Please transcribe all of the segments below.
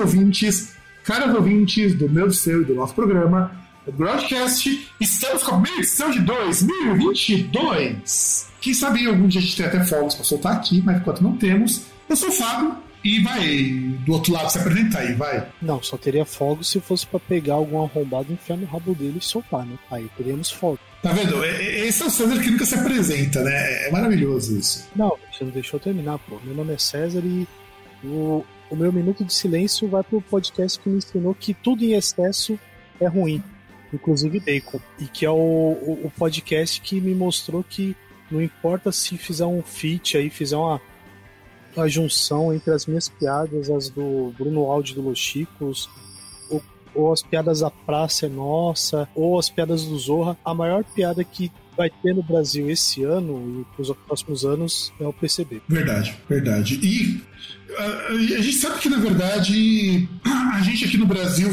Ouvintes, caros ouvintes do meu, do seu e do nosso programa, o Broadcast. Estamos com a minha edição de 2022. Quem sabe algum dia a gente tem até fogos para soltar aqui, mas enquanto não temos, eu sou o Fábio e vai do outro lado se apresentar aí, vai. Não, só teria fogo se fosse para pegar algum arrombado, enfiar no rabo dele e soltar, né? Aí teríamos fogo. Tá vendo? Esse é o César que nunca se apresenta, né? É maravilhoso isso. Não, você não deixou eu terminar, pô. Meu nome é César e o, o meu minuto de silêncio vai pro podcast que me ensinou que tudo em excesso é ruim, inclusive bacon. E que é o, o, o podcast que me mostrou que não importa se fizer um feat aí, fizer uma, uma junção entre as minhas piadas, as do Bruno Aldi do Los Chicos, ou, ou as piadas da Praça é Nossa, ou as piadas do Zorra, a maior piada que vai ter no Brasil esse ano e para os próximos anos é o PCB. Verdade, verdade. E a, gente sabe que, na verdade, a gente aqui no Brasil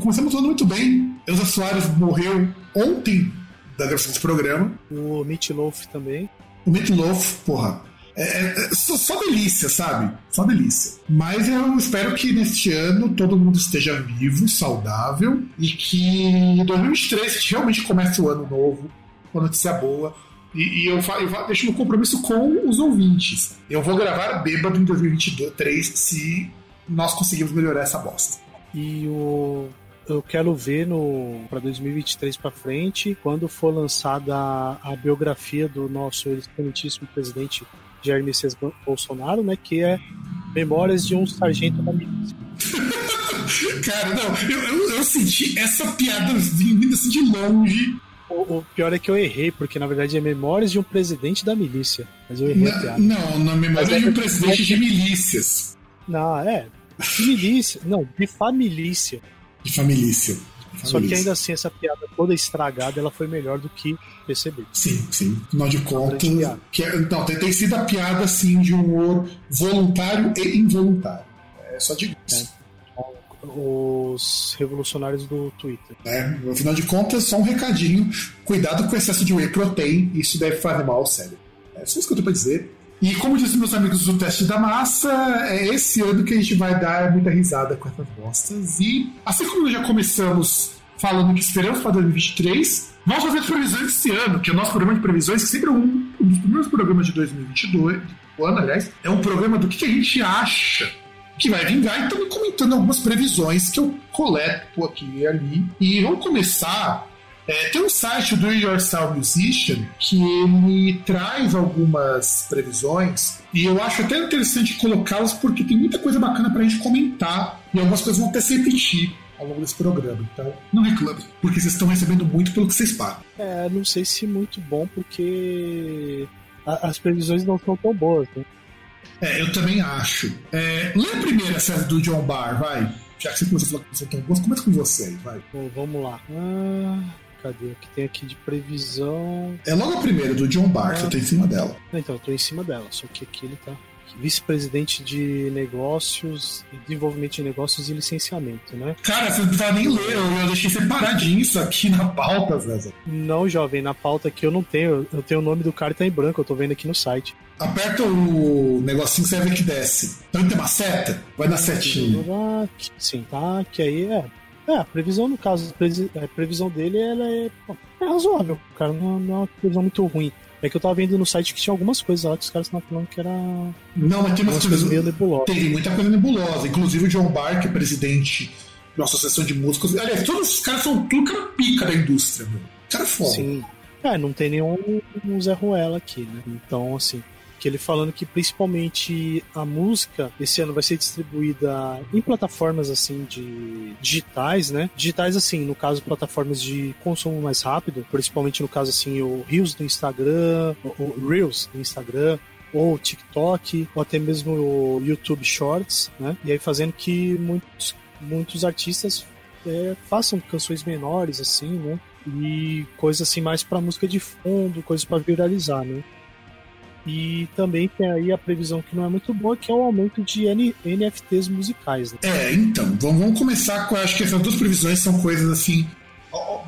começamos falando muito bem. Elza Soares morreu ontem da gravação desse programa. O Meat Loaf também. O Meat Loaf, porra. É, é, é só, só, delícia, sabe? Só delícia. Mas eu espero que neste ano todo mundo esteja vivo, saudável e que em 2023 a gente realmente comece o ano novo, uma notícia boa. E, e eu, eu deixo meu compromisso com os ouvintes. Eu vou gravar bêbado em 2023 se nós conseguirmos melhorar essa bosta. E o eu quero ver no para 2023 para frente, quando for lançada a, a, biografia do nosso excelentíssimo presidente Jair Messias Bolsonaro, né, que é Memórias de um Sargento da Milícia. Cara, não, eu, eu, eu, senti essa piada vindo assim de longe o, o, pior é que eu errei, porque na verdade é Memórias de um Presidente da Milícia. Mas eu errei na, a piada. Não, na Memória é de um Presidente de Milícias. Não, é. De milícia. Não, de familícia. De familícia. Só que ainda assim, essa piada toda estragada, ela foi melhor do que perceber. Sim, sim. Afinal de contas, que é, não, tem, tem sido a piada assim de humor voluntário e involuntário. É só de isso. É os revolucionários do Twitter. É, afinal de contas, só um recadinho: cuidado com o excesso de whey protein, isso deve fazer mal ao cérebro. É só isso que eu tenho pra dizer. E como disse meus amigos do teste da massa, é esse ano que a gente vai dar muita risada com essas bostas. E assim como nós já começamos falando que esperamos para 2023, vamos fazer previsões desse ano, que é o nosso programa de previsões, que sempre é um, um dos primeiros programas de 2022, do ano, aliás, é um programa do que, que a gente acha que vai vingar e estamos comentando algumas previsões que eu coleto aqui e ali. E vamos começar. É, tem um site do Yourself Musician que ele traz algumas previsões e eu acho até interessante colocá-las porque tem muita coisa bacana para a gente comentar e algumas coisas vão até se repetir ao longo desse programa. Então, não reclame, porque vocês estão recebendo muito pelo que vocês pagam. É, não sei se muito bom, porque as previsões não são tão boas. Né? É, eu também acho. É, lê a primeira série do John Barr, vai. Já que você começou a falar que você tão boas, começa com você, vai. Bom, vamos lá. Ah, cadê? O que tem aqui de previsão? É logo a primeira, do John Barr, ah, que eu tô em cima dela. Então, eu tô em cima dela, só que aqui ele tá vice-presidente de negócios, desenvolvimento de negócios e licenciamento, né? Cara, você não precisa nem ler, eu deixei separadinho isso aqui na pauta, Zé. Não, jovem, na pauta aqui eu não tenho, eu tenho o nome do cara e tá em branco, eu tô vendo aqui no site. Aperta o negocinho que você vê que desce. Então tem uma seta, vai na setinha. Sim, tá, que aí é. É, a previsão, no caso, a previsão dele ela é, é razoável, cara, não, não é uma previsão muito ruim. É que eu tava vendo no site que tinha algumas coisas lá que os caras estavam falando que era. Não, mas tem umas coisas meio nebulosas. Tem muita coisa nebulosa. Inclusive o John é presidente de uma associação de músicos. Aliás, todos os caras são tudo cara pica da indústria, meu. Cara foda. Sim. É, não tem nenhum Zé Ruela aqui, né? Então, assim, que ele falando que principalmente a música esse ano vai ser distribuída em plataformas assim de digitais, né? Digitais assim, no caso plataformas de consumo mais rápido, principalmente no caso assim o Reels do Instagram, o Reels do Instagram, ou TikTok, ou até mesmo o YouTube Shorts, né? E aí fazendo que muitos, muitos artistas é, façam canções menores, assim, né? E coisas assim mais para música de fundo, coisas para viralizar, né? E também tem aí a previsão que não é muito boa, que é o aumento de N NFTs musicais. Né? É, então, vamos começar com. Acho que essas duas previsões são coisas assim.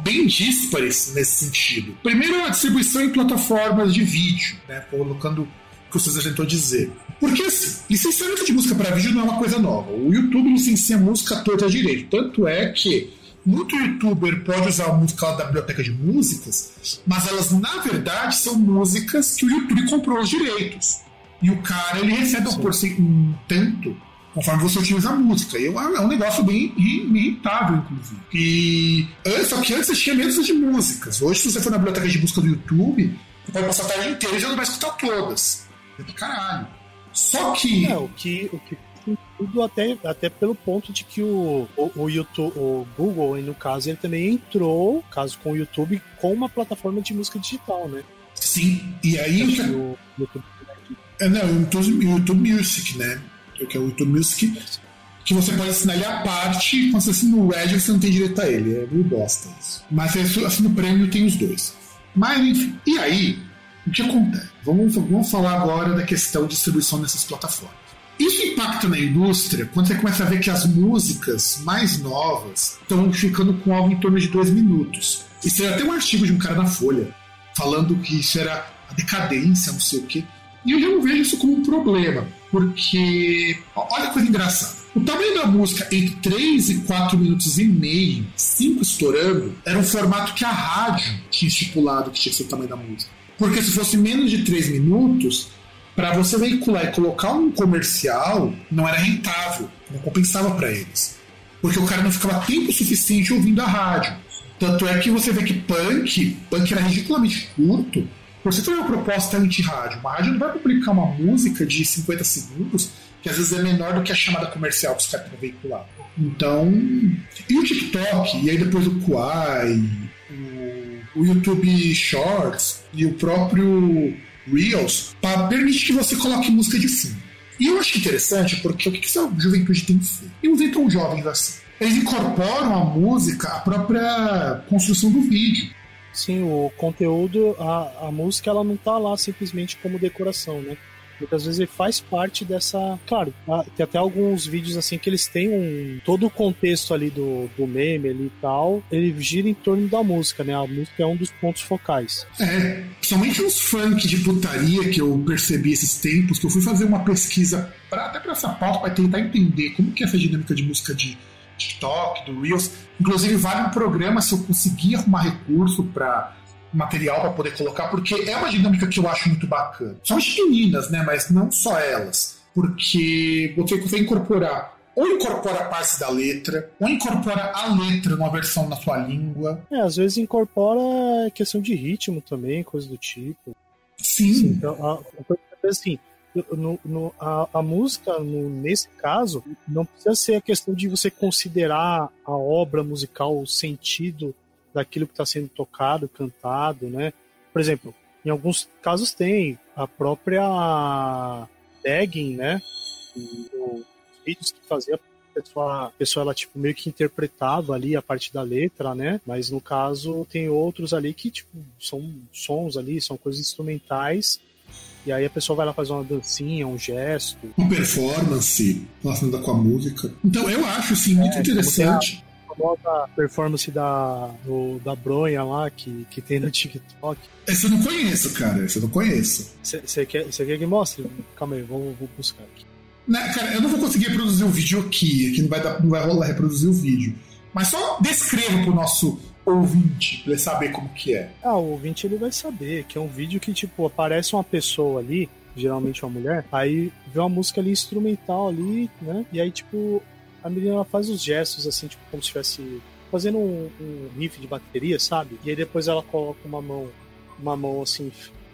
Bem díspares nesse sentido. Primeiro, a distribuição em plataformas de vídeo, né, colocando o que você tentou dizer. Porque assim, licenciamento de música para vídeo não é uma coisa nova. O YouTube licencia música toda direito. Tanto é que muito youtuber pode usar a música da biblioteca de músicas, mas elas na verdade são músicas que o YouTube comprou os direitos. E o cara ele recebe um, um tanto conforme você utiliza a música. E é um negócio bem irritável, inclusive. E só que antes você tinha menos de músicas. Hoje, se você for na biblioteca de música do YouTube, você pode passar a tarde inteira e já não vai escutar todas. É caralho. Só que. É, o que, o que tudo até, até pelo ponto de que o, o, o, YouTube, o Google, no caso, ele também entrou, caso com o YouTube, com uma plataforma de música digital, né? Sim, e aí o. O YouTube... É, não, o YouTube, YouTube Music, né? Que é o YouTube Music, que você pode assinar ele à parte, quando você assina o Edge, você não tem direito a ele. É meio bosta isso. Mas se assina o prêmio, tem os dois. Mas, enfim, e aí, o que acontece? Vamos, vamos falar agora da questão de distribuição nessas plataformas. Isso impacta na indústria quando você começa a ver que as músicas mais novas estão ficando com algo em torno de dois minutos. Isso era até um artigo de um cara na Folha falando que isso era a decadência, não sei o quê. E eu já não vejo isso como um problema, porque olha que coisa engraçada. O tamanho da música entre 3 e 4 minutos e meio, 5 estourando, era um formato que a rádio tinha estipulado que tinha que ser o tamanho da música. Porque se fosse menos de 3 minutos, para você veicular e colocar um comercial não era rentável, não compensava para eles. Porque o cara não ficava tempo suficiente ouvindo a rádio. Tanto é que você vê que punk, punk era ridiculamente curto. Você tem uma proposta anti-rádio. Uma rádio não vai publicar uma música de 50 segundos, que às vezes é menor do que a chamada comercial que os caras veicular. Então. E o TikTok, e aí depois o Quai, o, o YouTube Shorts e o próprio Reels para permitir que você coloque música de fundo. E eu acho interessante porque o que essa juventude tem feito? E os tão jovens assim. Eles incorporam a música à própria construção do vídeo. Sim, o conteúdo, a, a música, ela não tá lá simplesmente como decoração, né? Muitas vezes ele faz parte dessa. Claro, ah, tem até alguns vídeos assim que eles têm um. Todo o contexto ali do, do meme ali e tal, ele gira em torno da música, né? A música é um dos pontos focais. É, somente uns funk de putaria que eu percebi esses tempos, que eu fui fazer uma pesquisa pra, até pra essa pauta, para tentar entender como que é essa dinâmica de música de TikTok, do Reels. Inclusive, vale um programa se eu conseguir arrumar recurso para material para poder colocar, porque é uma dinâmica que eu acho muito bacana. São as meninas, né? Mas não só elas. Porque você consegue incorporar ou incorpora partes da letra, ou incorpora a letra numa versão na sua língua. É, às vezes incorpora questão de ritmo também, coisa do tipo. Sim. Sim então, a, a, assim, no, no, a, a, música, no, nesse caso, não precisa ser a questão de você considerar a obra musical, o sentido daquilo que está sendo tocado, cantado, né? Por exemplo, em alguns casos tem a própria tagging, né? Os vídeos que fazia a pessoa, a pessoa ela tipo meio que interpretava ali a parte da letra, né? Mas no caso tem outros ali que tipo são sons ali, são coisas instrumentais. E aí a pessoa vai lá fazer uma dancinha, um gesto. Uma performance relacionada com a música. Então eu acho assim muito é, interessante famosa performance da, do, da bronha lá que, que tem no TikTok. Esse eu não conheço, cara. Esse eu não conheço. Você quer, quer que mostre? Calma aí, vou, vou buscar aqui. Né, cara, eu não vou conseguir reproduzir o vídeo aqui. Aqui não vai, dar, não vai rolar reproduzir o vídeo. Mas só descreva pro nosso ouvinte, pra ele saber como que é. Ah, o ouvinte ele vai saber que é um vídeo que, tipo, aparece uma pessoa ali, geralmente uma mulher, aí vê uma música ali instrumental ali, né? E aí, tipo, a menina faz os gestos assim, tipo, como se estivesse fazendo um, um, riff de bateria, sabe? E aí depois ela coloca uma mão uma mão assim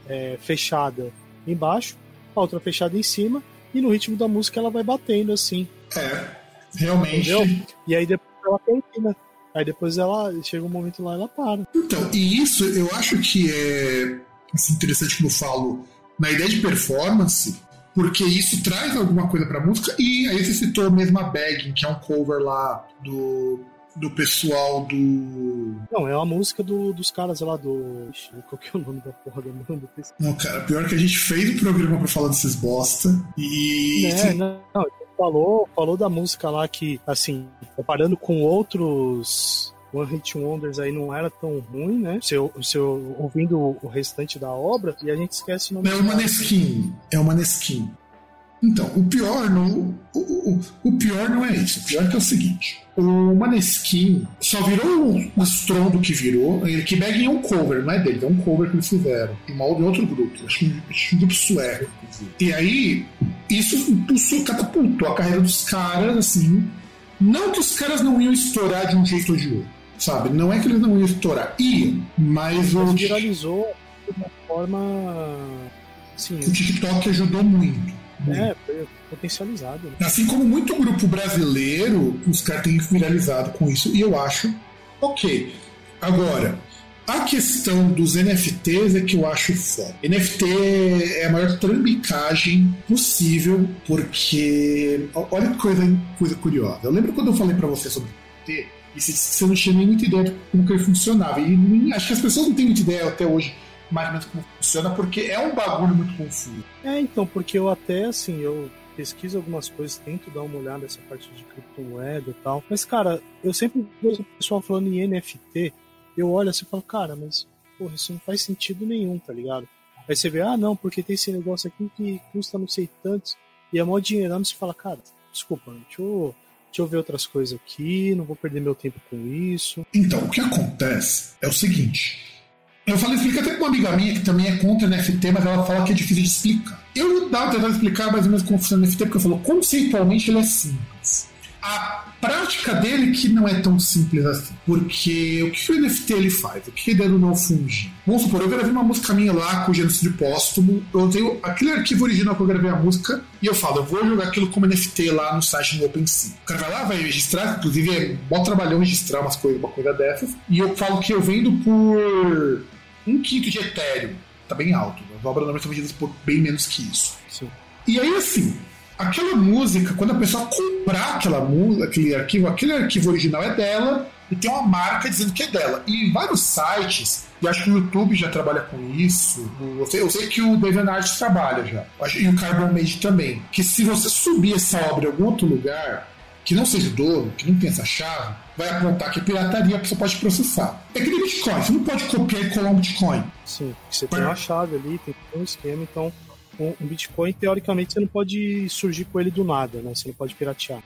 é, fechada embaixo, a outra fechada em cima, e no ritmo da música ela vai batendo assim. É, realmente. Entendeu? E aí depois ela termina. Aí depois ela chega um momento lá e ela para. Então, e isso eu acho que é assim, interessante como eu falo na ideia de performance, porque isso traz alguma coisa pra música, e aí você citou mesmo a Bagging, que é um cover lá do do pessoal do. Não, é uma música do, dos caras lá do. Ixi, qual que é o nome da porra da banda? Não, cara, pior que a gente fez o programa pra falar desses bosta e. É, não, não, falou, falou da música lá que, assim, comparando com outros. One Hit Wonders aí não era tão ruim, né? Se eu, se eu ouvindo o restante da obra, e a gente esquece o nome. É o Maneskin. É o Maneskin. Então, o pior não, o, o, o, pior não é isso. O pior é que é o seguinte: o Maneskin só virou o estrondo que virou. Que Bag é um cover, não é dele, é um cover que eles fizeram. De outro grupo, acho que um grupo sueco. E aí, isso impulsou, catapultou a carreira dos caras, assim. Não que os caras não iam estourar de um jeito ou de outro, sabe? Não é que eles não iam estourar, iam, mas. Mas viralizou de uma forma. Sim, o TikTok ajudou muito. É, foi potencializado. Né? Assim como muito grupo brasileiro, os caras têm viralizado com isso, e eu acho ok. Agora, a questão dos NFTs é que eu acho foda. NFT é a maior trambicagem possível, porque. Olha que coisa, coisa curiosa. Eu lembro quando eu falei para você sobre NFT, e você não tinha nem muita ideia de como que ele funcionava. E acho que as pessoas não têm muita ideia até hoje mais ou menos como funciona, porque é um bagulho muito confuso. É, então, porque eu até, assim, eu pesquiso algumas coisas, tento dar uma olhada nessa parte de criptomoeda e tal. Mas, cara, eu sempre vejo o pessoal falando em NFT, eu olho assim e falo, cara, mas, porra, isso não faz sentido nenhum, tá ligado? Aí você vê, ah, não, porque tem esse negócio aqui que custa não sei tantos, e é mó dinheirão, você fala, cara, desculpa, deixa eu, deixa eu ver outras coisas aqui, não vou perder meu tempo com isso. Então, o que acontece é o seguinte, eu falei, explica até com uma amiga minha que também é contra NFT, mas ela fala que é difícil de explicar. Eu dava tentando explicar mais ou menos como funciona o NFT, porque eu falo, conceitualmente ele é simples. A prática dele que não é tão simples assim. Porque o que o NFT ele faz? O que ele é do não fungir? Vamos supor, eu gravei uma música minha lá com o genocídio póstumo, eu tenho aquele arquivo original que eu gravei a música, e eu falo, eu vou jogar aquilo como NFT lá no site do OpenSea. O cara vai lá, vai registrar, inclusive é bom trabalhão registrar umas coisas, uma coisa dessas, e eu falo que eu vendo por um quinto de Ethereum. Tá bem alto. As obras normalmente são vendidas por bem menos que isso. Sim. E aí, assim, aquela música, quando a pessoa comprar aquela música, aquele arquivo, aquele arquivo original é dela e tem uma marca dizendo que é dela. E vários sites, e acho que o YouTube já trabalha com isso, eu sei, eu sei que o DeviantArt trabalha já, e o Carbon Made também, que se você subir essa obra em algum outro lugar, que não seja dono, que não tenha essa chave, vai apontar que é pirataria, a pessoa pode processar. É que nem Bitcoin, você não pode copiar e colar um Bitcoin. Sim, você tem uma chave ali, tem um esquema, então um Bitcoin, teoricamente, você não pode surgir com ele do nada, né? Você não pode piratear.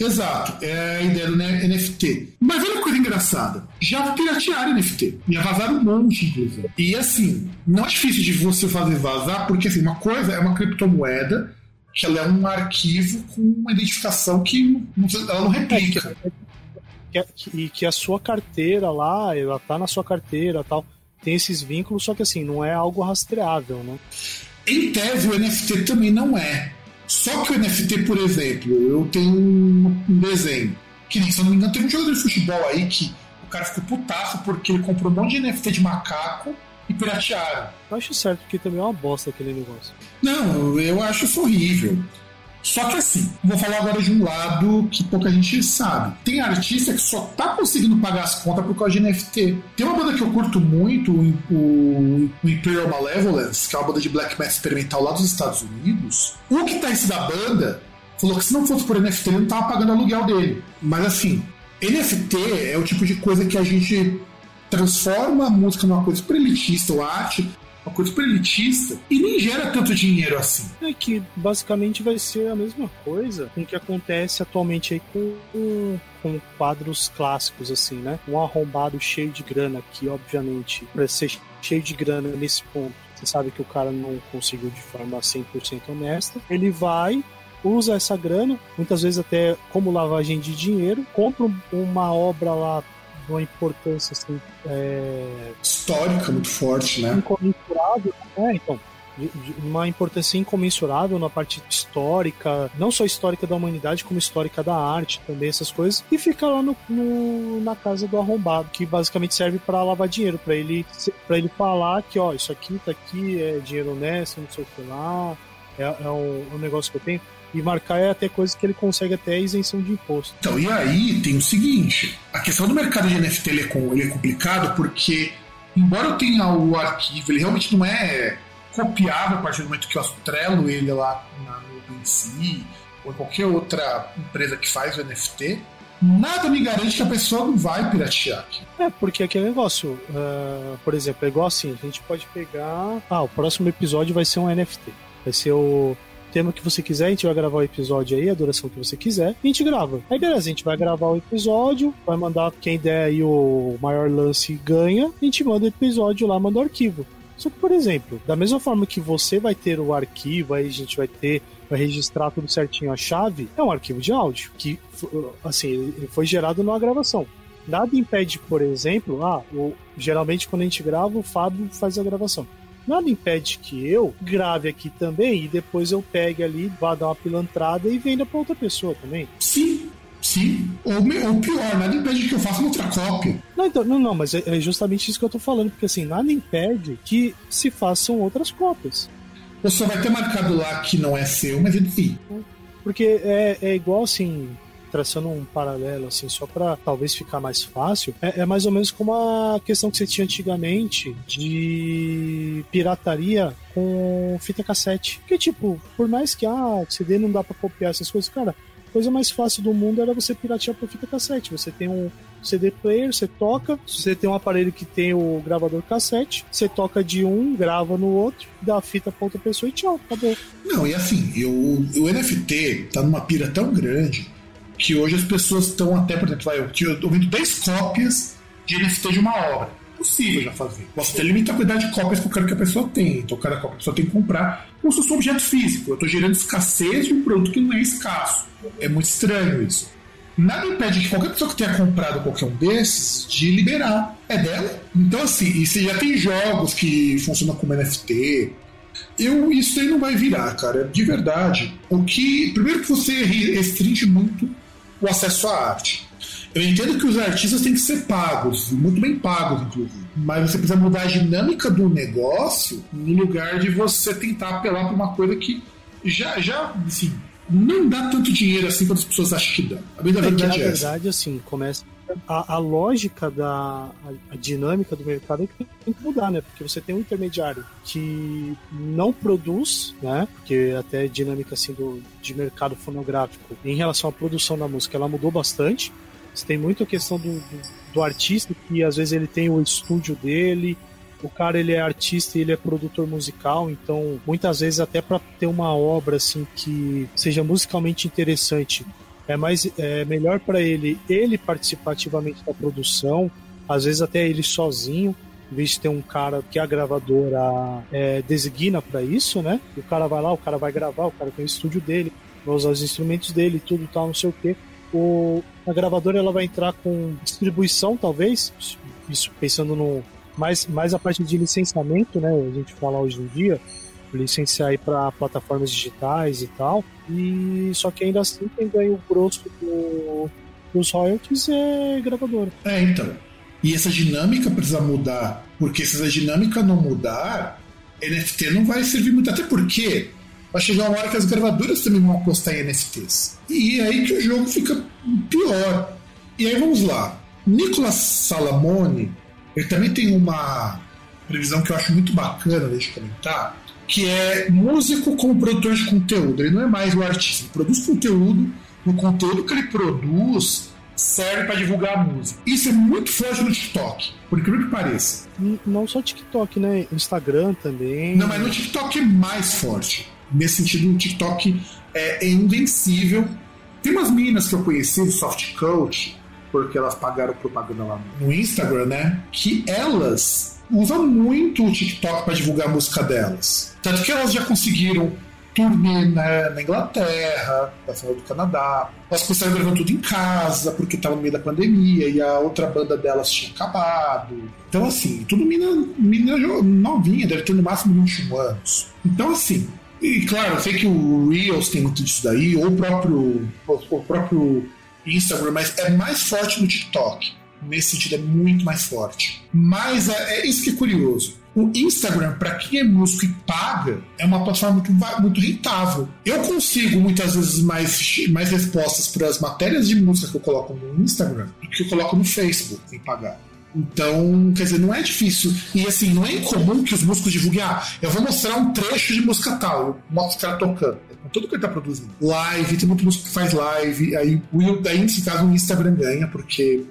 Exato, é a ideia do NFT. Mas olha que coisa engraçada. Já piratearam NFT. Já vazaram um monte, inclusive. E assim, não é difícil de você fazer vazar, porque assim, uma coisa é uma criptomoeda que ela é um arquivo com uma identificação que não, ela não replica. É, que, e que a sua carteira lá, ela tá na sua carteira tal, tem esses vínculos, só que assim, não é algo rastreável, né? Em tese, o NFT também não é. Só que o NFT, por exemplo, eu tenho um desenho, que nem, se eu não me engano, tem um jogador de futebol aí que o cara ficou putaço porque ele comprou um monte de NFT de macaco e piratearam. Eu acho certo, porque também é uma bosta aquele negócio. Não, eu acho isso horrível. Só que assim, vou falar agora de um lado que pouca gente sabe. Tem artista que só tá conseguindo pagar as contas por causa de NFT. Tem uma banda que eu curto muito, o, o Imperial Malevolence, que é uma banda de black metal experimental lá dos Estados Unidos. O guitarrista da banda falou que se não fosse por NFT, ele não tava pagando aluguel dele. Mas assim, NFT é o tipo de coisa que a gente transforma a música numa coisa super elitista, ou arte, uma coisa super elitista, e nem gera tanto dinheiro assim. É que basicamente vai ser a mesma coisa com o que acontece atualmente aí com, com quadros clássicos, assim, né? Um arrombado cheio de grana, que obviamente, para ser cheio de grana nesse ponto, você sabe que o cara não conseguiu de forma 100% honesta, ele vai usa essa grana, muitas vezes até como lavagem de dinheiro, compra uma obra lá uma importância assim, é... histórica muito forte, né? Incomensurável, né? Então, uma importância incomensurável na parte histórica, não só histórica da humanidade, como histórica da arte também, essas coisas, e fica lá no, no na casa do arrombado, que basicamente serve para lavar dinheiro, para ele para ele falar que, ó, isso aqui tá aqui, é dinheiro honesto, não sei o que lá, é, é um, um negócio que eu tenho e marcar é até coisas que ele consegue até isenção de imposto. Então, e aí tem o seguinte: a questão do mercado de NFT ele é, ele é complicado porque, embora eu tenha o arquivo, ele realmente não é copiável a partir do momento que eu astrelo ele lá na ou em qualquer outra empresa que faz o NFT, nada me garante que a pessoa não vai piratear aqui. É, porque aquele negócio, uh, por exemplo, é igual assim, a gente pode pegar. Ah, o próximo episódio vai ser um NFT. Vai ser o tema que você quiser, a gente vai gravar o episódio aí, a duração que você quiser, e a gente grava. Aí beleza, a gente vai gravar o episódio, vai mandar quem der aí o maior lance ganha, a gente manda o episódio lá, manda o arquivo. Só que, por exemplo, da mesma forma que você vai ter o arquivo, aí a gente vai ter, vai registrar tudo certinho a chave, é um arquivo de áudio, que, assim, foi gerado numa gravação. Nada impede, por exemplo, ah, o, geralmente quando a gente grava, o Fábio faz a gravação. Nada impede que eu grave aqui também e depois eu pegue ali, vá dar uma pilantrada e venda para outra pessoa também. Sim, Sim, ou, ou pior, nada impede que eu faça uma outra cópia. Não, então, não, não, mas é, é justamente isso que eu tô falando, porque assim, nada impede que se façam outras cópias. Você vai ter marcado lá que não é seu, mas ele sim. Porque é, é igual assim, traçando um paralelo, assim, só para talvez ficar mais fácil, é, é, mais ou menos como a questão que você tinha antigamente de pirataria com fita cassete. Que, tipo, por mais que, ah, CD não dá para copiar essas coisas, cara, coisa mais fácil do mundo era você piratear por fita cassete. Você tem um CD player, você toca, você tem um aparelho que tem o gravador cassete, você toca de um, grava no outro, dá a fita pra outra pessoa e tchau, acabou. Não, e assim, eu, o NFT tá numa pira tão grande que hoje as pessoas estão até, por exemplo, eu tô vendo 10 cópias de NFT de uma obra possível já fazer. Você tem limita a quantidade de cópias que eu quero que a pessoa tenha. Então, cada cópia a pessoa tem que comprar como se fosse um objeto físico. Eu estou gerando escassez de um produto que não é escasso. É muito estranho isso. Nada impede que qualquer pessoa que tenha comprado qualquer um desses de liberar. É dela. Então, assim, e se já tem jogos que funcionam como NFT. Eu, isso aí não vai virar, cara, de verdade. O que. Primeiro que você restringe muito o acesso à arte. Eu entendo que os artistas têm que ser pagos, muito bem pagos, inclusive. Mas você precisa mudar a dinâmica do negócio no lugar de você tentar apelar para uma coisa que já, já assim, não dá tanto dinheiro assim quanto as pessoas acham que dá. A verdade é, que, na é verdade, assim, começa. A, a lógica da a, a, dinâmica do mercado é que tem que mudar, né? Porque você tem um intermediário que não produz, né? Porque até a dinâmica assim do, de mercado fonográfico em relação à produção da música ela mudou bastante. Você tem muito a questão do, do, do, artista, que às vezes ele tem o estúdio dele, o cara ele é artista e ele é produtor musical, então muitas vezes até para ter uma obra assim que seja musicalmente interessante, é mais é melhor para ele ele participar ativamente da produção, às vezes até ele sozinho, em vez de ter um cara que a gravadora é, designa para isso, né? O cara vai lá, o cara vai gravar, o cara tem o estúdio dele, vai usar os instrumentos dele, tudo tal, não sei o quê o, a gravadora ela vai entrar com distribuição, talvez, isso pensando no mais, mais a parte de licenciamento, né? A gente fala hoje em dia, licenciar aí para plataformas digitais e tal. E só que ainda assim quem ganha o grosso do, dos royalties é gravadora. É, então. E essa dinâmica precisa mudar, porque se essa dinâmica não mudar, NFT não vai servir muito. Até porque vai chegar uma hora que as gravadoras também vão apostar em NFTs. E é aí que o jogo fica pior. E aí vamos lá. Nicolas Salamone, ele também tem uma previsão que eu acho muito bacana, deixa eu comentar, que é músico como produtor de conteúdo. Ele não é mais o artista, ele produz conteúdo, o conteúdo que ele produz serve para divulgar a música. Isso é muito forte no TikTok, por incrível que pareça. Não só TikTok, né? Instagram também. Não, mas no TikTok é mais forte. Nesse sentido, o TikTok é, é invencível. Tem umas meninas que eu conheci do Soft Coach, porque elas pagaram propaganda lá no Instagram, né? Que elas usam muito o TikTok para divulgar a música delas. Tanto que elas já conseguiram turnê na, na Inglaterra, passando do Canadá. Elas começaram gravando tudo em casa, porque estava no meio da pandemia e a outra banda delas tinha acabado. Então, assim, tudo mina, mina novinha, deve ter no máximo 21 anos. Então, assim, e claro, eu sei que o Reels tem muito disso daí, ou o próprio, o próprio Instagram, mas é mais forte no TikTok. Nesse sentido, é muito mais forte. Mas é, é isso que é curioso. O Instagram, para quem é músico e paga, é uma plataforma muito, muito rentável. Eu consigo muitas vezes mais, mais respostas para as matérias de música que eu coloco no Instagram do que eu coloco no Facebook sem pagar. Então, quer dizer, não é difícil. E assim, não é incomum que os músicos divulguem, ah, eu vou mostrar um trecho de música tal, eu mostro o cara tocando. É tudo que ele tá produzindo. Live, tem muito músico que faz live, aí, aí nesse caso o Instagram ganha, porque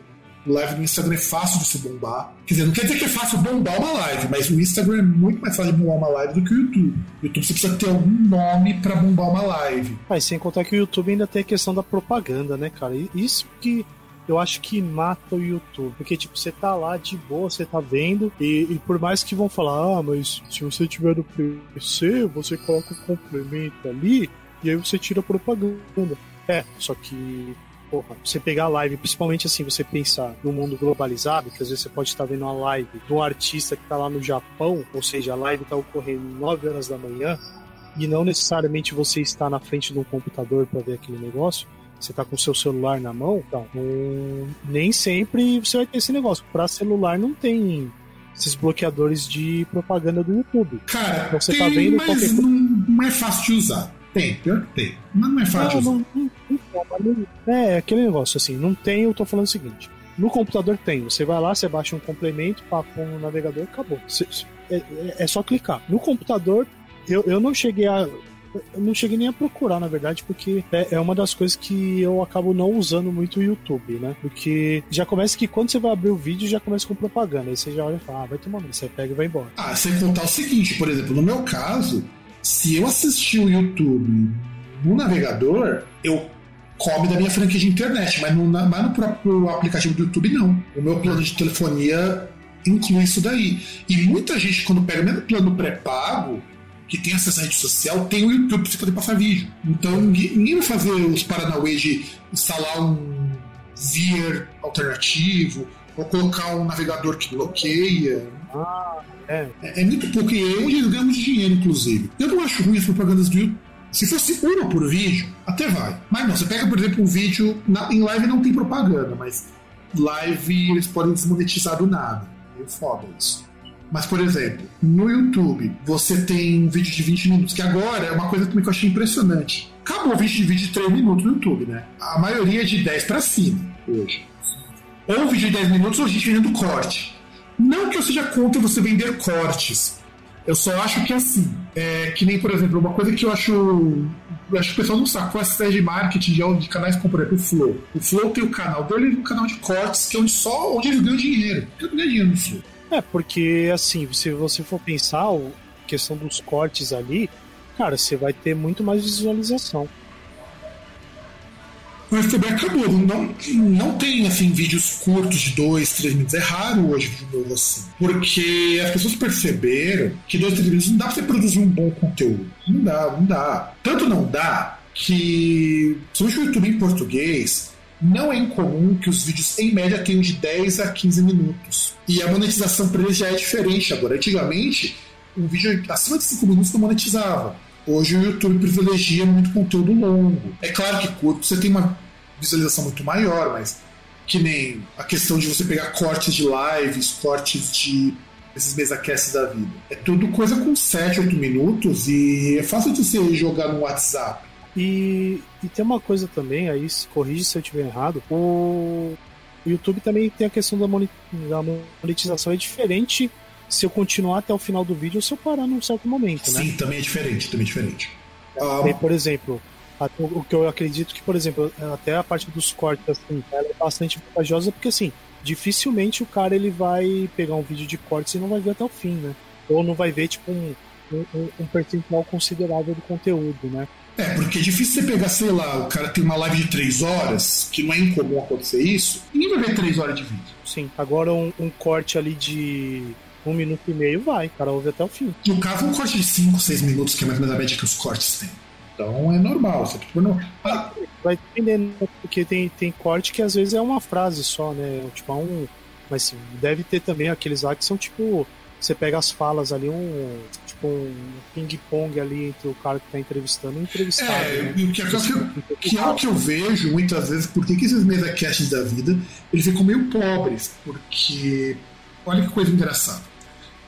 live no Instagram é fácil de se bombar. Quer dizer, não quer dizer que é fácil bombar uma live, mas o Instagram é muito mais fácil de bombar uma live do que o YouTube. O YouTube você precisa ter algum nome para bombar uma live. Mas sem contar que o YouTube ainda tem a questão da propaganda, né, cara? Isso que eu acho que mata o YouTube. Porque, tipo, você tá lá de boa, você tá vendo, e, e, por mais que vão falar, ah, mas se você tiver no PC, você coloca o complemento ali, e aí você tira a propaganda. É, só que porra, você pegar a live, principalmente assim, você pensar no mundo globalizado, que às vezes você pode estar vendo uma live de um artista que está lá no Japão, ou seja, a live está ocorrendo 9 horas da manhã, e não necessariamente você está na frente de um computador para ver aquele negócio, você tá com o seu celular na mão, então, um, nem sempre você vai ter esse negócio. Para celular não tem esses bloqueadores de propaganda do YouTube. Cara, então, você tem, tá vendo mas qualquer... não, não é fácil de usar. Tem, pior que tem. Mas não é fácil não, de usar. Não, é, aquele negócio assim, não tem, eu tô falando o seguinte. No computador tem, você vai lá, você baixa um complemento, papo no navegador, acabou. É, é, é só clicar. No computador, eu, eu não cheguei a eu não cheguei nem a procurar, na verdade, porque é, é, uma das coisas que eu acabo não usando muito o YouTube, né? Porque já começa que quando você vai abrir o vídeo, já começa com propaganda. Aí você já olha e fala, ah, vai tomar você pega e vai embora. Ah, sem contar o seguinte, por exemplo, no meu caso, se eu assistir o YouTube no navegador, eu come da minha franquia de internet, mas no, mas no próprio aplicativo do YouTube não. O meu plano de telefonia inclui isso daí. E muita gente, quando pega mesmo plano pré-pago, que tem acesso à rede social, tem o YouTube para você poder passar vídeo. Então ninguém vai fazer os Paranauê de instalar um Veer alternativo ou colocar um navegador que bloqueia. Ah, é. é. é muito pouco e é onde eles ganham de dinheiro, inclusive. Eu não acho ruim as propagandas do YouTube. Se fosse uma por vídeo, até vai. Mas não, você pega, por exemplo, um vídeo. Na, em live não tem propaganda, mas live eles podem desmonetizar do nada. É foda isso. Mas, por exemplo, no YouTube, você tem um vídeo de 20 minutos, que agora é uma coisa que eu achei impressionante. Acabou o vídeo de vídeo de 3 minutos no YouTube, né? A maioria é de 10 para cima hoje. Ou um vídeo de 10 minutos ou a gente vendendo corte. Não que eu seja contra você vender cortes. Eu só acho que assim, é, que nem, por exemplo, uma coisa que eu acho. Eu acho que o pessoal não sabe qual é a estratégia de marketing de, canais como, por exemplo, o Flow. O Flow tem o canal dele um canal de cortes, que é onde só onde eles ganham dinheiro. Eu não ganho dinheiro no Flow. É, porque assim, se você for pensar, a questão dos cortes ali, cara, você vai ter muito mais visualização. Mas também acabou, não, não tem assim vídeos curtos de dois, três minutos. É raro hoje vídeo novo assim. Porque as pessoas perceberam que dois, três minutos não dá pra você produzir um bom conteúdo. Não dá, não dá. Tanto não dá que, principalmente o YouTube em português, não é incomum que os vídeos, em média, tenham de 10 a 15 minutos. E a monetização para eles já é diferente agora. Antigamente, um vídeo acima de 5 minutos não monetizava. Hoje o YouTube privilegia muito conteúdo longo. É claro que curto você tem uma visualização muito maior, mas que nem a questão de você pegar cortes de lives, cortes de esses mesacasts da vida. É tudo coisa com 7, 8 minutos e é fácil de você jogar no WhatsApp. E, e tem uma coisa também, aí corrige se eu estiver errado, o YouTube também tem a questão da monetização, é diferente se eu continuar até o final do vídeo ou se eu parar num certo momento, né? Sim, também é diferente, também é diferente. Um... por exemplo, o que eu acredito que, por exemplo, até a parte dos cortes, assim, ela é bastante vantajosa, porque assim, dificilmente o cara ele vai pegar um vídeo de cortes e não vai ver até o fim, né? Ou não vai ver, tipo, um, um, um percentual considerável do conteúdo, né? É, porque é difícil você pegar, sei lá, o cara tem uma live de três horas, que não é incomum acontecer isso, e ninguém vai ver três horas de vídeo. Sim, agora um, um corte ali de um minuto e meio vai, o cara ouve até o fim. No caso, um corte de 5, 6 minutos, que é mais ou menos a média que os cortes têm. Então é normal. Você, tipo, não... ah. Vai dependendo, porque tem, tem corte que às vezes é uma frase só, né? Tipo, é um. Mas deve ter também aqueles lá que são tipo. Você pega as falas ali, um. Tipo, um ping-pong ali entre o cara que tá entrevistando e o entrevistado. É, né? que, é, que, que, é o que eu vejo muitas vezes, por que esses mesa casts da vida eles ficam meio pobres? Porque. Olha que coisa engraçada.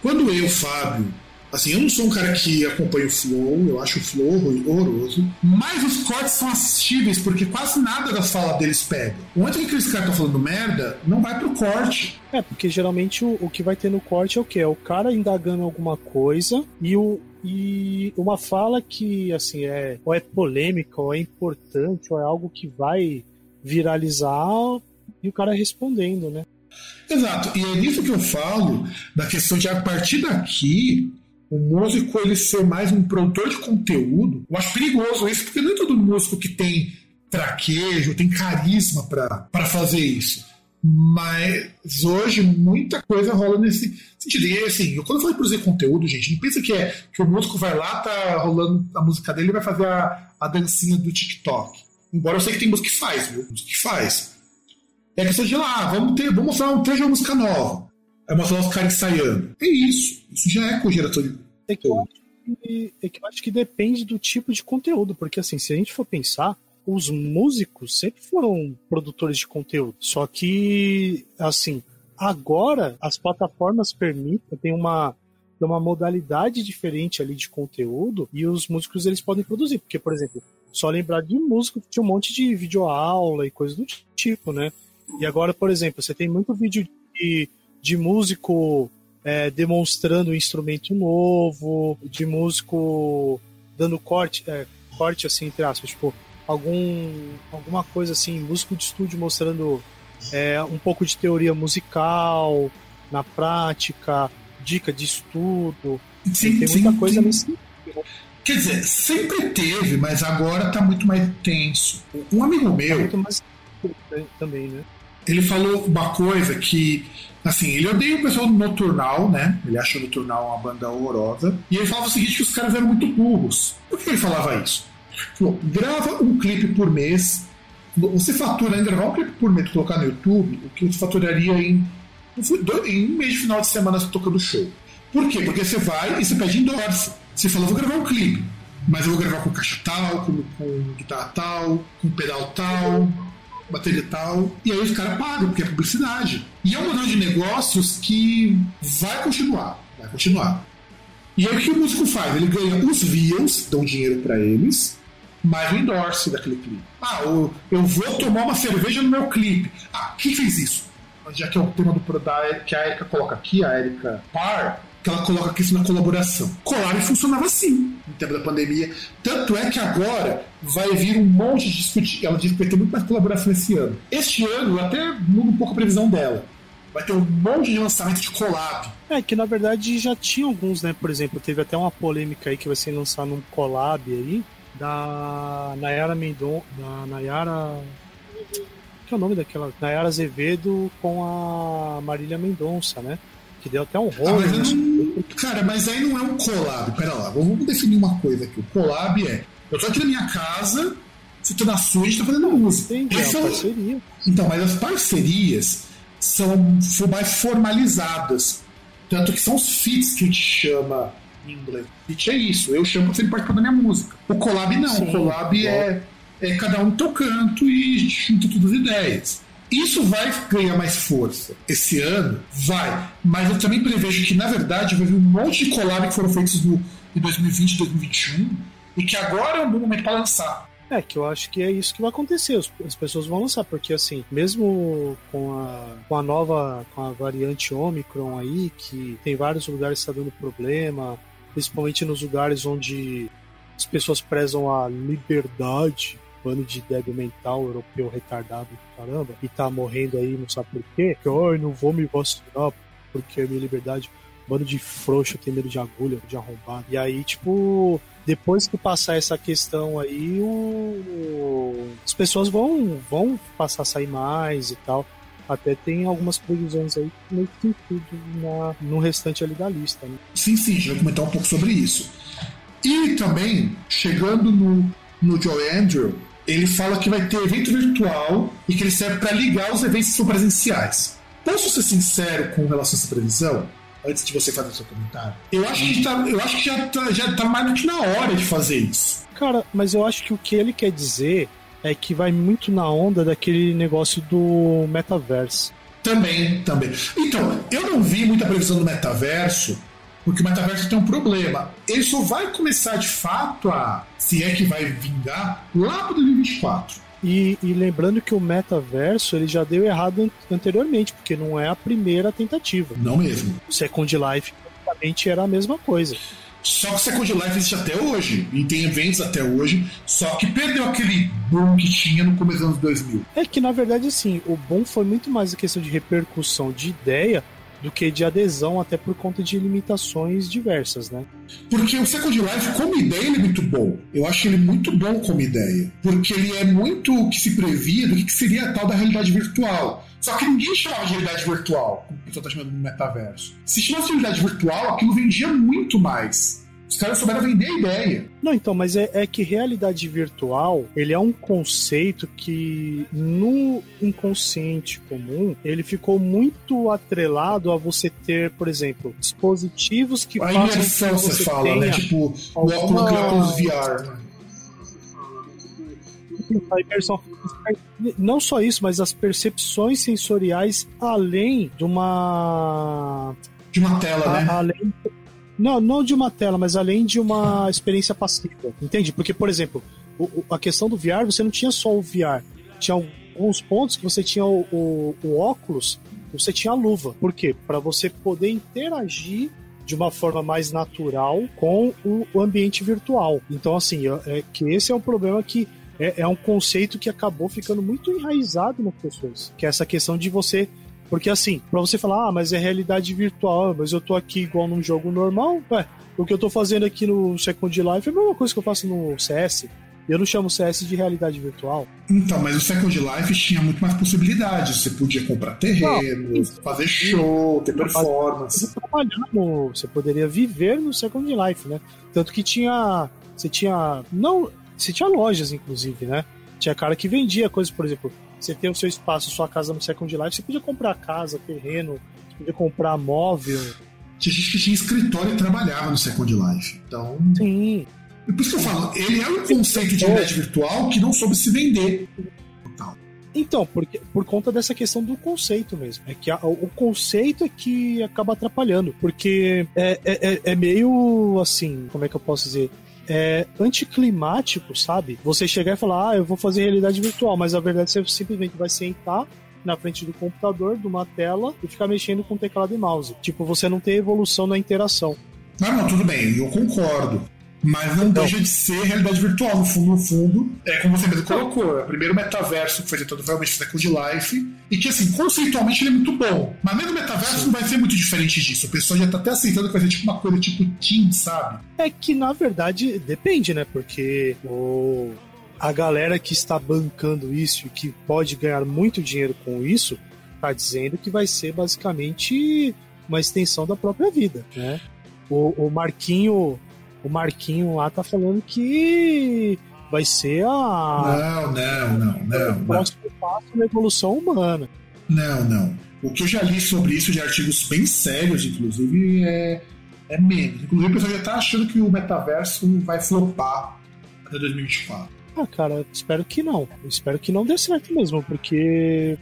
Quando eu, Fábio, Assim, eu não sou um cara que acompanha o Flow, eu acho o Flow horroroso, mas os cortes são assistíveis porque quase nada das falas deles pega. O momento que aqueles caras estão falando merda, não vai pro corte. É, porque geralmente o, o que vai ter no corte é o quê? É o cara indagando alguma coisa e o, e uma fala que assim é ou é polêmica ou é importante ou é algo que vai viralizar e o cara respondendo, né? Exato, e é nisso que eu falo da questão de a partir daqui o músico ele ser mais um produtor de conteúdo, eu acho perigoso isso, porque não é todo músico que tem traquejo, tem carisma para fazer isso. Mas hoje muita coisa rola nesse sentido. E assim, quando eu falei produzir conteúdo, gente, não pensa que é que o músico vai lá, tá rolando a música dele e vai fazer a, a dancinha do TikTok. Embora eu sei que tem música que faz, viu? Música que faz. É questão de lá, ah, vamos ter, vamos mostrar um trecho de música nova é mostrar os caras ensaiando. É isso. Isso já é cogeração de é que, eu acho que, é que eu acho que depende do tipo de conteúdo, porque assim, se a gente for pensar, os músicos sempre foram produtores de conteúdo. Só que, assim, agora as plataformas permitem, tem uma, uma modalidade diferente ali de conteúdo e os músicos eles podem produzir. Porque, por exemplo, só lembrar de músico tinha um monte de videoaula e coisas do tipo, né? E agora, por exemplo, você tem muito vídeo de de músico é, demonstrando um instrumento novo, de músico dando corte, é, corte assim, entre aspas, tipo, algum, alguma coisa assim, músico de estúdio mostrando é, um pouco de teoria musical na prática, dica de estudo. Sim, tem muita sim, coisa sim. nesse Quer dizer, sempre teve, mas agora tá muito mais tenso. Um amigo meu. Tá muito mais também, né? Ele falou uma coisa que Assim, ele odeia o pessoal do Noturnal, né? Ele acha o Noturnal uma banda horrorosa. E ele falava o seguinte: que os caras eram muito burros. Por que ele falava isso? Falou, grava um clipe por mês. Você fatura em gravar um clipe por mês colocar no YouTube, o que você faturaria em, em um mês de final de semana tocando show. Por quê? Porque você vai e você pede endorse. Você fala, vou gravar um clipe, mas eu vou gravar com caixa tal, com, com guitarra tal, com pedal tal, bateria tal, e aí os caras pagam, porque é publicidade. E é um modelo de negócios que vai continuar, vai continuar. E aí o que o músico faz? Ele ganha os views, dão dinheiro para eles, mais o endorse daquele clipe. Ah, eu, eu vou tomar uma cerveja no meu clipe. Ah, quem fez isso? Já que é o tema do da, que a Erika coloca aqui, a Erika Par, que ela coloca aqui na colaboração. Collab funcionava assim no tempo da pandemia. Tanto é que agora vai vir um monte de discutir. Ela diz que vai ter muito mais colaboração esse ano. Este ano, até muda um pouco a previsão dela. Vai ter um monte de lançamento de collab. É, que na verdade já tinha alguns, né? Por exemplo, teve até uma polêmica aí que vai ser lançado num collab aí da Nayara Mendon. Da Nayara. Que é o nome daquela? Nayara Azevedo com a Marília Mendonça, né? Que deu até um rolo. Ah, mas não, cara, mas aí não é um collab. Pera lá, vamos definir uma coisa aqui. O collab é: eu tô aqui na minha casa, você tá na sua, a gente tá fazendo música. Entendi, é são... parceria. Então, mas as parcerias são, mais formalizadas. Tanto que são os feats que a gente chama em inglês. Feat é isso, eu chamo você participar da minha música. O collab não, Sim, o collab é, é cada um teu canto e a gente junta todas as ideias. Isso vai ganhar mais força esse ano? Vai. Mas eu também prevejo que, na verdade, vai vir um monte de collab que foram feitos no, em 2020 e 2021 e que agora é um bom momento para lançar. É, que eu acho que é isso que vai acontecer. As pessoas vão lançar, porque assim, mesmo com a, com a nova, com a variante Omicron aí, que tem vários lugares que está dando problema, principalmente nos lugares onde as pessoas prezam a liberdade bando de débil mental europeu retardado caramba e tá morrendo aí, não sabe por quê. Que, ai, não vou me vacinar porque é minha liberdade. Bando de frouxo, tem medo de agulha, de arrombado. E aí, tipo, depois que passar essa questão aí, o... as pessoas vão, vão passar a sair mais e tal. até tem algumas previsões aí nesse sentido na, no restante ali da lista. Né? Sim, sim, a gente vai comentar um pouco sobre isso. E também, chegando no, no Joe Andrew, ele fala que vai ter evento virtual e que ele serve para ligar os eventos que são presenciais. Posso ser sincero com relação a essa previsão? Antes de você fazer o seu comentário. Eu acho que, tá, eu acho que já, tá, já tá mais do que na hora de fazer isso. Cara, mas eu acho que o que ele quer dizer é que vai muito na onda daquele negócio do metaverso. Também, também. Então, eu não vi muita previsão do metaverso, porque o metaverso tem um problema. Ele só vai começar de fato a, se é que vai vingar, lá para 2024. E, e, lembrando que o metaverso ele já deu errado anteriormente, porque não é a primeira tentativa. Não mesmo. O Second Life praticamente era a mesma coisa. Só que o Second Life existe até hoje, e tem eventos até hoje, só que perdeu aquele boom que tinha no começo dos anos 2000. É que, na verdade, assim, o boom foi muito mais a questão de repercussão de ideia do que de adesão, até por conta de limitações diversas, né? Porque o Second Life, como ideia, ele é muito bom. Eu acho ele muito bom como ideia. Porque ele é muito o que se previa do que seria a tal da realidade virtual. Só que ninguém chamava de realidade virtual, como o pessoal está chamando de metaverso. Se chamasse de realidade virtual, aquilo vendia muito mais. Os caras souberam vender a ideia. Não, então, mas é, é, que realidade virtual, ele é um conceito que no inconsciente comum, ele ficou muito atrelado a você ter, por exemplo, dispositivos que a imersão que você, você fala, né? Tipo, o óculos VR. Né? A imersão. Não só isso, mas as percepções sensoriais além de uma. De uma tela, a, né? Além não, não de uma tela, mas além de uma experiência passiva. Entende? Porque, por exemplo, o, a questão do VR, você não tinha só o VR. Tinha alguns pontos que você tinha o, o, o óculos, você tinha a luva. Por quê? Para você poder interagir de uma forma mais natural com o, o ambiente virtual. Então, assim, é, é que esse é um problema que é, é, um conceito que acabou ficando muito enraizado nas pessoas, que é essa questão de você porque assim, pra você falar, ah, mas é realidade virtual, mas eu tô aqui igual num jogo normal, ué, o que eu tô fazendo aqui no Second Life é a mesma coisa que eu faço no CS. Eu não chamo CS de realidade virtual. Então, mas o Second Life tinha muito mais possibilidades. Você podia comprar terreno, não, fazer show, ter performance. Trabalhar no, você poderia viver no Second Life, né? Tanto que tinha. Você tinha. Não. Você tinha lojas, inclusive, né? Tinha cara que vendia coisas, por exemplo, você tem o seu espaço, sua casa no Second Life, você podia comprar casa, terreno, você podia comprar móvel. Tinha gente que tinha escritório e trabalhava no Second Life. Então. Sim. E por isso que eu falo, ele é um conceito de realidade virtual que não soube se vender. Então, porque, por conta dessa questão do conceito mesmo. É que a, o conceito é que acaba atrapalhando. Porque é, é, é, é meio assim, como é que eu posso dizer? É, anticlimático, sabe? Você chegar e falar, ah, eu vou fazer realidade virtual, mas a verdade é você simplesmente vai sentar na frente do computador, de uma tela, e ficar mexendo com teclado e mouse. Tipo, você não tem evolução na interação. Não, não, tudo bem, eu concordo. Mas não então, deixa de ser realidade virtual. No fundo, no fundo, é como você mesmo colocou. É o primeiro metaverso que foi tentado realmente Second Life. E que, assim, conceitualmente ele é muito bom. Mas mesmo o metaverso sim. não vai ser muito diferente disso. O pessoal já tá até aceitando que vai ser tipo uma coisa tipo Team, sabe? É que, na verdade, depende, né? Porque o... a galera que está bancando isso e que pode ganhar muito dinheiro com isso, tá dizendo que vai ser basicamente uma extensão da própria vida, né? O, o Marquinho o Marquinho lá tá falando que vai ser a. Não, não, não, não. O próximo passo na evolução humana. Não, não. O que eu já li sobre isso de artigos bem sérios, inclusive, é, é menos. Inclusive, o pessoal já tá achando que o metaverso vai flopar até 2024. Ah, cara, espero que não. espero que não dê certo mesmo, porque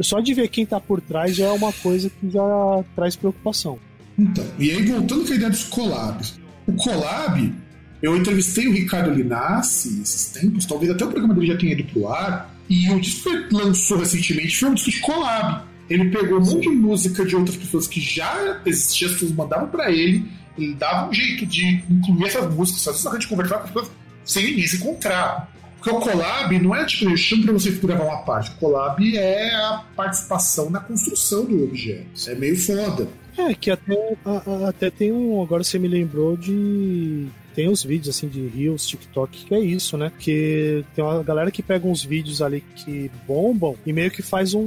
só de ver quem tá por trás já é uma coisa que já traz preocupação. Então, e aí voltando com a ideia dos collabs. O Collab, eu entrevistei o Ricardo Linassi esses tempos, talvez até o programa dele já tenha ido pro ar, e o disco que lançou recentemente foi um disco de collab. Ele pegou um monte de música de outras pessoas que já existiam, as pessoas mandavam para ele, ele dava um jeito de incluir essas músicas, só a gente conversar com as pessoas sem se encontrar. Porque o collab não é tipo, eu chamo pra você gravar uma parte. O collab é a participação na construção do objeto. É meio foda. É, que até, a, a, até tem um. Agora você me lembrou de. tem os vídeos assim de Reels, TikTok, que é isso, né? Que tem uma galera que pega uns vídeos ali que bombam e meio que faz um,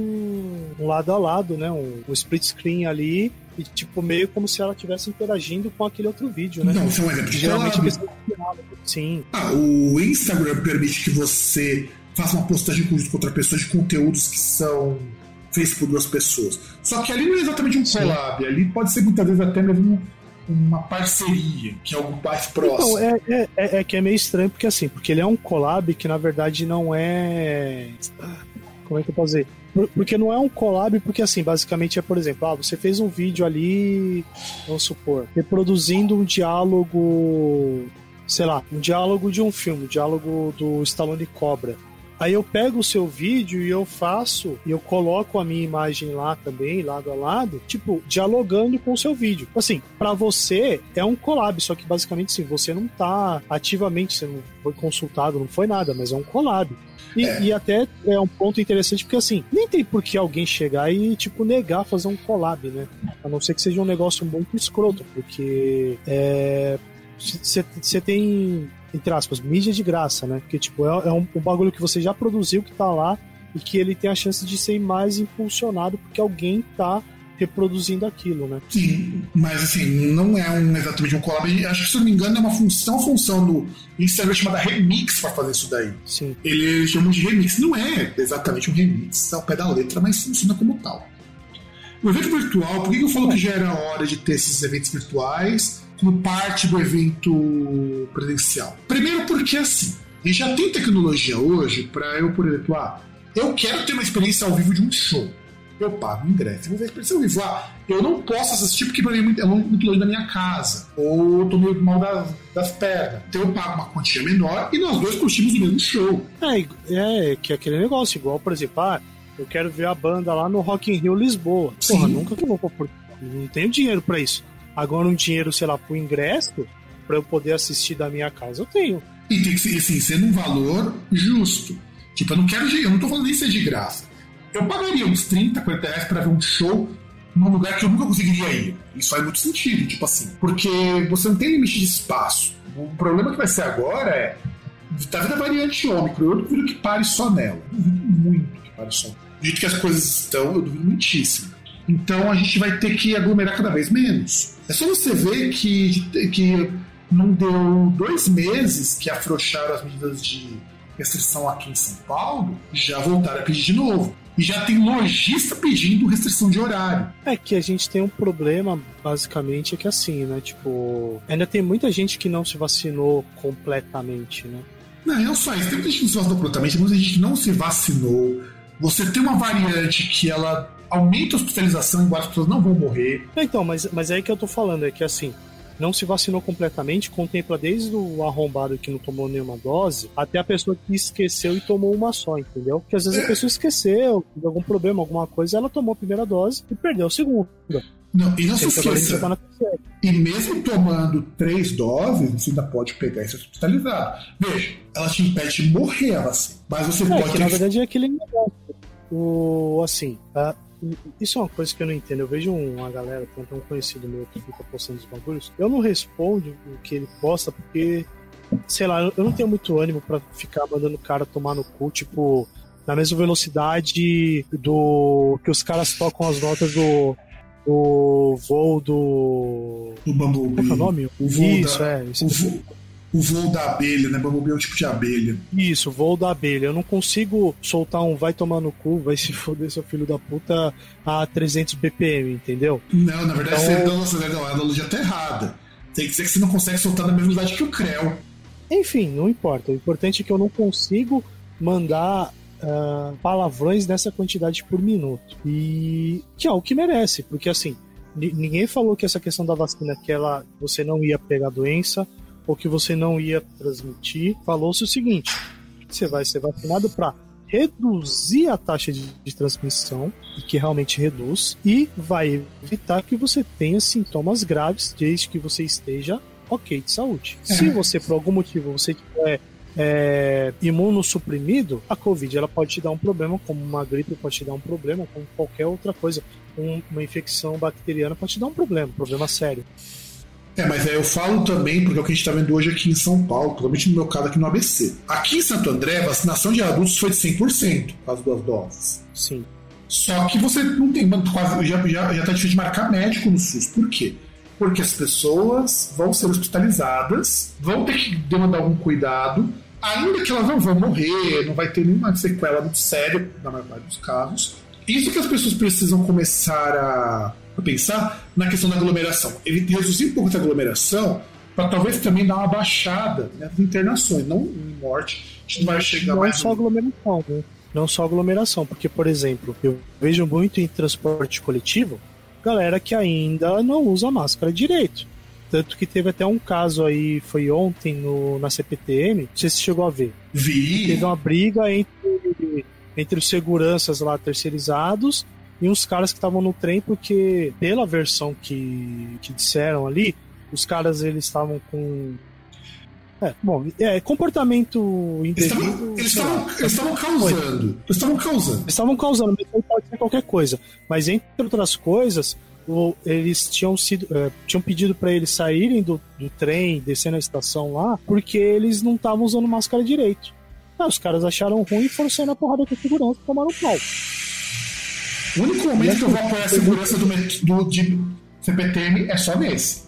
um lado a lado, né? Um, um split screen ali e tipo meio como se ela estivesse interagindo com aquele outro vídeo, né? Não, um exemplo de Geralmente collab. sim. Ah, o Instagram permite que você faça uma postagem com outra pessoa de conteúdos que são feitos por duas pessoas. Só que ali não é exatamente um collab, ali pode ser muitas vezes até mesmo uma parceria, que é algo mais próximo. Então, é, é, é, que é meio estranho, porque assim, porque ele é um collab que na verdade não é. Como é que eu posso dizer? Por- Porque não é um collab, porque assim, basicamente é, por exemplo, ah, você fez um vídeo ali, vamos supor, reproduzindo um diálogo, sei lá, um diálogo de um filme, um diálogo do Stallone Cobra. Aí eu pego o seu vídeo e eu faço, e eu coloco a minha imagem lá também, lado a lado, tipo, dialogando com o seu vídeo. Assim, pra você é um collab, só que basicamente sim, você não tá ativamente, você não foi consultado, não foi nada, mas é um collab. E, e até é um ponto interessante, porque assim, nem tem por que alguém chegar e, tipo, negar fazer um collab, né? A não ser que seja um negócio muito escroto, porque é. Você tem, entre aspas, mídia de graça, né? Porque, tipo, é, é um, um bagulho que você já produziu, que tá lá, e que ele tem a chance de ser mais impulsionado porque alguém tá reproduzindo aquilo, né? Sim, mas assim, não é um, exatamente um collab. Acho que, se eu não me engano, é uma função, função do Instagram chamada Remix para fazer isso daí. Sim. Ele chama de remix. Não é exatamente um remix ao pé da letra, mas funciona como tal. O evento virtual, por que que eu falo que já era hora de ter esses eventos virtuais como parte do evento presencial? Primeiro porque assim, a gente já tem tecnologia hoje para eu, por exemplo, ah, eu quero ter uma experiência ao vivo de um show. Eu pago o ingresso, vou ver a experiência ao vivo. Ah, eu não posso assistir porque pra mim é muito, é muito longe da minha casa. Ou eu tô meio mal das, das pernas. Então eu pago uma quantia menor e nós dois curtimos o mesmo show. É, é que é aquele negócio, igual, por exemplo, ah, eu quero ver a banda lá no Rock in Rio Lisboa. Porra, Sim. nunca que vou Não tenho dinheiro pra isso. Agora um dinheiro, sei lá, pro ingresso, pra eu poder assistir da minha casa, eu tenho. E tem que ser, assim, ser num valor justo. Tipo, eu não quero de, eu não tô falando nem ser de graça. Eu pagaria uns 30, 40 reais pra ver um show num lugar que eu nunca conseguiria ir. Isso faz muito sentido, tipo assim. Porque você não tem limite de espaço. O problema que vai ser agora é. Tá vendo a variante Ômicron? Eu duvido que pare só nela. Eu duvido muito que pare só. Do que as coisas estão, eu duvido muitíssimo. Então a gente vai ter que aglomerar cada vez menos. É só você ver que, que não deu dois meses que afrouxaram as medidas de restrição aqui em São Paulo, já voltaram a pedir de novo. E já tem lojista pedindo restrição de horário. É que a gente tem um problema, basicamente, é que assim, né? Tipo, ainda tem muita gente que não se vacinou completamente, né? Não, não só isso. Tem muita gente que não se vacinou completamente, muita gente que não se vacinou. Você tem uma variante que ela aumenta a hospitalização, embora as pessoas não vão morrer. Então, mas, mas é aí que eu tô falando, é que assim, não se vacinou completamente, contempla desde o arrombado que não tomou nenhuma dose, até a pessoa que esqueceu e tomou uma só, entendeu? Porque às vezes a pessoa esqueceu, teve algum problema, alguma coisa, ela tomou a primeira dose e perdeu a segunda. Não, e não se esqueça, tá e mesmo tomando três doses, você ainda pode pegar e ser hospitalizado. Veja, ela te impede de morrer, a vacina. Mas você É, pode que na verdade é aquele negócio. O, assim, isso é uma coisa que eu não entendo. Eu vejo uma galera, tem até um conhecido meu que fica postando os bagulhos. Eu não respondo o que ele posta porque, sei lá, eu não tenho muito ânimo pra ficar mandando o cara tomar no cu, tipo, na mesma velocidade do que os caras tocam as notas do, do voo do. o Bumblebee. Qual que é o nome? O voo Isso, da, é. Isso, o, voo, o voo da abelha, né? Bumblebee é um tipo de abelha. Isso, voo da abelha. Eu não consigo soltar um vai tomar no cu, vai se foder seu filho da puta a 300 BPM, entendeu? Não, na verdade, Então- você, não, não, a analogia tá errada. Tem que dizer que você não consegue soltar na mesma velocidade que o Creu. Enfim, não importa. O importante é que eu não consigo mandar ah, palavrões nessa quantidade por minuto. E que é o que merece, porque assim, ni- ninguém falou que essa questão da vacina que ela você não ia pegar doença ou que você não ia transmitir. Falou-se o seguinte: você vai ser vacinado para reduzir a taxa de, de transmissão, e que realmente reduz, e vai evitar que você tenha sintomas graves desde que você esteja ok de saúde. Se você, por algum motivo, você tiver é, imunossuprimido, a Covid ela pode te dar um problema, como uma gripe pode te dar um problema, como qualquer outra coisa. Um- uma infecção bacteriana pode te dar um problema, um problema sério. É, mas é, eu falo também, porque é o que a gente está vendo hoje aqui em São Paulo, principalmente no meu caso aqui no ABC. Aqui em Santo André, a vacinação de adultos foi de 100%, com as duas doses. Sim. Só que você não tem quase já, já, já tá difícil de marcar médico no SUS. Por quê? Porque as pessoas vão ser hospitalizadas, vão ter que demandar algum cuidado, ainda que elas não vão morrer, não vai ter nenhuma sequela muito séria, na maior parte dos casos. Isso que as pessoas precisam começar a, a pensar na questão da aglomeração. Ele reduzir um pouco essa aglomeração para talvez também dar uma baixada nas internações, não em morte. A gente não vai chegar não mais. só aglomeração, né? Não só aglomeração, porque, por exemplo, eu vejo muito em transporte coletivo galera que ainda não usa máscara direito. Tanto que teve até um caso aí, foi ontem no, na CPTM, não sei se chegou a ver. Vi. Teve uma briga entre, entre os seguranças lá terceirizados e uns caras que estavam no trem, porque pela versão que, que disseram ali, os caras eles estavam com é, bom, é, comportamento indevido. Eles estavam causando. Eles estavam causando. Eles estavam causando, mas pode ser qualquer coisa. Mas entre outras coisas, o, eles tinham sido. É, tinham pedido para eles saírem do, do trem, descer na estação lá, porque eles não estavam usando máscara direito. Ah, os caras acharam ruim e foram sair na porrada com a segurança e tomaram pau. O único momento que eu vou apoiar a segurança do, do, de CPTM é só nesse.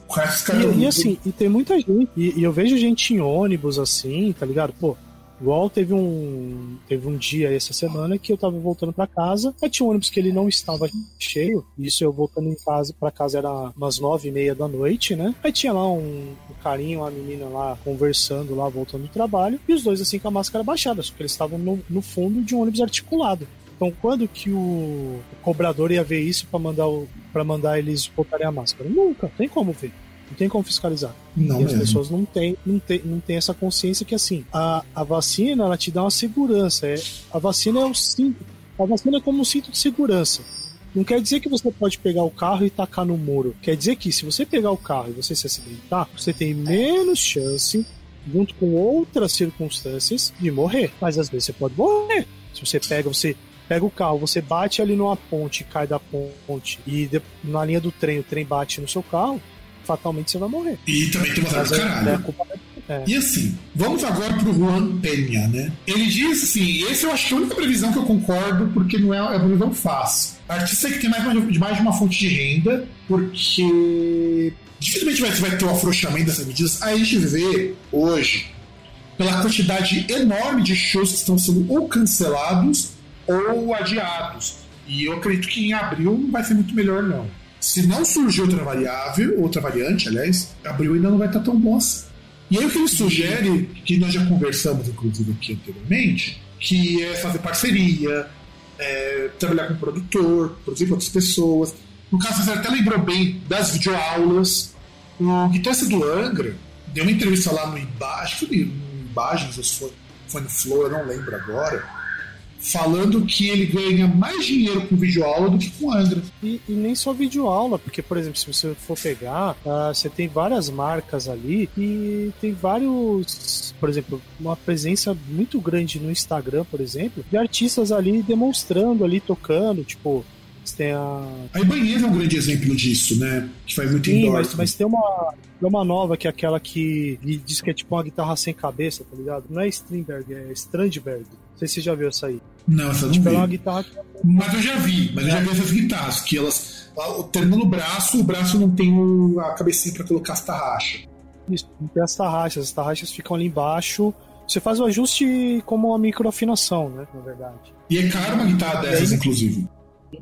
E, e, assim, e tem muita gente, e, e, eu vejo gente em ônibus assim, tá ligado? Pô, igual teve um teve um dia essa semana que eu tava voltando para casa, aí tinha um ônibus que ele não estava cheio, isso eu voltando em casa para casa era umas nove e meia da noite, né? Aí tinha lá um, um carinho, uma menina lá conversando lá, voltando do trabalho, e os dois assim com a máscara baixada, só que eles estavam no, no fundo de um ônibus articulado. Então, quando que o, cobrador ia ver isso para mandar, para mandar eles botarem a máscara? Nunca, tem como ver. Não tem como fiscalizar. Não e as pessoas não têm, não têm, não têm essa consciência que assim, a, a vacina ela te dá uma segurança. É, a vacina é o cinto. A vacina é como um cinto de segurança. Não quer dizer que você pode pegar o carro e tacar no muro. Quer dizer que se você pegar o carro e você se acidentar, você tem menos chance, junto com outras circunstâncias, de morrer. Mas às vezes você pode morrer. Se você pega, você pega o carro, você bate ali numa ponte, cai da ponte e de, na linha do trem, o trem bate no seu carro, fatalmente você vai morrer. E também tem uma do caralho. É. E assim, vamos agora pro Juan Penha, né? Ele diz assim: esse eu acho que é a única previsão que eu concordo, porque não é, é uma previsão fácil. Artista que tem mais, mais de uma fonte de renda, porque dificilmente vai, vai ter o um afrouxamento dessas medidas. A gente vê hoje, pela quantidade enorme de shows que estão sendo ou cancelados ou adiados. E eu acredito que em abril não vai ser muito melhor, não. Se não surgir outra variável, outra variante, aliás, abril ainda não vai estar tão bom assim. E aí o que ele sugere, que nós já conversamos, inclusive, aqui anteriormente, que é fazer parceria, é, trabalhar com produtor, produzir com outras pessoas. No caso, você até lembrou bem das videoaulas. O guitarrista do Angra deu uma entrevista lá no Ibagens, acho que foi no Ibagens, ou foi, foi no Flow, eu não lembro agora falando que ele ganha mais dinheiro com videoaula do que com Angra. E, e nem só videoaula, porque, por exemplo, se você for pegar, uh, você tem várias marcas ali e tem vários, por exemplo, uma presença muito grande no Instagram, por exemplo, de artistas ali demonstrando ali, tocando, tipo, tem a. A Ibanez é um grande exemplo disso, né? Que faz muito Sim, mas, mas, tem uma, tem uma nova que é aquela que diz que é tipo uma guitarra sem cabeça, tá ligado? Não é Strindberg, é Strandberg. Não sei se você já viu essa aí. Não, essa não tipo, vi. é uma guitarra. Mas eu já vi, mas eu já vi essas guitarras, que elas. Terminando o braço, o braço não tem a cabecinha para colocar as tarraxas. Isso, não tem as tarraxas, as tarraxas ficam ali embaixo. Você faz o ajuste como uma microafinação, né? Na verdade. E é caro uma guitarra dessas, inclusive.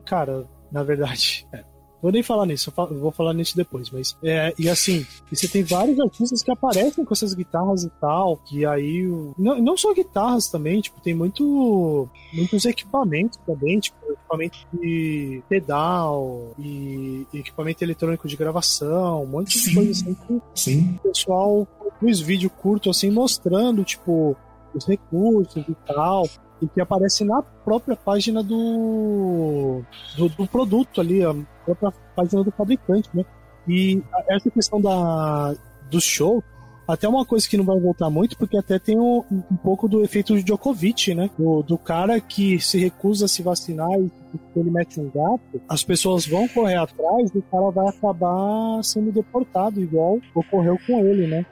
Cara, na verdade, é. Vou nem falar nisso, eu vou falar nisso depois, mas. É, e assim, você tem vários artistas que aparecem com essas guitarras e tal, e aí. Não, não só guitarras também, tipo, tem muito. muitos equipamentos também, tipo, equipamento de pedal e, e equipamento eletrônico de gravação, um monte de Sim. coisa assim que Sim. o pessoal produz vídeo curto assim, mostrando, tipo, os recursos e tal e que aparece na própria página do, do, do, produto ali, a própria página do fabricante, né? E essa questão da, do show, até uma coisa que não vai voltar muito, porque até tem um, um pouco do efeito de Djokovic, né? Do, do, cara que se recusa a se vacinar e se ele mete um gato, as pessoas vão correr atrás e o cara vai acabar sendo deportado, igual ocorreu com ele, né?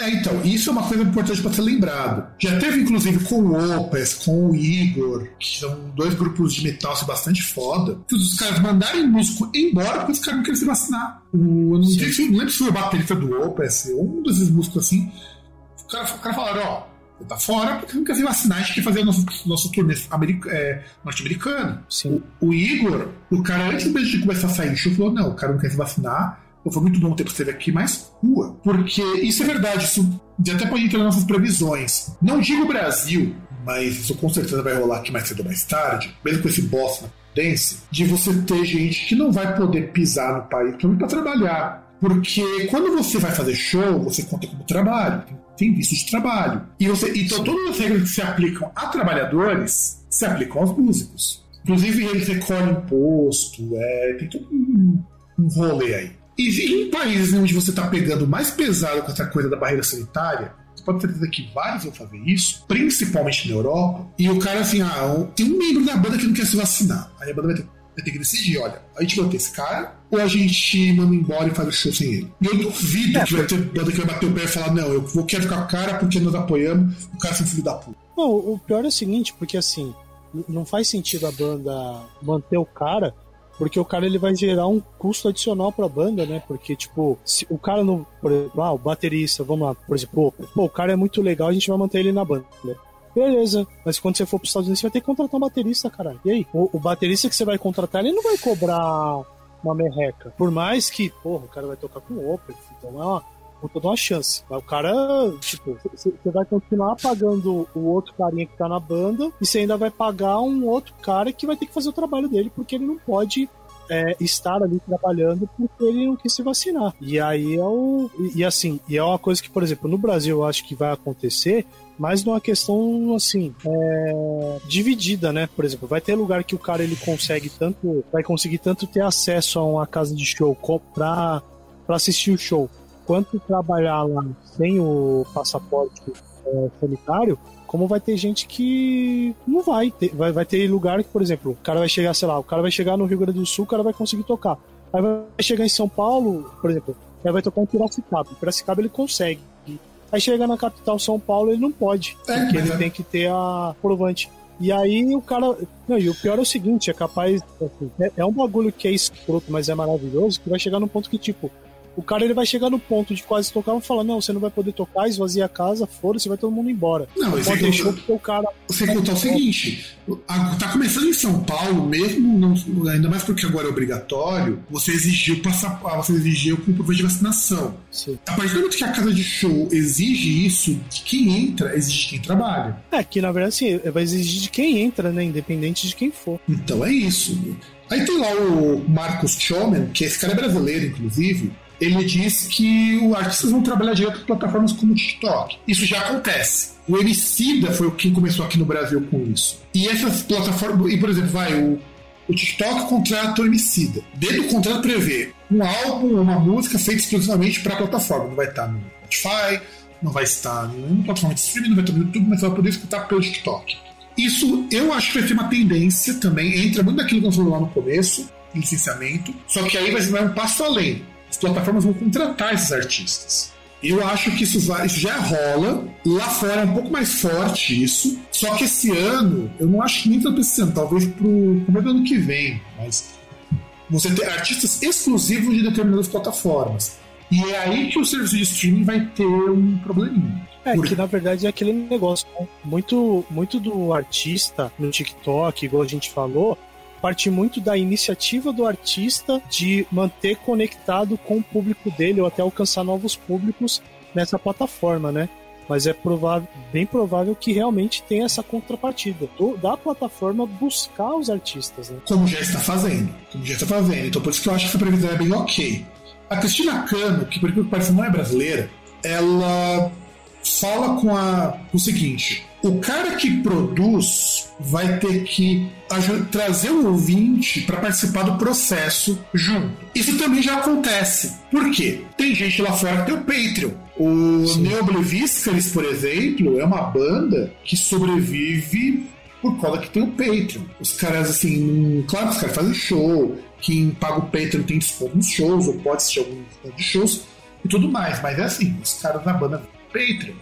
É, então, isso é uma coisa importante para ser lembrado. Já teve, inclusive, com o Opes, com o Igor, que são dois grupos de metal assim, bastante foda, que os caras mandarem músico embora porque os caras não querem se vacinar. O, eu não, sei se, não lembro se foi o baterista do Opes, ou um desses músicos assim, o cara, o cara falaram, ó, tá fora porque se vacinar, a gente quer fazer o nosso, nosso turnê é, norte-americano. O, o, Igor, o cara, antes mesmo de começar a sair do show, falou: não, o cara não quer se vacinar. Foi muito bom ter você aqui, mas rua. Porque isso é verdade, isso até pode entrar nas nossas previsões. Não digo Brasil, mas isso com certeza vai rolar aqui mais cedo ou mais tarde, mesmo com esse boss na Dance, de você ter gente que não vai poder pisar no país para trabalhar. Porque quando você vai fazer show, você conta como trabalho tem visto de trabalho. E você, então todas as regras que se aplicam a trabalhadores se aplicam aos músicos. Inclusive eles recolhem imposto, é, tem todo um, um rolê aí. E em países onde você está pegando mais pesado com essa coisa da barreira sanitária, você pode ter certeza que vários vão fazer isso, principalmente na Europa, e o cara assim, ah, tem um membro da banda que não quer se vacinar. Aí a banda vai ter vai ter que decidir, olha, a gente mantém esse cara ou a gente manda embora e faz o show sem ele. E eu duvido é, que vai ter banda que vai bater o pé e falar, não, eu vou quero ficar com o cara porque nós apoiamos o cara sem filho da puta. Não, o pior é o seguinte, porque assim, não faz sentido a banda manter o cara porque o cara ele vai gerar um custo adicional pra banda, né? Porque, tipo, se o cara não. Por exemplo, ah, o baterista, vamos lá, por exemplo, pô, o cara é muito legal, a gente vai manter ele na banda. Né? Beleza, mas quando você for para os Estados Unidos, você vai ter que contratar um baterista, caralho. E aí? O, o, baterista que você vai contratar, ele não vai cobrar uma merreca. Por mais que, porra, o cara vai tocar com Opeth, então é uma puta de uma chance. Mas o cara, tipo, você vai continuar pagando o outro carinha que tá na banda e você ainda vai pagar um outro cara que vai ter que fazer o trabalho dele porque ele não pode é, estar ali trabalhando porque ele não quis se vacinar. E aí é o. E, e assim, e é uma coisa que, por exemplo, no Brasil eu acho que vai acontecer mas numa questão assim é, dividida, né? Por exemplo, vai ter lugar que o cara ele consegue tanto, vai conseguir tanto ter acesso a uma casa de show para para assistir o show, quanto trabalhar lá sem o passaporte é, sanitário, como vai ter gente que não vai ter, vai, vai ter lugar que, por exemplo, o cara vai chegar, sei lá, o cara vai chegar no Rio Grande do Sul, o cara vai conseguir tocar. Aí vai chegar em São Paulo, por exemplo, aí vai tocar em Piracicaba. Em Piracicaba ele consegue. Aí chega na capital São Paulo, ele não pode. É, porque ele tem que ter a provante. E aí o cara. Não, e o pior é o seguinte, é capaz. Assim, é, é um bagulho que é escroto, mas é maravilhoso, que vai chegar num ponto que, tipo, o cara ele vai chegar no ponto de quase tocar e falar: Não, você não vai poder tocar, esvazia a casa, foda-se, vai todo mundo embora. Não, mas pode deixar porque o cara. Você contar o seguinte: tá começando em São Paulo, mesmo, não, ainda mais porque agora é obrigatório, você exigiu passar, você exigiu comprovante de vacinação. Sim. A partir do momento que a casa de show exige isso, de quem entra, exige quem trabalha. É, que na verdade, sim, vai exigir de quem entra, né? Independente de quem for. Então é isso. Aí tem lá o Marcos Chomen, que esse cara é brasileiro, inclusive, ele diz que os artistas vão trabalhar direto com plataformas como o TikTok. Isso já acontece. O Emicida foi quem começou aqui no Brasil com isso. E essas plataformas, e por exemplo, vai, o, o TikTok contrata o Emicida. Dentro do contrato prevê um álbum, uma música feita exclusivamente para a plataforma. Não vai estar no Spotify, não vai estar em nenhuma plataforma de streaming, não vai estar no YouTube, mas vai poder escutar pelo TikTok. Isso eu acho que vai ser uma tendência também, entra muito naquilo que nós falamos lá no começo, licenciamento, só que aí vai ser um passo além as plataformas vão contratar esses artistas. Eu acho que isso, vai, isso já rola. Lá fora é um pouco mais forte isso. Só que esse ano, eu não acho que nem tanto esse ano, talvez pro começo do ano que vem. Mas você tem artistas exclusivos de determinadas plataformas. E é aí que o serviço de streaming vai ter um probleminha. É, que na verdade é aquele negócio. Né? Muito, muito do artista no TikTok, igual a gente falou, parte muito da iniciativa do artista de manter conectado com o público dele ou até alcançar novos públicos nessa plataforma, né? Mas é provável, bem provável que realmente tenha essa contrapartida do, da plataforma buscar os artistas, né? Como já está fazendo, como já está fazendo. Então por isso que eu acho que essa previsão é bem ok. A Cristina Cano, que por que parece não é brasileira, ela fala com a, o seguinte: o cara que produz vai ter que trazer o ouvinte para participar do processo junto. Isso também já acontece. Por quê? Tem gente lá fora que tem o Patreon. O Neobleviscaris, por exemplo, é uma banda que sobrevive por causa que tem o Patreon. Os caras, assim, claro que os caras fazem show, quem paga o Patreon tem desconto nos shows, ou pode assistir alguns de shows e tudo mais, mas é assim, os caras na banda Patreon.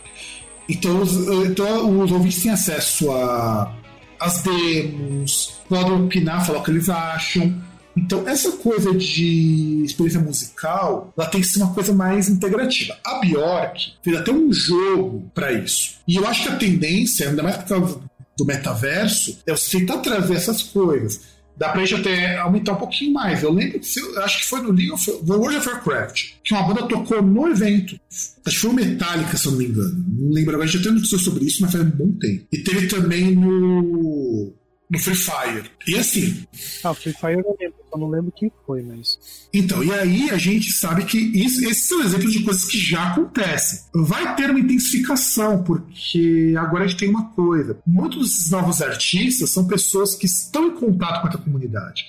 Então os, então, os ouvintes têm acesso a as demos, podem opinar, falar o que eles acham. Então, essa coisa de experiência musical, ela tem que ser uma coisa mais integrativa. A Bjork fez até um jogo para isso. E eu acho que a tendência, ainda mais por causa do metaverso, é você tentar trazer essas coisas. Dá pra gente até aumentar um pouquinho mais. Eu lembro eu acho que foi no League of, World of Warcraft, que uma banda tocou no evento. Acho que foi o Metallica, se eu não me engano. Não lembro agora, já tem notícia sobre isso, mas faz um bom tempo. E teve também no no Free Fire. E assim. Ah, Free Fire eu não lembro, eu não lembro quem foi, mas. Então, e aí a gente sabe que isso, esses são exemplos de coisas que já acontecem. Vai ter uma intensificação, porque agora a gente tem uma coisa: muitos desses novos artistas são pessoas que estão em contato com a comunidade.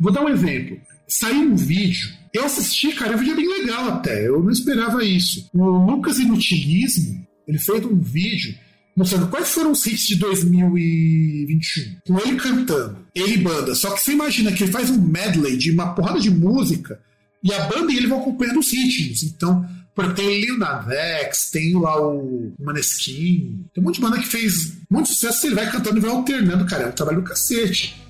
Vou dar um exemplo. Saiu um vídeo eu assisti, cara, o vídeo é bem legal até. Eu não esperava isso. O Lucas Inutilismo, ele fez um vídeo mostrando quais foram os hits de 2021. Com ele cantando, ele banda. Só que você imagina que ele faz um medley de uma porrada de música e a banda e ele vão acompanhando os ritmos. Então, tem Lil Nas tem lá o Maneskin, tem um monte de banda que fez muito sucesso, ele vai cantando e vai alternando, cara, é um trabalho do cacete.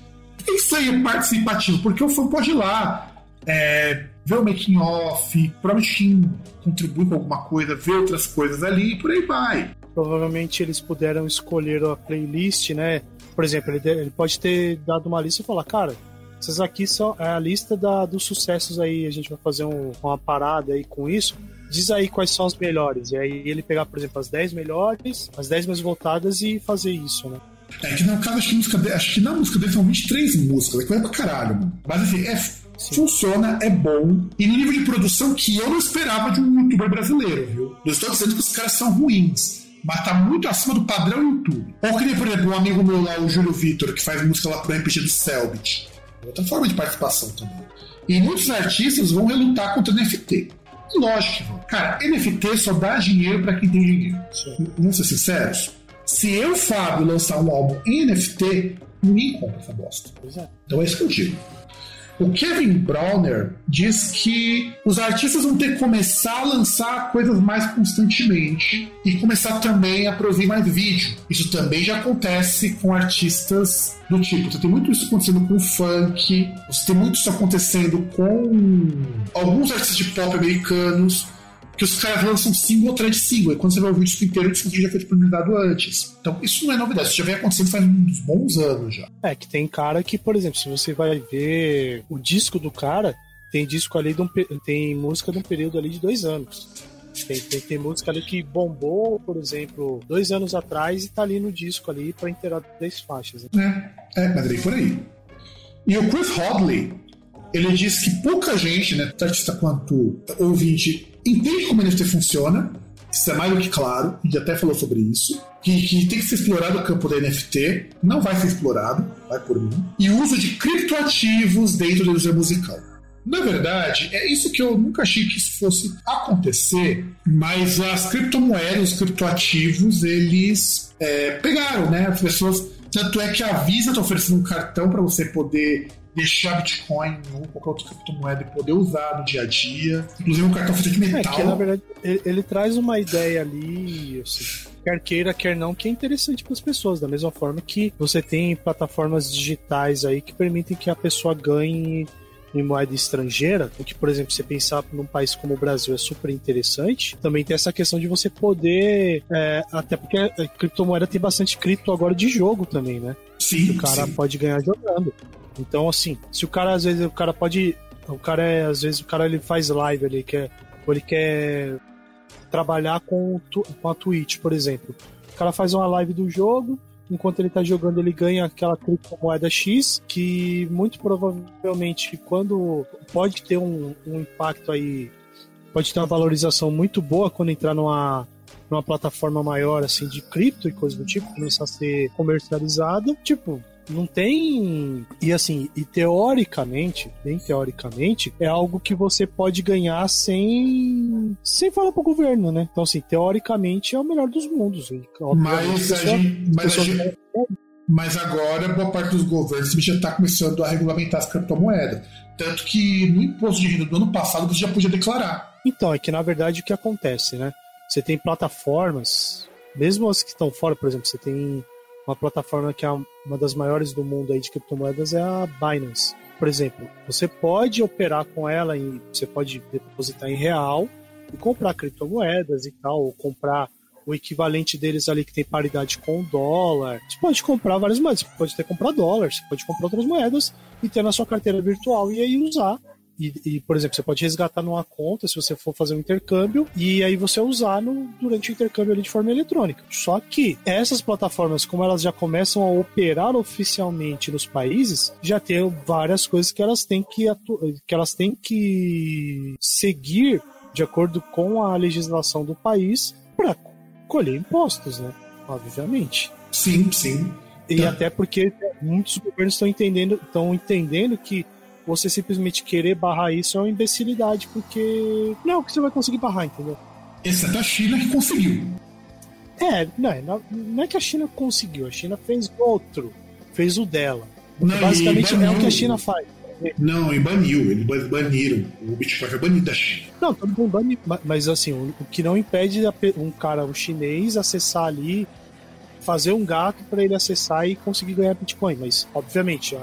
Isso aí é participativo, porque o fã pode ir lá, é, ver o making off, provavelmente quem contribui com alguma coisa, ver outras coisas ali e por aí vai provavelmente eles puderam escolher a playlist, né? Por exemplo, ele, ele pode ter dado uma lista e falar, cara, essas aqui são é a lista da, dos sucessos aí, a gente vai fazer um, uma parada aí com isso. Diz aí quais são as melhores. E aí ele pegar, por exemplo, as 10 melhores, as 10 mais votadas e fazer isso, né? É que no caso, acho que, música acho que na música dele são 23 músicas, é coisa pra caralho, mano. Mas assim, é, funciona, é bom. E no nível de produção que eu não esperava de um youtuber brasileiro, viu? Não estou dizendo que os caras são ruins mas tá muito acima do padrão YouTube. Ou que nem, por exemplo, um amigo meu lá, o Júlio Vitor, que faz música lá pro RPG do Selbit. Outra forma de participação também. E muitos artistas vão relutar contra NFT. Lógico que vão. Cara, NFT só dá dinheiro para quem tem dinheiro. Vamos ser sinceros? Se eu, Fábio, lançar um álbum em NFT, ninguém compra essa bosta. É. Então é isso que eu digo. O Kevin Browner diz que os artistas vão ter que começar a lançar coisas mais constantemente e começar também a produzir mais vídeo. Isso também já acontece com artistas do tipo. Você tem muito isso acontecendo com funk, você tem muito isso acontecendo com alguns artistas de pop americanos que os caras lançam single atrás de single. E quando você vai ouvir o disco inteiro, o disco já foi disponibilizado antes. Então, isso não é novidade. Isso já vem acontecendo faz uns bons anos já. É, que tem cara que, por exemplo, se você vai ver o disco do cara, tem disco ali, de um, tem música de um período ali de dois anos. Tem, tem, tem, música ali que bombou, por exemplo, dois anos atrás e tá ali no disco ali pra inteirar 10 faixas. Né? É, é, mas por aí. E o Chris Hodley, ele diz que pouca gente, né, tanto artista quanto ouvinte, entende como o NFT funciona, isso é mais do que claro, a gente até falou sobre isso, que, que, tem que ser explorado o campo da NFT, não vai ser explorado, vai por mim, e o uso de criptoativos dentro da indústria musical. Na verdade, é isso que eu nunca achei que isso fosse acontecer, mas as criptomoedas, os criptoativos, eles é, pegaram, né? As pessoas. Tanto é que a Visa está oferecendo um cartão para você poder deixar Bitcoin ou qualquer outra criptomoeda e poder usar no dia a dia. Inclusive um cartão feito de metal. É, que, na verdade, ele, ele, traz uma ideia ali, assim, quer queira, quer não, que é interessante para as pessoas, da mesma forma que você tem plataformas digitais aí que permitem que a pessoa ganhe em moeda estrangeira, o que, por exemplo, você pensar num país como o Brasil é super interessante, também tem essa questão de você poder, é, até porque a criptomoeda tem bastante cripto agora de jogo também, né? Sim. O cara sim. pode ganhar jogando. Então, assim, se o cara, às vezes, o cara pode. O cara é, às vezes, o cara ele faz live ali, quer, ou ele quer trabalhar com, com a Twitch, por exemplo. O cara faz uma live do jogo, enquanto ele tá jogando, ele ganha aquela criptomoeda X, que muito provavelmente, quando pode ter um, um impacto aí, pode ter uma valorização muito boa quando entrar numa, numa plataforma maior, assim, de cripto e coisa do tipo, começar a ser comercializada. Tipo, não tem. E assim, e teoricamente, bem teoricamente, é algo que você pode ganhar sem. sem falar pro governo, né? Então, assim, teoricamente é o melhor dos mundos. Mas a gente. Mas a gente... Mas agora, boa parte dos governos já está começando a regulamentar as criptomoedas. Tanto que no imposto de renda do ano passado você já podia declarar. Então, é que na verdade o que acontece, né? Você tem plataformas, mesmo as que estão fora, por exemplo, você tem uma plataforma que é uma das maiores do mundo aí de criptomoedas é a Binance. Por exemplo, você pode operar com ela e você pode depositar em real e comprar criptomoedas e tal, ou comprar o equivalente deles ali que tem paridade com o dólar. Você pode comprar várias moedas, você pode ter comprar dólar, você pode comprar outras moedas e ter na sua carteira virtual e aí usar. E, e, por exemplo, você pode resgatar numa conta se você for fazer um intercâmbio e aí você usar no, durante o intercâmbio ali de forma eletrônica. Só que essas plataformas, como elas já começam a operar oficialmente nos países, já tem várias coisas que elas têm que, que elas têm que seguir de acordo com a legislação do país para colher impostos, né? Obviamente. Sim, sim. E tá. até porque muitos governos estão entendendo, estão entendendo que você simplesmente querer barrar isso é uma imbecilidade, porque não é o que você vai conseguir barrar, entendeu? Exceto a China que conseguiu. É, não, é, não é que a China conseguiu, a China fez outro, fez o dela. Não, basicamente é o que a China faz. Não, e baniu, eles baniram. O Bitcoin foi banido da China. Não, todo mundo baniu. Mas assim, o que não impede um cara, um chinês, acessar ali, fazer um gato para ele acessar e conseguir ganhar Bitcoin. Mas, obviamente,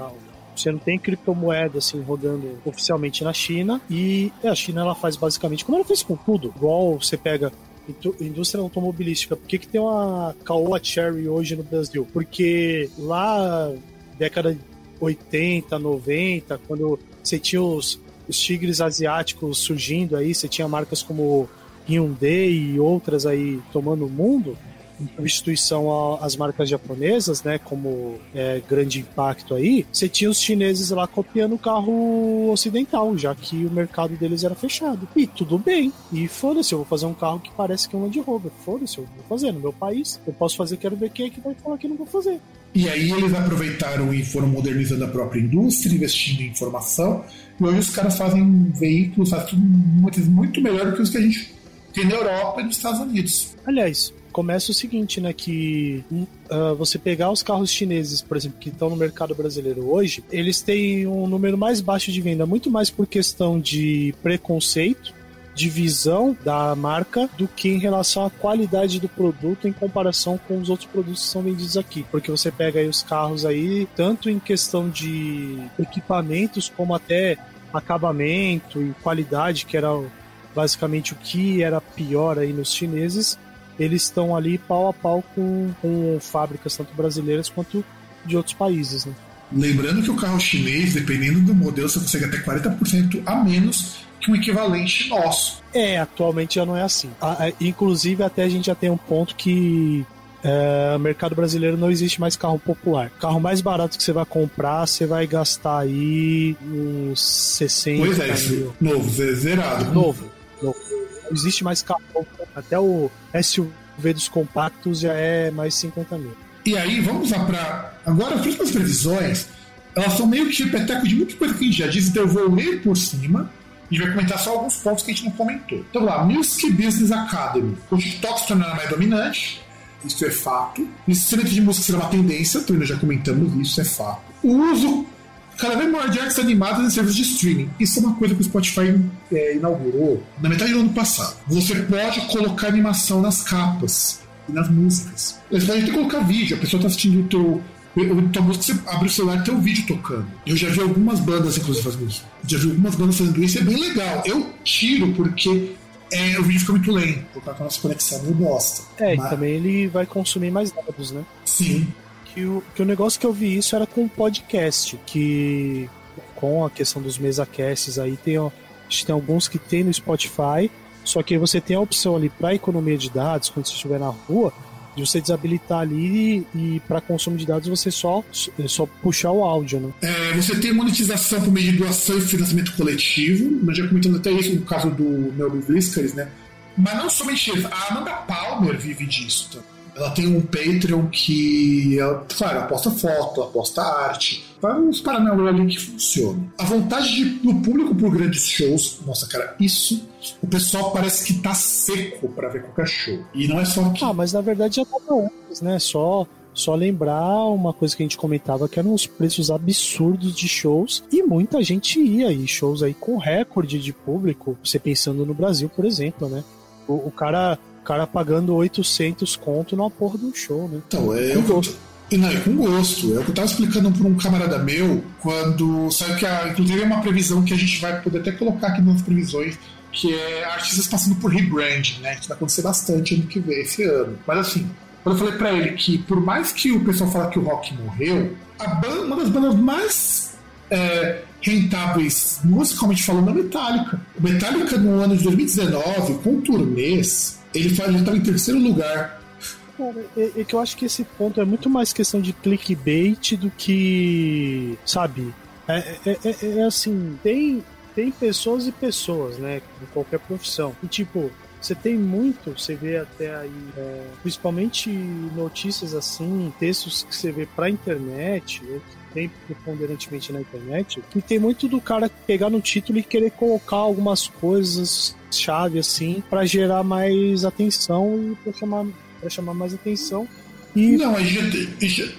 você não tem criptomoeda assim rodando oficialmente na China e a China ela faz basicamente como ela fez com tudo. Igual você pega indústria automobilística. Por que, que tem uma Caoa Cherry hoje no Brasil? Porque lá, década 80, 90, quando você tinha os, os tigres asiáticos surgindo aí, você tinha marcas como Hyundai e outras aí tomando o mundo, em substituição às marcas japonesas, né, como é, grande impacto aí, você tinha os chineses lá copiando o carro ocidental, já que o mercado deles era fechado. E tudo bem. E foda-se, eu vou fazer um carro que parece que é uma de Rover. Foda-se, eu vou fazer no meu país. Eu posso fazer, quero ver quem é que vai falar que não vou fazer. E aí eles aproveitaram e foram modernizando a própria indústria, investindo em informação. E hoje os caras fazem veículos, fazem muito, muito melhor do que os que a gente tem na Europa e nos Estados Unidos. Aliás, começa o seguinte, né? Que uh, você pegar os carros chineses, por exemplo, que estão no mercado brasileiro hoje, eles têm um número mais baixo de venda, muito mais por questão de preconceito de visão da marca do que em relação à qualidade do produto em comparação com os outros produtos que são vendidos aqui. Porque você pega aí os carros aí, tanto em questão de equipamentos como até acabamento e qualidade, que era basicamente o que era pior aí nos chineses, eles estão ali pau a pau com, com fábricas tanto brasileiras quanto de outros países, né? Lembrando que o carro chinês, dependendo do modelo, você consegue até 40% a menos que um equivalente nosso. É, atualmente já não é assim. inclusive, até a gente já tem um ponto que é, mercado brasileiro não existe mais carro popular. Carro mais barato que você vai comprar, você vai gastar aí uns 60 Pois é, mil. novo, zerado. Novo, novo. Não existe mais carro. Até o SUV dos compactos já é mais 50 mil. E aí, vamos lá para. Agora, as últimas previsões, elas são meio que repeteco de muita coisa que a gente já disse, então eu vou ler por cima e vai comentar só alguns pontos que a gente não comentou. Então lá, Music Business Academy. O TikTok se tornará mais dominante, isso é fato. O instrumento de música será uma tendência, nós já comentamos isso, é fato. O uso cada vez maior de artes animadas em serviços de streaming. Isso é uma coisa que o Spotify é, inaugurou na metade do ano passado. Você pode colocar animação nas capas e nas músicas. Você pode até colocar vídeo, a pessoa está assistindo o teu tua música, você abre o celular e tem o vídeo tocando. Eu já vi algumas bandas, inclusive, fazendo isso. Já vi algumas bandas fazendo isso, é bem legal. Eu tiro porque é, o vídeo fica muito lento, por causa da nossa conexão, eu gosto. É, Mas... e também ele vai consumir mais dados, né? Sim. Que o, que o negócio que eu vi isso era com podcast, que com a questão dos mesacasts aí, tem, ó, tem alguns que tem no Spotify, só que você tem a opção ali para economia de dados, quando você estiver na rua, de você desabilitar ali e, para consumo de dados você só, é só puxar o áudio, né? É, você tem monetização por meio de doação e financiamento coletivo, nós já comentamos até isso no caso do Melvin Viscaris, né? Mas não somente isso, a Amanda Palmer vive disso também. Ela tem um Patreon que, ela, claro, ela posta foto, ela posta arte, faz uns paralelos ali que funcionam. A vontade de, do público por grandes shows, nossa, cara, isso, o pessoal parece que tá seco para ver qualquer show. E não é só que. Ah, mas na verdade já tava antes, né? Só Só lembrar uma coisa que a gente comentava que eram os preços absurdos de shows e muita gente ia em shows aí com recorde de público. Você pensando no Brasil, por exemplo, né? O, o cara, cara pagando 800 conto numa porra de um show, né? Então, é. Eu, gosto. Não, é com gosto. É o que eu tava explicando para um camarada meu quando. Sabe que, a, inclusive, é uma previsão que a gente vai poder até colocar aqui nas previsões que é artistas passando por rebranding, né? Que vai acontecer bastante ano que vem, esse ano. Mas assim, quando eu falei para ele que, por mais que o pessoal fale que o rock morreu, a banda, uma das bandas mais é, rentáveis, musicalmente falando, é Metallica. O Metallica, no ano de 2019, com turnês, ele estava em terceiro lugar. Cara, é, é, que eu acho que esse ponto é muito mais questão de clickbait do que. Sabe? É, é, é, é assim, tem, tem pessoas e pessoas, né? De qualquer profissão. E tipo, você tem muito, você vê até aí, é, principalmente notícias assim, textos que você vê pra internet, ou que tem preponderantemente na internet, que tem muito do cara pegar no título e querer colocar algumas coisas chave assim para gerar mais atenção e para chamar para chamar mais atenção. E... Não, a gente,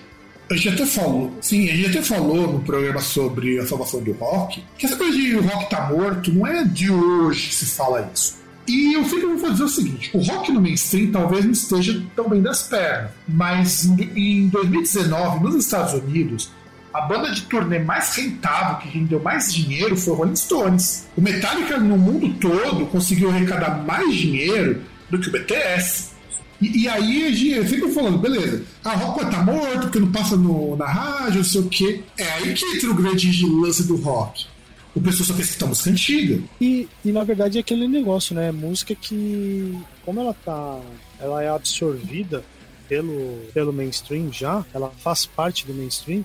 a gente até falou, sim, a gente até falou no programa sobre a salvação do rock, que essa coisa de o rock tá morto não é de hoje que se fala isso. E eu fico vou dizer o seguinte: o rock no mainstream talvez não esteja tão bem das pernas, mas em 2019, nos Estados Unidos, a banda de turnê mais rentável, que rendeu mais dinheiro, foi o Rolling Stones. O Metallica no mundo todo conseguiu arrecadar mais dinheiro do que o BTS. E, e aí eu fico falando, beleza, a rock tá morto porque não passa no, na rádio, não sei o quê. É aí que entra o grande lance do rock o pessoal só escutar música antiga. E, e na verdade é aquele negócio, né? Música que, como ela tá. Ela é absorvida pelo, pelo mainstream já, ela faz parte do mainstream.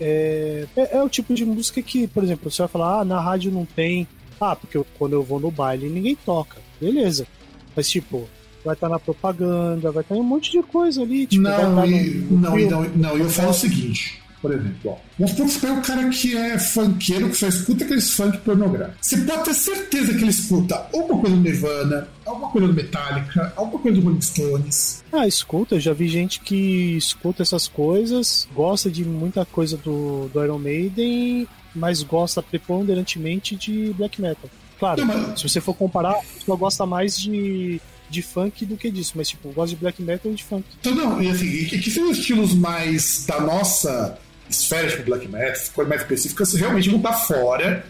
É, é, é, o tipo de música que, por exemplo, você vai falar, ah, na rádio não tem. Ah, porque eu, quando eu vou no baile ninguém toca. Beleza. Mas tipo, vai estar tá na propaganda, vai estar tá em um monte de coisa ali. Tipo, não, tá e, no, no não, não, não, eu falo o seguinte por exemplo. Ó. Vamos supor que você pega o cara que é funkeiro, que só escuta aqueles funk pornográficos. Você pode ter certeza que ele escuta alguma coisa do Nirvana, alguma coisa do Metallica, alguma coisa do Rolling Stones. Ah, escuta. Eu já vi gente que escuta essas coisas, gosta de muita coisa do, do Iron Maiden, mas gosta preponderantemente de black metal. Claro, Não, mas... se você for comparar, a pessoa gosta mais de de funk do que disso, mas tipo, gosta de black metal e de funk. Então não, e assim, que, que são estilos mais da nossa esferas tipo black metal, coisas mais específicas, realmente vão estar fora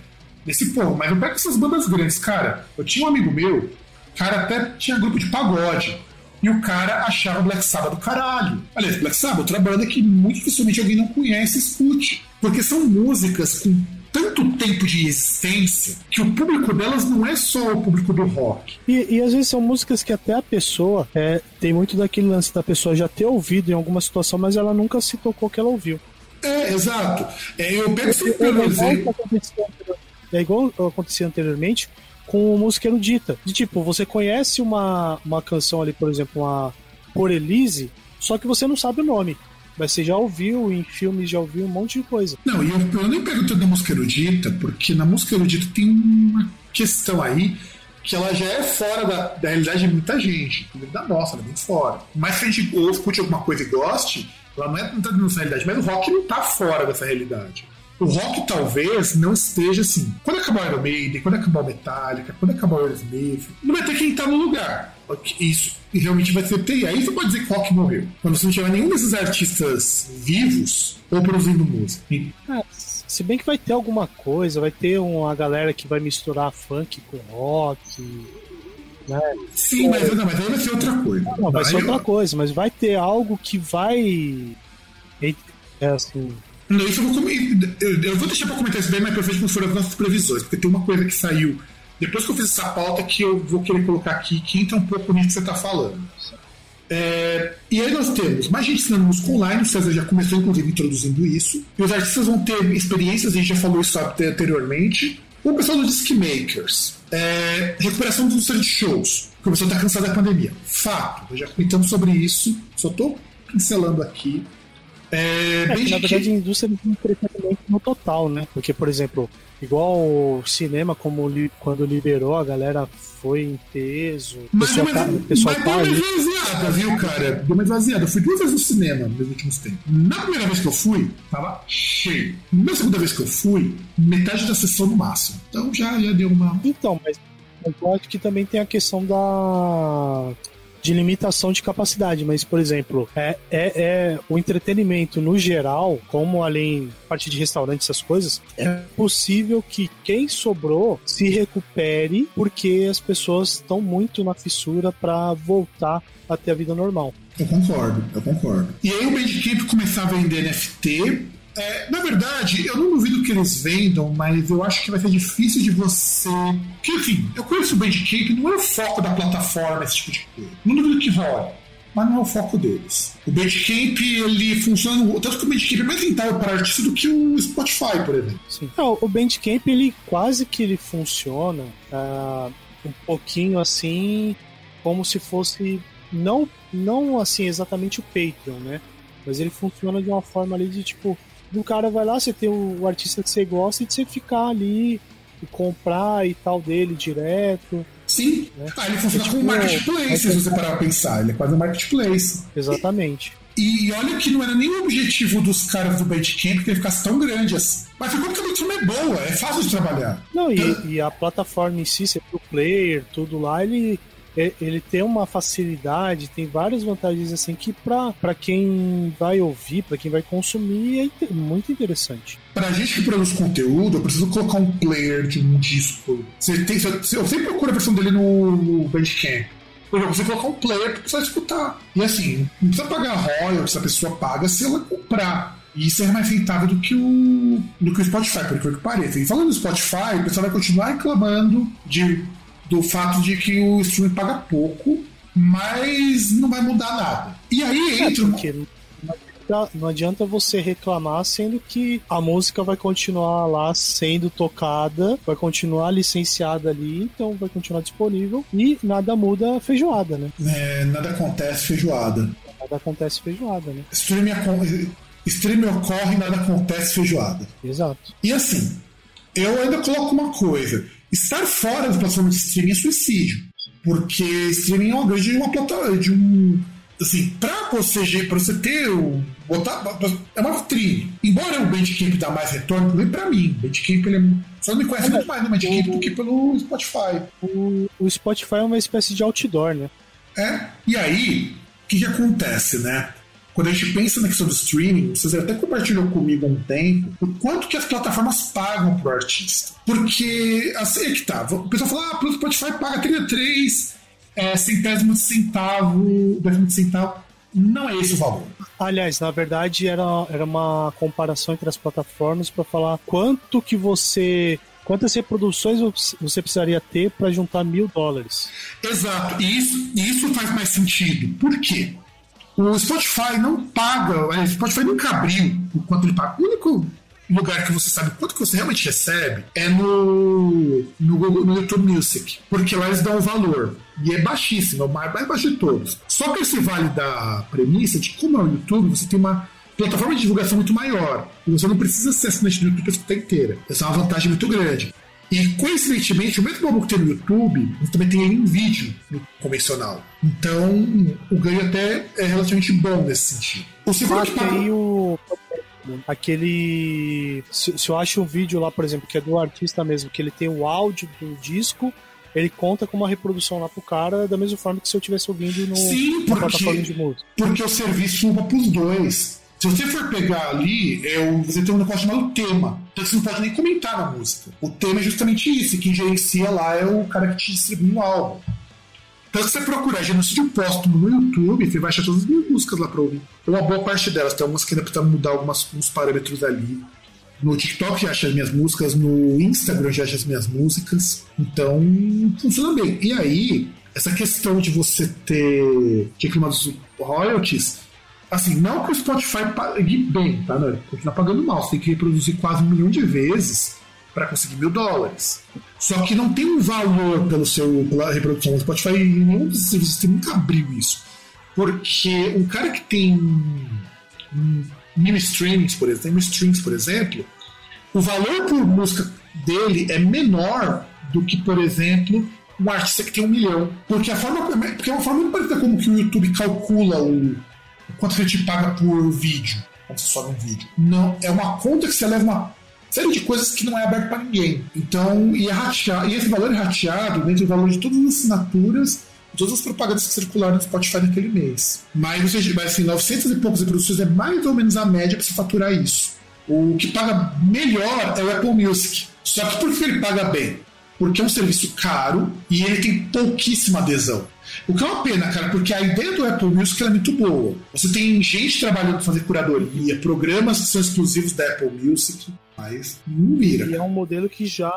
desse povo. Mas eu pego essas bandas grandes, cara. Eu tinha um amigo meu, cara até tinha grupo de pagode. E o cara achava Black Sabbath do caralho. Aliás, Black Sabbath, outra banda que muito dificilmente alguém não conhece e escute. Porque são músicas com tanto tempo de existência que o público delas não é só o público do rock. E, e às vezes são músicas que até a pessoa é, tem muito daquele lance da pessoa já ter ouvido em alguma situação, mas ela nunca se tocou que ela ouviu. É, exato. É, eu pego sempre pelo exemplo. É igual acontecia anteriormente com música erudita. De tipo, você conhece uma, uma canção ali, por exemplo, uma Por Elise, só que você não sabe o nome. Mas você já ouviu em filmes, já ouviu um monte de coisa. Não, e eu, eu nem pergunto da música erudita, porque na música erudita tem uma questão aí que ela já é fora da, da realidade de muita gente, da nossa, ela é muito fora. Mas se a gente ou escute alguma coisa e goste, ela não, é, tá nessa realidade, mas o rock não tá fora dessa realidade. O rock talvez não esteja assim. Quando acabar o Iron Maiden, quando acabar o Metallica, quando acabar o Aerosmith, não vai ter quem tá no lugar. Isso realmente vai ser ter. Aí você pode dizer que o rock morreu. Quando você não tiver nenhum desses artistas vivos ou produzindo música. É, se bem que vai ter alguma coisa, vai ter uma galera que vai misturar funk com rock né? Sim, mas, não, mas aí vai ser outra coisa. Não, vai, ser outra coisa, mas vai ter algo que vai. É assim. Não, isso eu vou, eu, eu vou deixar pra comentar isso bem mais pra frente foram as nossas previsões, porque tem uma coisa que saiu depois que eu fiz essa pauta que eu vou querer colocar aqui, que entra um pouco nisso que você está falando. É, e aí nós temos mais gente ensinando música online, o César já começou inclusive introduzindo isso. E os artistas vão ter experiências, a gente já falou isso anteriormente. O pessoal do Disc Makers, é, recuperação dos de shows. O pessoal está cansado da pandemia. Fato, já comentamos sobre isso, só estou pincelando aqui. É, é, na verdade, a indústria de entretenimento diferente no total, né? Porque, por exemplo, igual o cinema, como li, quando liberou, a galera foi em peso. Mas, pessoal, mas, tá, pessoal mas tá deu uma esvaziada, viu, cara? Deu uma esvaziada. Eu fui duas vezes no cinema nos últimos tempos. Na primeira vez que eu fui, tava cheio. Na segunda vez que eu fui, metade da sessão no máximo. Então já, já deu uma. Então, mas eu acho que também tem a questão da de limitação de capacidade, mas, por exemplo, é, é, é, o entretenimento no geral, como além parte de restaurante, essas coisas, é possível que quem sobrou se recupere porque as pessoas estão muito na fissura para voltar a ter a vida normal. Eu concordo, eu concordo. E aí o Bandcamp começar a vender NFT é, na verdade, eu não duvido que eles vendam, mas eu acho que vai ser difícil de você. Que enfim, eu conheço o Bandcamp, não é o foco da plataforma esse tipo de coisa. Não duvido que rola, mas não é o foco deles. O Bandcamp, ele funciona. Tanto que o Bandcamp é mais rentável para artista do que o Spotify, por exemplo. Sim. Não, o Bandcamp, ele quase que ele funciona uh, um pouquinho assim, como se fosse. Não, não assim exatamente o Patreon, né? Mas ele funciona de uma forma ali de tipo do cara vai lá, você tem o, artista que você gosta e de você ficar ali e comprar e tal dele direto. Sim. Né? Ah, ele funciona é, como um tipo, marketplace, é, se você parar pra pensar. Ele é quase um marketplace. Exatamente. E, e olha que não era nem o objetivo dos caras do Bandcamp que ele ficasse tão grande assim. Mas ficou porque a plataforma é boa, é fácil de trabalhar. Não, então... e, e, a plataforma em si, você pro player, tudo lá, ele é, ele tem uma facilidade, tem várias vantagens assim que para quem vai ouvir, para quem vai consumir é muito interessante. Pra gente que produz conteúdo, eu preciso colocar um player de um disco. Você tem, eu sempre procuro a versão dele no Bandcamp. Por exemplo, você colocar um player pra pessoa escutar. E assim, não precisa pagar royalties, a pessoa paga se ela comprar. E isso é mais rentável do que o, do que o Spotify, por que pareça. E falando do Spotify, o pessoal vai continuar reclamando de do fato de que o streaming paga pouco, mas não vai mudar nada. E aí é, entra. porque não adianta você reclamar sendo que a música vai continuar lá sendo tocada, vai continuar licenciada ali, então vai continuar disponível e nada muda feijoada, né? É, nada acontece feijoada. Nada acontece feijoada, né? Streaming, streaming ocorre, nada acontece feijoada. Exato. E assim, eu ainda coloco uma coisa. Estar fora da plataforma de streaming é suicídio. Porque streaming é uma grande uma plataforma de um. Assim, pra você, pra você ter o. Botar, é uma vitrine. Embora o Bandcamp dá mais retorno, também pra mim. O Bandcamp ele é. Só me conhece muito mais no Bandcamp do que pelo Spotify. O, o Spotify é uma espécie de outdoor, né? É. E aí, o que, que acontece, né? Quando a gente pensa na questão do streaming, vocês até compartilhou comigo há um tempo, o quanto que as plataformas pagam pro artista. Porque, assim é que tá, o pessoal fala, ah, o Spotify paga 33 é, centésimos de centavo, décimo de centavo. Não é esse o valor. Aliás, na verdade, era, era uma comparação entre as plataformas para falar quanto que você quantas reproduções você precisaria ter para juntar mil dólares. Exato, e isso, isso faz mais sentido. Por quê? O Spotify não paga, o Spotify nunca abriu o quanto ele paga. O único lugar que você sabe quanto que você realmente recebe é no, no, Google, no YouTube Music, porque lá eles dão o valor. E é baixíssimo, é o mais baixo de todos. Só que esse vale da premissa de como é o YouTube, você tem uma plataforma de divulgação muito maior. E você não precisa ser assinante do YouTube para inteira. Essa é uma vantagem muito grande. E coincidentemente, o mesmo álbum que tem no YouTube, você também tem ele em vídeo no convencional. Então, o ganho até é relativamente bom nesse sentido. O segundo que o aquele se, se, eu acho um vídeo lá, por exemplo, que é do artista mesmo, que ele tem o áudio do disco, ele conta com uma reprodução lá pro cara da mesma forma que se eu estivesse ouvindo no, Sim, porque, na plataforma de música. Porque o serviço usa pros dois. Se você for pegar ali, é o, você tem um negócio chamado tema. Então você não pode nem comentar na música. O tema é justamente isso. Quem gerencia lá é o cara que te distribui o álbum. Então se você procurar genocídio póstumo no YouTube, você vai achar todas as minhas músicas lá pra ouvir. Uma boa parte delas. Tem algumas que ainda precisa mudar alguns parâmetros ali. No TikTok já acha as minhas músicas, no Instagram já acha as minhas músicas. Então, funciona bem. E aí, essa questão de você ter dos royalties Assim, não que o Spotify pague bem, tá? Não, ele continua pagando mal. Você tem que reproduzir quase um milhão de vezes para conseguir mil dólares. Só que não tem um valor pelo seu, pela reprodução. O Spotify, nenhum dos serviços nunca abriu isso. Porque um cara que tem mil streamings, por exemplo, mil streams, por exemplo, o valor por música dele é menor do que, por exemplo, um artista que tem um milhão. Porque a forma. Porque é uma forma muito parecida como que o YouTube calcula o, quanto a gente paga por vídeo. Quando você sobe um vídeo. Não, é uma conta que você leva uma série de coisas que não é aberto para ninguém. Então, e, é e esse valor é rateado dentro do valor de todas as assinaturas todas as propagandas que circularam no Spotify naquele mês. Mas, mas assim, 900 e poucas reproduções é mais ou menos a média para você faturar isso. O que paga melhor é o Apple Music. Só que por que ele paga bem? Porque é um serviço caro e ele tem pouquíssima adesão. O que é uma pena, cara, porque a ideia do Apple Music é muito boa. Você tem gente trabalhando para fazer curadoria, programas que são exclusivos da Apple Music, mas não vira. E é um modelo que já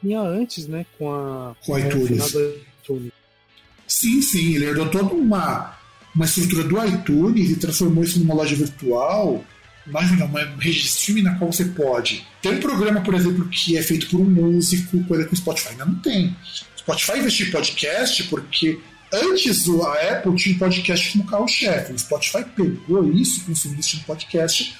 tinha antes, né, com a com a iTunes. Sim, sim, ele herdou toda uma, uma estrutura do iTunes e transformou isso numa loja virtual Imagina, uma rede de streaming na qual você pode ter um programa, por exemplo, que é feito por um músico, coisa que o Spotify ainda não tem. O Spotify investiu em podcast porque antes a Apple tinha podcast como carro-chefe. O Spotify pegou isso, a investir em podcast,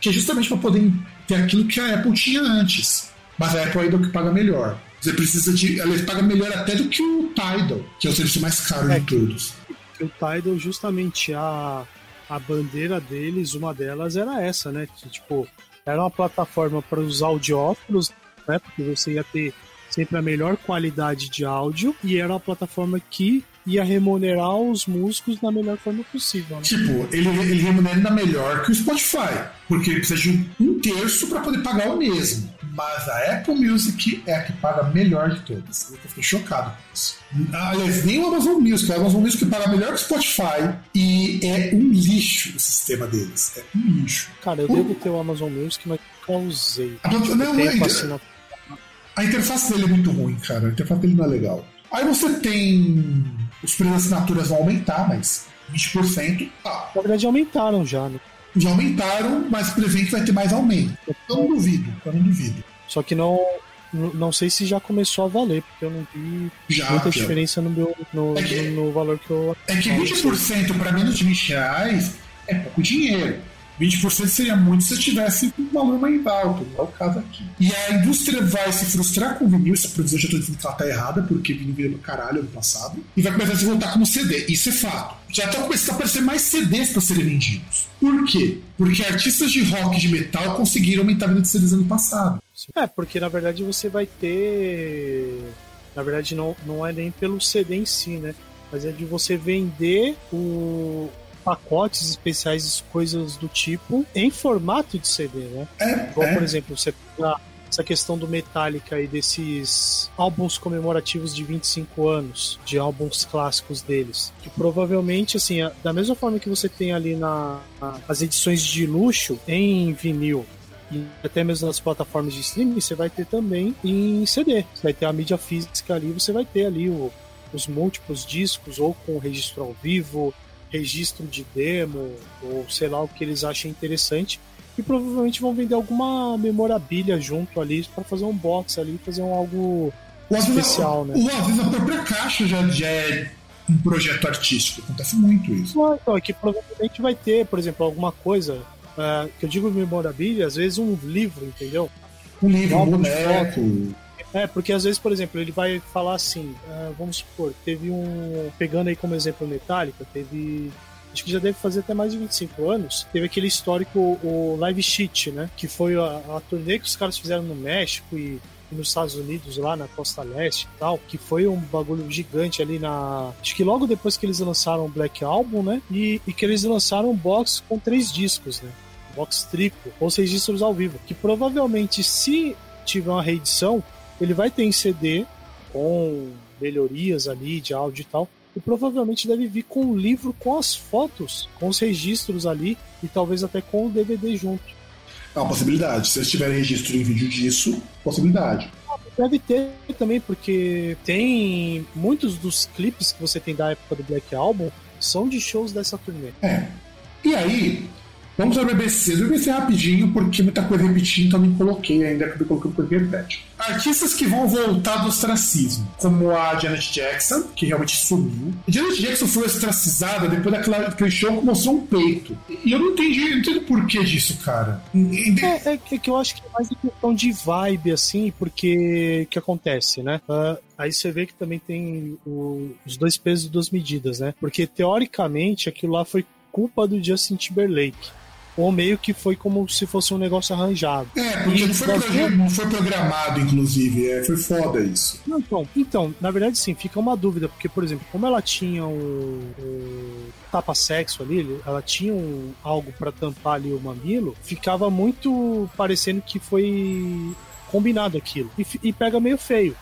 que é justamente para poder ter aquilo que a Apple tinha antes. Mas a Apple ainda é o que paga melhor. Você precisa de. Ela paga melhor até do que o Tidal, que é o serviço mais caro é, de todos. O Tidal, justamente, a a bandeira deles, uma delas era essa, né? Que, tipo, era uma plataforma para os audiófilos, né? Porque você ia ter sempre a melhor qualidade de áudio e era uma plataforma que ia remunerar os músicos da melhor forma possível. Né? Tipo, ele, ele remunera melhor que o Spotify, porque ele precisa de um terço para poder pagar o mesmo. Mas a Apple Music é a que paga melhor de todas. Eu fiquei chocado com isso. Aliás, nem o Amazon Music. O Amazon Music paga melhor que o Spotify e é um lixo o sistema deles. É um lixo. Cara, eu o... devo ter o Amazon Music, mas nunca usei. A, não, a, a interface dele é muito ruim, cara. A interface dele não é legal. Aí você tem. Os preços de assinaturas vão aumentar, mas 20%. Ah, Na verdade, aumentaram já, né? Já aumentaram, mas presente vai ter mais aumento. Eu não duvido, eu não duvido. Só que não. Não sei se já começou a valer, porque eu não vi já, muita já. diferença no, meu, no, é que, no valor que eu. É que 20% para menos de 20 reais é pouco dinheiro. 20% seria muito se tivesse um valor mais alto, não é o caso aqui. E a indústria vai se frustrar com o vinil, essa produção já dizendo que ela tá errada, porque vinil virou caralho ano passado, e vai começar a se voltar como CD. Isso é fato. Já está começando a aparecer mais CDs para serem vendidos. Por quê? Porque artistas de rock e de metal conseguiram aumentar a venda de CDs ano passado. É, porque na verdade você vai ter. Na verdade, não, não é nem pelo CD em si, né? Mas é de você vender o, pacotes especiais, coisas do tipo, em formato de CD, né? É, Igual, é. por exemplo, você pegar essa questão do Metallica e desses álbuns comemorativos de 25 anos, de álbuns clássicos deles, que provavelmente, assim, da mesma forma que você tem ali na, as edições de luxo em vinil, e até mesmo nas plataformas de streaming, você vai ter também em CD. Você vai ter a mídia física ali, você vai ter ali o, os múltiplos discos, ou com registro ao vivo, registro de demo, ou sei lá o que eles achem interessante. E provavelmente vão vender alguma memorabilia junto ali para fazer um box ali, fazer um algo ou especial, vezes, né? Ou às vezes a própria caixa já, já é um projeto artístico. Acontece muito isso. Não, então, é que provavelmente vai ter, por exemplo, alguma coisa, uh, que eu digo memorabilia, às vezes um livro, entendeu? Um livro, um boneco. É, porque às vezes, por exemplo, ele vai falar assim, uh, vamos supor, teve um. Pegando aí como exemplo Metallica, teve. Acho que já deve fazer até mais de 25 anos. Teve aquele histórico, o Live Sheet, né? Que foi a, a turnê que os caras fizeram no México e nos Estados Unidos, lá na costa leste e tal, que foi um bagulho gigante ali na. Acho que logo depois que eles lançaram o Black Album, né? E, e que eles lançaram um box com três discos, né? Box triplo, ou seis registros ao vivo. Que provavelmente, se tiver uma reedição, ele vai ter em CD com melhorias ali de áudio e tal. E provavelmente deve vir com um livro com as fotos, com os registros ali e talvez até com o DVD junto. É uma possibilidade. Se eles tiverem registro em vídeo disso, possibilidade. Deve ter também, porque tem muitos dos clipes que você tem da época do Black Album são de shows dessa turnê. É. E aí, Vamos ao BBC. Do BBC rapidinho, porque muita coisa repetindo, então nem coloquei ainda, acabei colocando coisa que repete. Artistas que vão voltar do ostracismo, como a Janet Jackson, que realmente sumiu. A Janet Jackson foi ostracizada depois daquela, daquele show que mostrou um peito. E eu não entendi, não entendi o porquê disso, cara. É, é, que eu acho que é mais uma questão de vibe, assim, porque que acontece, né? Uh, aí você vê que também tem o, os dois pesos e duas medidas, né? Porque teoricamente aquilo lá foi culpa do Justin Timberlake ou meio que foi como se fosse um negócio arranjado. É, porque não foi, não foi programado, inclusive. É, foi foda isso. Não, então, então, na verdade, sim, fica uma dúvida, porque, por exemplo, como ela tinha o, o tapa-sexo ali, ela tinha um, algo para tampar ali o mamilo, ficava muito parecendo que foi combinado aquilo. E, e pega meio feio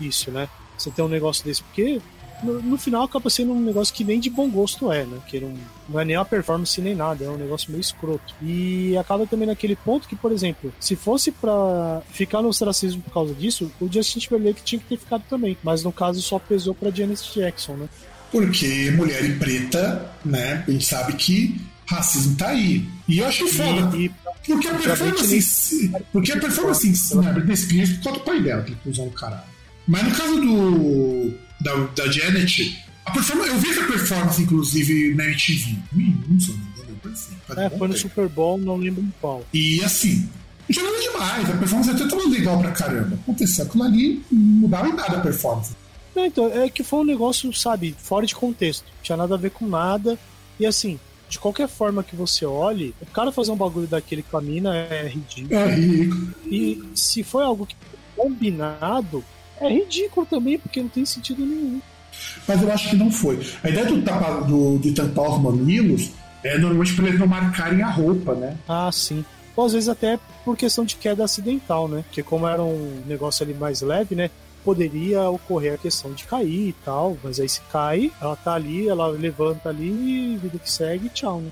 isso, né? Você tem um negócio desse, porque no, no, final acaba sendo um negócio que nem de bom gosto é, né? Que não, não é nem uma performance nem nada, é um negócio meio escroto. E acaba também naquele ponto que, por exemplo, se fosse para ficar no ostracismo por causa disso, o Justin Timberlake tinha que ter ficado também. Mas no caso só pesou pra Janet Jackson, né? Porque mulher e preta, né? A gente sabe que racismo tá aí. E eu acho foda. E, e, porque a performance. Porque a performance em né, Britney Spears por causa do pai dela, que ele usou no caralho. Mas no caso do da, da Janet, a performance, eu vi essa performance, inclusive, na MTV. Não sou assim, É, foi no Super Bowl, não lembro em qual. E assim, jogando demais, a performance até tava legal pra caramba. Aconteceu aquilo ali, não mudava em nada a performance. Não, então, é que foi um negócio, sabe, fora de contexto. Não tinha nada a ver com nada. E assim, de qualquer forma que você olhe, o cara fazer um bagulho daquele com a mina é ridículo. É ridículo. E se foi algo que combinado, é ridículo também, porque não tem sentido nenhum. Mas eu acho que não foi. A ideia do, tapa, do de tampar os mamilos é normalmente para eles não marcarem a roupa, né? Ah, sim. Ou às vezes até por questão de queda acidental, né? Porque como era um negócio ali mais leve, né? Poderia ocorrer a questão de cair e tal, mas aí se cai, ela tá ali, ela levanta ali e vida que segue, tchau, né?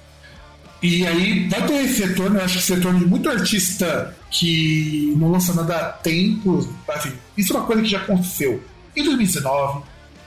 E aí vai ter esse retorno, eu acho que esse retorno de muito artista que não lança nada há tempo. Assim, isso é uma coisa que já aconteceu em 2019,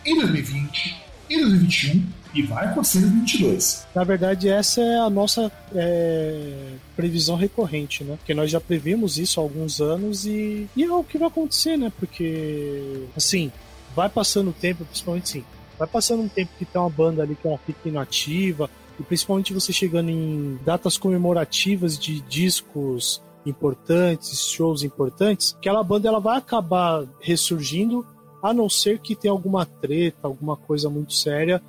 em 2020, em 2021 e vai acontecer em 2022. Na verdade, essa é a nossa é, previsão recorrente, né? Porque nós já previmos isso há alguns anos e, e é o que vai acontecer, né? Porque, assim, vai passando o tempo, principalmente sim, vai passando um tempo que tem uma banda ali que ela fica inativa, e principalmente você chegando em datas comemorativas de discos importantes, shows importantes, aquela banda ela vai acabar ressurgindo, a não ser que tenha alguma treta, alguma coisa muito séria,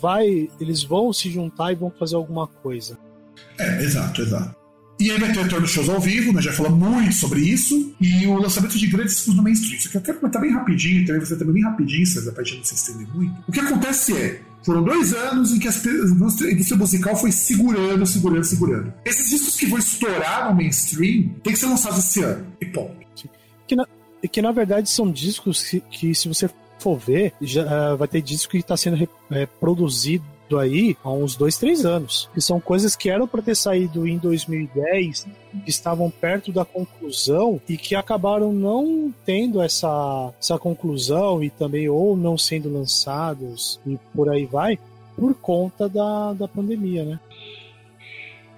vai, eles vão se juntar e vão fazer alguma coisa. É, exato, exato. E aí vai ter retorno de shows ao vivo, nós já falamos muito sobre isso, e o lançamento de grandes discos no mainstream. Isso aqui eu quero comentar bem rapidinho, também você também bem rapidinho, César, pra gente não se estender muito. O que acontece é, foram dois anos em que a indústria musical foi segurando, segurando, segurando. Esses discos que vão estourar no mainstream tem que ser lançados esse ano. E ponto. Que na, que na verdade são discos que, que se você for ver, já uh, vai ter disco que está sendo é, produzido aí há uns dois, três anos. Que são coisas que eram para ter saído em 2010, que estavam perto da conclusão e que acabaram não tendo essa, essa conclusão e também ou não sendo lançados e por aí vai, por conta da, da pandemia, né?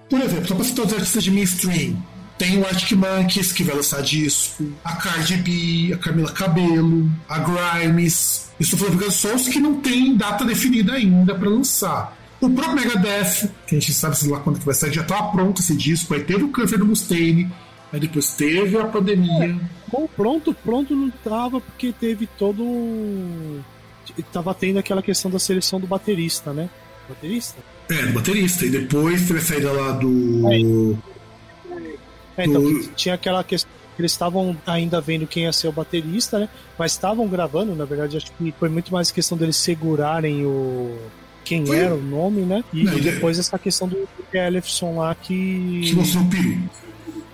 Por exemplo, só para citar os artistas de mainstream, tem o Arctic Monkeys, que vai lançar disco, a Cardi B, a Camila Cabello, a Grimes. Isso foi canções que não tem data definida ainda para lançar. O próprio Megadeth, que a gente sabe sei lá quando que vai sair, já estava pronto esse disco. Aí teve o câncer do Mustaine, aí depois teve a pandemia. É, pronto, pronto não tava porque teve todo. Tava tendo aquela questão da seleção do baterista, né? Baterista? É, do baterista. E depois teve a saída lá do. É é, então, tinha aquela questão eles estavam ainda vendo quem ia ser o baterista, né? Mas estavam gravando, na verdade, acho que foi muito mais questão deles segurarem o quem foi? era o nome, né? E, Não, e depois é... essa questão do Ellefson lá que que mostrou o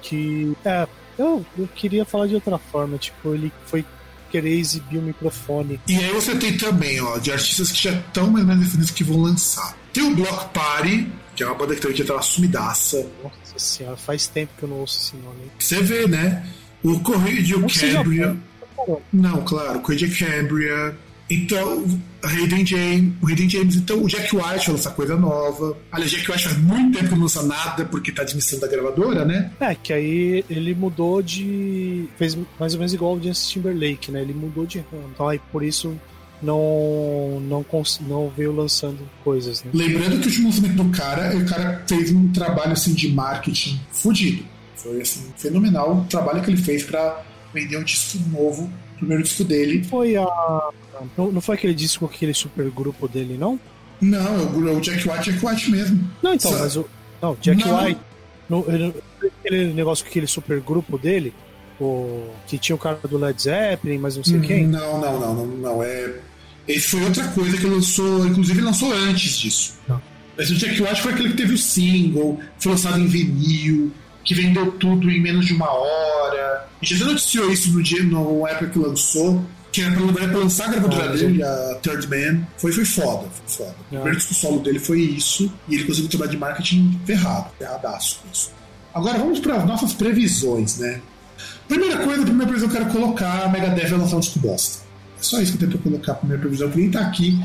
Que é, eu, eu queria falar de outra forma, tipo, ele foi querer exibir o microfone. E aí você tem também, ó, de artistas que já estão mais ou menos definidos que vão lançar. Tem o Block Party, que é uma banda que também já tá sumidaça. Nossa senhora, faz tempo que eu não ouço esse nome. Você vê, né? O Correio de Cambria. Não, claro, Correio de Cambria. Então, Hayden James, o Hayden James, então o Jack White vai lançar coisa nova. Aliás, Jack White faz muito tempo que não lança nada porque tá missão da gravadora, né? É, que aí ele mudou de. fez mais ou menos igual o Justin Timberlake, né? Ele mudou de ramo. Então aí por isso não, não, não veio lançando coisas, né? Lembrando que o último lançamento do cara, o cara fez um trabalho assim de marketing fudido. Foi assim, fenomenal o trabalho que ele fez para vender um disco novo primeiro disco dele. Foi a. Não, não foi aquele disco com aquele super grupo dele, não? Não, é o Jack White, Jack White mesmo. Não, então, Só... mas o. Não, Jack não. White. No, aquele negócio com aquele super grupo dele, o, que tinha o cara do Led Zeppelin, mas não sei quem. Não, não, não, não, não. É. Esse foi outra coisa que lançou, inclusive lançou antes disso. Não. Mas o Jack White foi aquele que teve o single, foi lançado em vinil, que vendeu tudo em menos de uma hora. A gente já noticiou isso no dia, no época que lançou, que era pra, pra lançar a gravadora ah, dele, a Third Man. Foi, foi foda, foi foda. Ah. O primeiro disco solo dele foi isso, e ele conseguiu trabalhar de marketing ferrado, ferradaço com isso. Agora vamos para as nossas previsões, né? Primeira coisa, a primeira previsão que eu quero colocar, a Megadeth vai lançar um disco bosta. É só isso que eu tento colocar a primeira previsão, que nem tá aqui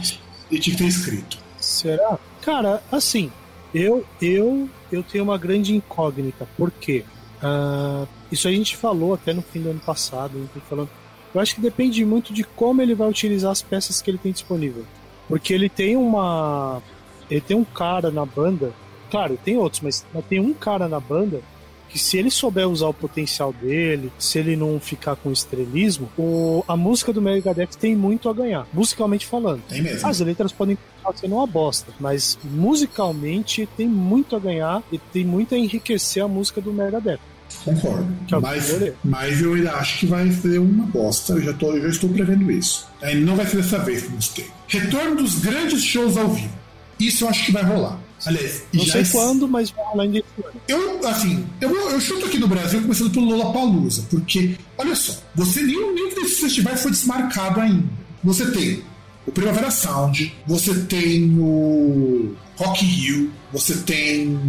e tinha que ter escrito. Será? Cara, assim, eu, eu, eu tenho uma grande incógnita. Por quê? Uh, isso a gente falou até no fim do ano passado. Falando. Eu acho que depende muito de como ele vai utilizar as peças que ele tem disponível. Porque ele tem uma. Ele tem um cara na banda. Claro, tem outros, mas tem um cara na banda que se ele souber usar o potencial dele, se ele não ficar com estrelismo, o, a música do Megadeth tem muito a ganhar, musicalmente falando. Tem mesmo. As letras podem ser uma bosta, mas musicalmente tem muito a ganhar e tem muito a enriquecer a música do Megadeth. Concordo. É mas, mas eu ainda acho que vai ser uma bosta. Eu já, tô, eu já estou prevendo isso. Aí não vai ser dessa vez que nos tem. Retorno dos grandes shows ao vivo. Isso eu acho que vai rolar. Aliás, não sei quando, mas vai rolar ainda Eu, assim, eu, eu chuto aqui no Brasil começando pelo Lollapalooza, porque, olha só, você nenhum, nenhum desses festivais foi desmarcado ainda. Você tem o Primavera Sound, você tem o Rock Hill, você tem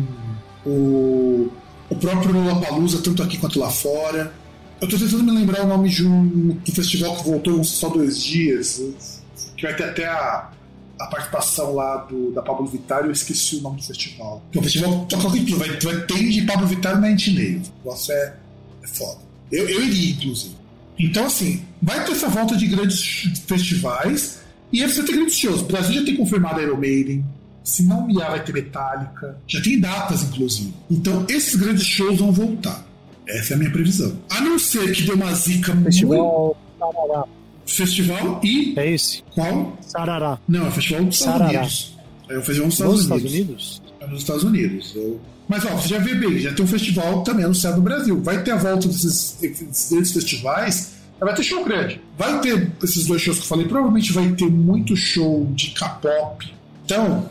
o, o próprio Lollapalooza, tanto aqui quanto lá fora. Eu tô tentando me lembrar o nome de um do festival que voltou só dois dias, que vai ter até a a participação lá do, da Pablo Vittar, eu esqueci o nome do festival. Porque o festival toca tudo, vai, vai ter de Pablo Vittar na Intimeio. O negócio é, é foda. Eu, eu iria, inclusive. Então, assim, vai ter essa volta de grandes festivais e aí você tem grandes shows. O Brasil já tem confirmado a Iron Maiden. Se não me vai ter Metallica. Já tem datas, inclusive. Então, esses grandes shows vão voltar. Essa é a minha previsão. A não ser que dê uma zica Festival muito... Festival e. É esse? Qual? Sarará. Não, é o Festival dos Estados Sarará. Unidos. É o Festival dos Estados nos Unidos. Estados Unidos? É nos Estados Unidos. Eu... Mas ó, você já vê bem, já tem um festival também anunciado no Brasil. Vai ter a volta desses, desses festivais. Vai ter show grande. Vai ter esses dois shows que eu falei. Provavelmente vai ter muito show de K-pop. Então,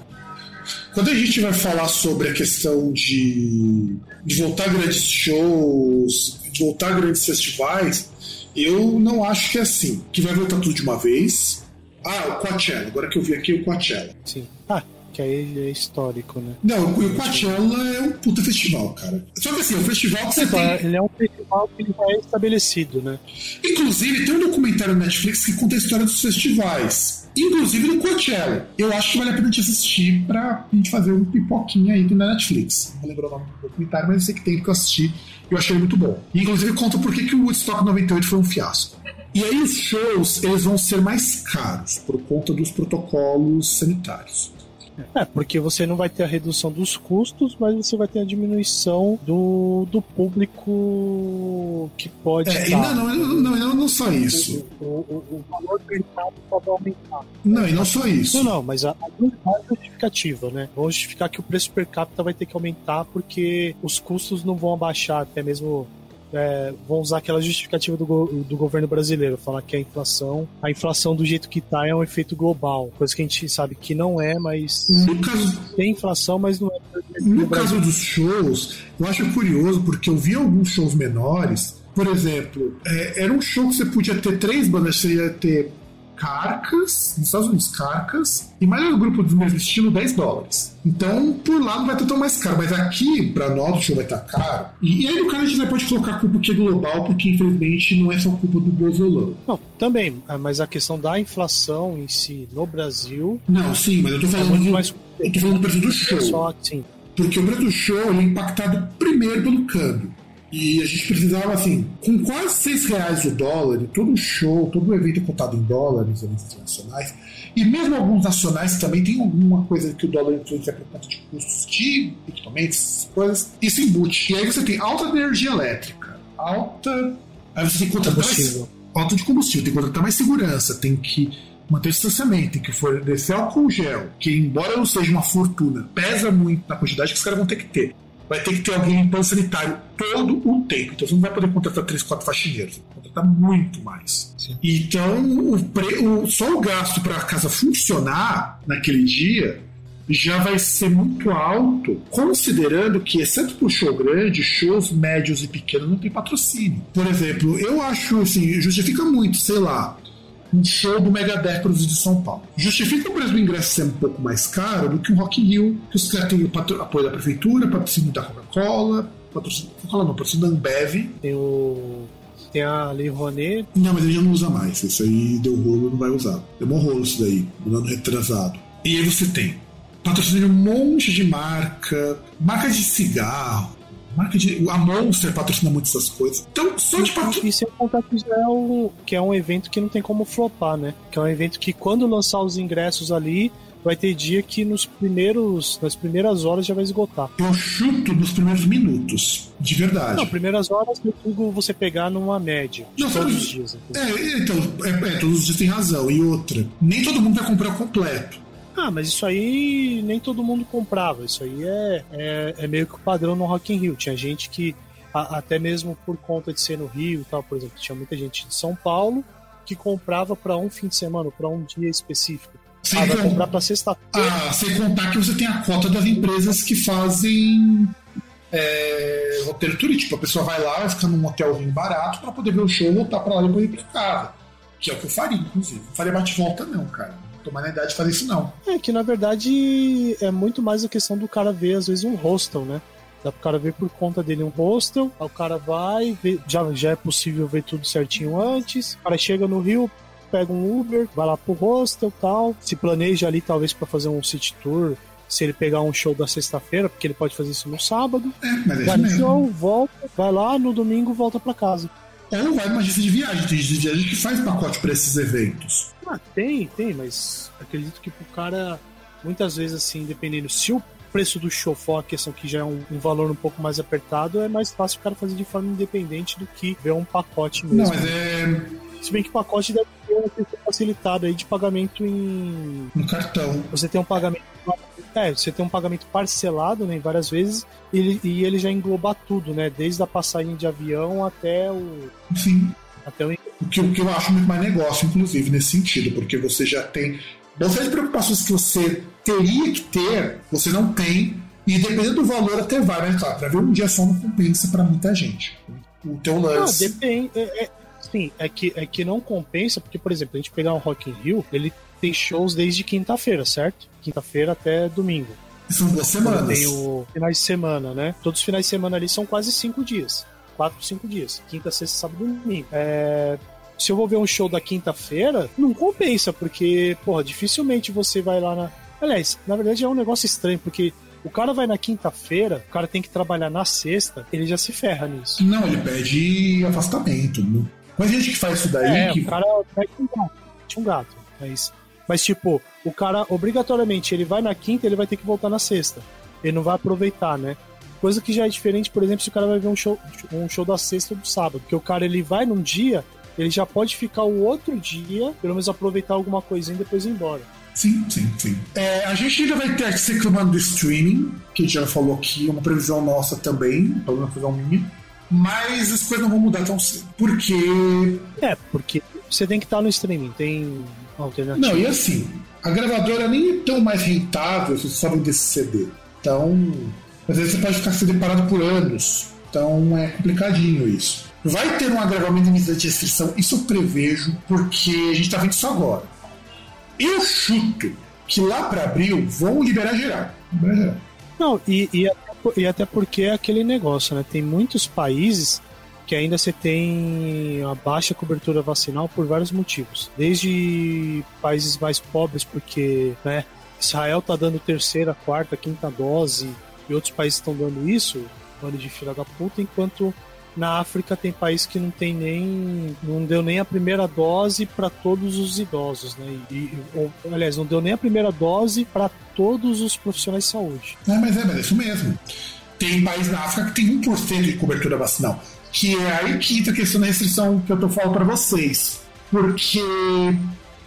quando a gente vai falar sobre a questão de, de voltar a grandes shows, de voltar a grandes festivais, eu não acho que é assim, que vai voltar tudo de uma vez. Ah, o Coachella, agora que eu vi aqui o Coachella. Sim. Ah, que aí é histórico, né? Não, o Coachella é um puta festival, cara. Só que assim, é um festival que você então, tem... Ele é um festival que já é estabelecido, né? Inclusive, tem um documentário no Netflix que conta a história dos festivais. Inclusive do Coachella. Eu acho que vale a pena te assistir pra gente fazer um pipoquinha aí na Netflix. Não vou lembrar o nome do documentário, mas eu sei que tem porque eu assisti eu achei muito bom. E, inclusive conta por que, que o Woodstock 98 foi um fiasco. E aí os shows eles vão ser mais caros por conta dos protocolos sanitários. É, porque você não vai ter a redução dos custos, mas você vai ter a diminuição do, do público que pode. É, não, não, não, não, não só isso. O, o, o valor do mercado pode aumentar. Não, e não só isso. Não, não, mas a, a justificativa, né? Vamos justificar que o preço per capita vai ter que aumentar porque os custos não vão abaixar, até mesmo é, vão usar aquela justificativa do, do governo brasileiro, falar que a inflação, a inflação do jeito que tá é um efeito global, coisa que a gente sabe que não é, mas caso, tem inflação, mas não é. No caso dos shows, eu acho curioso porque eu vi alguns shows menores, por exemplo, é, era um show que você podia ter três bandas, você ia ter Carcas, nos Estados Unidos, Carcas, e mais um grupo do mesmo estilo, 10 dólares. Então, por lá não vai estar tão mais caro, mas aqui, para nós, o show vai estar caro. E, e aí, no caso, a gente pode colocar a culpa que é global, porque infelizmente não é só culpa do Bolsonaro. Não, também, ah, mas a questão da inflação em si no Brasil. Não, sim, mas eu tô é falando, muito do, mais. eu tô falando do preço do show. Só sim. Porque o preço do show é impactado primeiro pelo câmbio. E a gente precisava, assim, com quase 6 reais o dólar, e todo show, todo evento é cotado em dólares, eventos internacionais, e mesmo alguns nacionais também tem alguma coisa que o dólar influencia por conta de custos de equipamentos, coisas, isso embute. E aí você tem alta de energia elétrica, alta. Aí você tem que contratar mais, Combustível. alta de combustível, tem que contratar mais segurança, tem que manter o distanciamento, tem que fornecer álcool gel, que embora não seja uma fortuna, pesa muito na quantidade que os caras vão ter que ter. Vai ter que ter alguém limpando sanitário todo o tempo. Então você não vai poder contratar três, quatro faxineiros. Você vai contratar muito mais. Então, o pre- o- só o gasto para a casa funcionar naquele dia já vai ser muito alto, considerando que, exceto por show grande, shows médios e pequenos não tem patrocínio. Por exemplo, eu acho assim, justifica muito, sei lá, um show do Megadeth os de São Paulo. Justifica o preço do ingresso ser um pouco mais caro do que um Rock in Rio, que os caras têm o apoio da prefeitura, patrocínio da Coca-Cola, patrocínio, Coca-Cola não, patrocínio da Ambev. Tem o. Tem a Lei Rouanet. Não, mas ele já não usa mais. Isso aí deu rolo, não vai usar. Deu um rolo isso daí, no ano retrasado. E aí você tem patrocínio de um monte de marca, marca de cigarro, marca de. A Monster patrocina muitas dessas coisas. Então, só de patrocínio. E sem contar que já é um, que é um evento que não tem como flopar, né? Que é um evento que quando lançar os ingressos ali, vai ter dia que nos primeiros, nas primeiras horas já vai esgotar. Eu chuto nos primeiros minutos, de verdade. Não, primeiras horas eu digo você pegar numa média Não, todos os dias. inclusive. É, então, é, é, todos os dias tem razão. E outra, nem todo mundo vai comprar o completo. Ah, mas isso aí nem todo mundo comprava. Isso aí é, é, é meio que o padrão no Rock in Rio. Tinha gente que, a- até mesmo por conta de ser no Rio e tal, por exemplo, tinha muita gente de São Paulo que comprava para um fim de semana, para um dia específico. Sem, Ah, vai comprar para sexta-feira. ah, sem contar que você tem a cota das empresas que fazem é, roteiro turístico. A pessoa vai lá, vai ficar num hotelzinho barato pra poder ver o show, voltar pra lá e depois ir pra casa. Que é o que eu faria, inclusive. Não faria bate-volta, não, cara. Tô mais na idade de fazer isso, não. É que na verdade é muito mais a questão do cara ver, às vezes, um hostel, né? Dá pro cara ver por conta dele um hostel, aí o cara vai, vê- já, já é possível ver tudo certinho antes. O cara chega no Rio, pega um Uber, vai lá pro hostel tal, se planeja ali talvez pra fazer um city tour. Se ele pegar um show da sexta-feira, porque ele pode fazer isso no sábado, É, é vai no show, volta, vai lá, no domingo volta pra casa. Ou vai numa agência de viagem. Tem agência de viagem que faz pacote pra esses eventos. Ah, tem, tem, mas acredito que pro cara, muitas vezes, assim, dependendo, se o preço do show for a questão que já é um, um valor um pouco mais apertado, é mais fácil o cara fazer de forma independente do que ver um pacote mesmo. Não, mas é Se bem que pacote deve ter uma questão facilitada aí de pagamento em. no cartão. Você tem um pagamento. É, você tem um pagamento parcelado, né, várias vezes, e ele, e ele já engloba tudo, né? Desde a passagem de avião até o. Sim. Até o O que, o que eu acho muito mais negócio, inclusive, nesse sentido, porque você já tem. Você preocupações que você teria que ter, você não tem, e dependendo do valor até vai, mas claro, pra ver um dia só não compensa pra muita gente. O teu Ah, lance. depende. É, é- sim, é que, é que não compensa, porque, por exemplo, a gente pegar um Rock in Rio, ele tem shows desde quinta-feira, certo? Quinta-feira até domingo. São duas semanas. Tem o finais de semana, né? Todos os finais de semana ali são quase cinco dias. Quatro, cinco dias. Quinta, sexta, sábado e domingo. É, Se eu vou ver um show da quinta-feira, não compensa, porque, porra, dificilmente você vai lá na. Aliás, na verdade é um negócio estranho, porque o cara vai na quinta-feira, o cara tem que trabalhar na sexta, ele já se ferra nisso. Não, ele pede afastamento. né? Mas gente que faz isso daí, É, que o cara mete um gato. Mete um gato. Mas, mas, tipo, o cara, obrigatoriamente, ele vai na quinta ele vai ter que voltar na sexta. Ele não vai aproveitar, né? Coisa que já é diferente, por exemplo, se o cara vai ver um show, um show da sexta ou do sábado. Porque o cara, ele vai num dia, ele já pode ficar o outro dia, pelo menos aproveitar alguma coisinha e depois ir embora. Sim, sim, sim. É, a gente ainda vai ter se reclamando do streaming, que a gente já falou aqui, uma previsão nossa também, pelo menos uma previsão minha. Mas as coisas não vão mudar tão cedo. Porque. É, porque você tem que estar no streaming, tem alternativa. Não, e assim, a gravadora nem é tão mais rentável se você só vender esse CD. Então. Às vezes você pode ficar CD parado por anos. Então é complicadinho isso. Vai ter um agravamento de restrição, isso eu prevejo, porque a gente está vendo isso agora. Eu chuto que lá para abril vão liberar geral. Liberar geral. Não, e, e, e até porque é aquele negócio, né? Tem muitos países que ainda você tem a baixa cobertura vacinal por vários motivos. Desde países mais pobres, porque né, Israel tá dando terceira, quarta, quinta dose, e outros países estão dando isso, bando de filha da puta, enquanto na África tem país que não tem nem. não deu nem a primeira dose para todos os idosos, né? E, ou, aliás, não deu nem a primeira dose para todos os profissionais de saúde. É, mas é, mas é isso mesmo. Tem país na África que tem 1% de cobertura vacinal. Que é aí que entra a questão da restrição que eu tô falando para vocês. Porque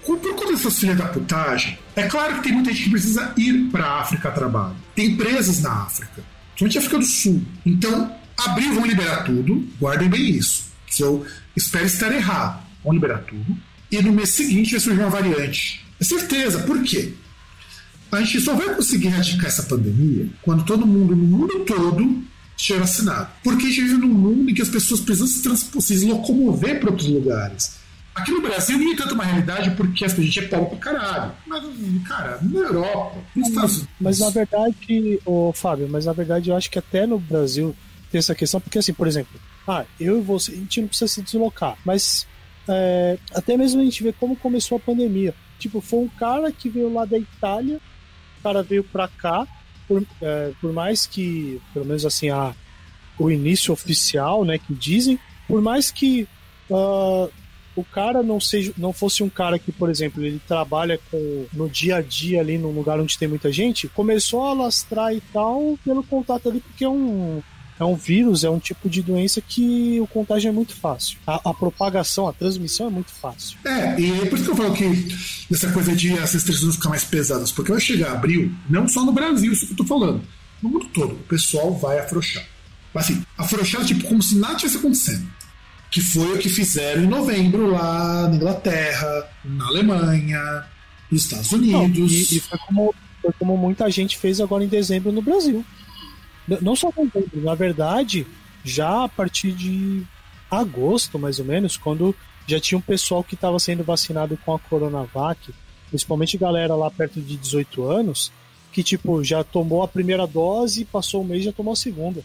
por conta dessas filhas da putagem, é claro que tem muita gente que precisa ir para a África a trabalho. Tem empresas na África, principalmente África do Sul. Então, abril vão liberar tudo, guardem bem isso. Se eu espero estar errado, vão liberar tudo. E no mês seguinte vai surgir uma variante. É certeza, por quê? A gente só vai conseguir erradicar essa pandemia quando todo mundo, no mundo todo, estiver vacinado. Porque a gente vive num mundo em que as pessoas precisam se, transpor, se locomover para outros lugares. Aqui no Brasil nem é tanto uma realidade porque a gente é pobre pra caralho. Mas, cara, na Europa, nos Estados Unidos. Mas na verdade, ô, Fábio, mas na verdade eu acho que até no Brasil tem essa questão, porque assim, por exemplo, ah, eu e você, a gente não precisa se deslocar, mas é, até mesmo a gente vê como começou a pandemia. Tipo, foi um cara que veio lá da Itália, o cara veio pra cá, por, é, por mais que, pelo menos assim, a, o início oficial, né, que dizem, por mais que uh, o cara não seja não fosse um cara que, por exemplo, ele trabalha com no dia a dia ali num lugar onde tem muita gente, começou a lastrar e tal pelo contato ali, porque é um é um vírus, é um tipo de doença que o contágio é muito fácil. A, a, propagação, a transmissão é muito fácil. É, e é por isso que eu falo que essa coisa de as restrições ficar mais pesadas, porque vai chegar abril, não só no Brasil, isso que eu tô falando, no mundo todo, o pessoal vai afrouxar. Assim, afrouxar tipo como se nada tivesse acontecendo. Que foi o que fizeram em novembro lá na Inglaterra, na Alemanha, nos Estados Unidos. Não, e, e foi, como, foi como muita gente fez agora em dezembro no Brasil. Não só novembro, na verdade, já a partir de agosto, mais ou menos, quando já tinha um pessoal que estava sendo vacinado com a Coronavac, principalmente galera lá perto de 18 anos, que tipo já tomou a primeira dose, passou um mês e já tomou a segunda.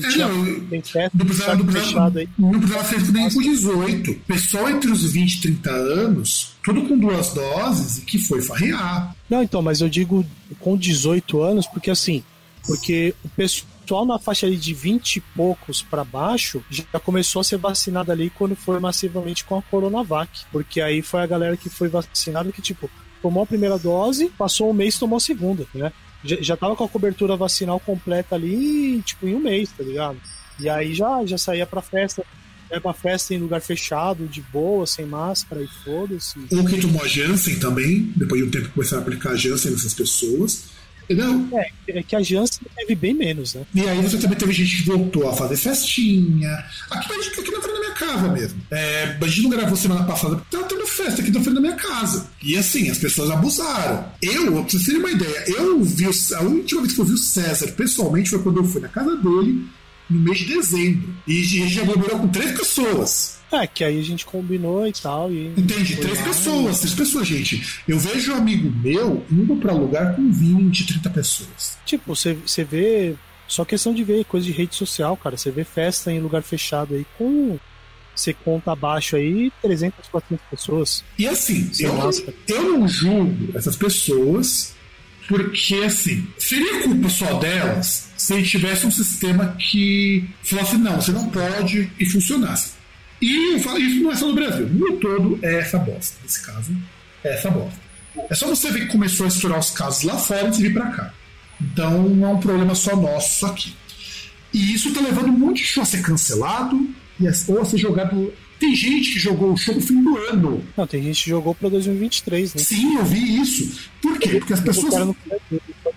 É, tinha, não, tem festa, não precisava, não precisava, aí. não precisava ser nem com 18. Pessoal entre os 20 e 30 anos, tudo com duas doses e que foi farrear. Não, então, mas eu digo com 18 anos, porque assim, porque o pessoal na faixa de 20 e poucos para baixo já começou a ser vacinado ali quando foi massivamente com a Coronavac. Porque aí foi a galera que foi vacinada que, tipo, tomou a primeira dose, passou um mês tomou a segunda, né? Já, já tava com a cobertura vacinal completa ali, tipo, em um mês, tá ligado? E aí já, já saía pra festa, é pra festa em lugar fechado, de boa, sem máscara e foda-se. Ou que tomou a Janssen também, depois de um tempo começaram a aplicar a Janssen nessas pessoas. Entendeu? É, é que a Janssen teve bem menos, né? E aí você também teve gente que voltou a fazer festinha. Aqui, aqui na frente da minha casa mesmo. É, a gente não gravou semana passada porque tava tendo festa aqui na frente da minha casa. E assim, as pessoas abusaram. Eu, pra vocês terem uma ideia, eu vi o, a última vez que eu vi o César pessoalmente foi quando eu fui na casa dele no mês de dezembro. E a gente já aglomerou com três pessoas. É, que aí a gente combinou e tal. E Entende? Três lá, pessoas, três pessoas, gente. Eu vejo um amigo meu indo pra lugar com 20, 30 pessoas. Tipo, você vê. Só questão de ver coisa de rede social, cara. Você vê festa em lugar fechado aí com. Você conta abaixo aí 300, 400 pessoas. E assim, eu, eu não julgo essas pessoas porque, assim, seria culpa só delas se a gente tivesse um sistema que falasse, não, você não pode e funcionasse. E isso não é só no Brasil. No todo é essa bosta. Nesse caso, é essa bosta. É só você ver que começou a estourar os casos lá fora e vir para cá. Então não é um problema só nosso aqui. E isso tá levando um monte de show a ser cancelado ou a ser jogado tem gente que jogou o show no fim do ano. Não, tem gente que jogou para 2023, né? Sim, eu vi isso. Por quê? Porque as pessoas. Era no,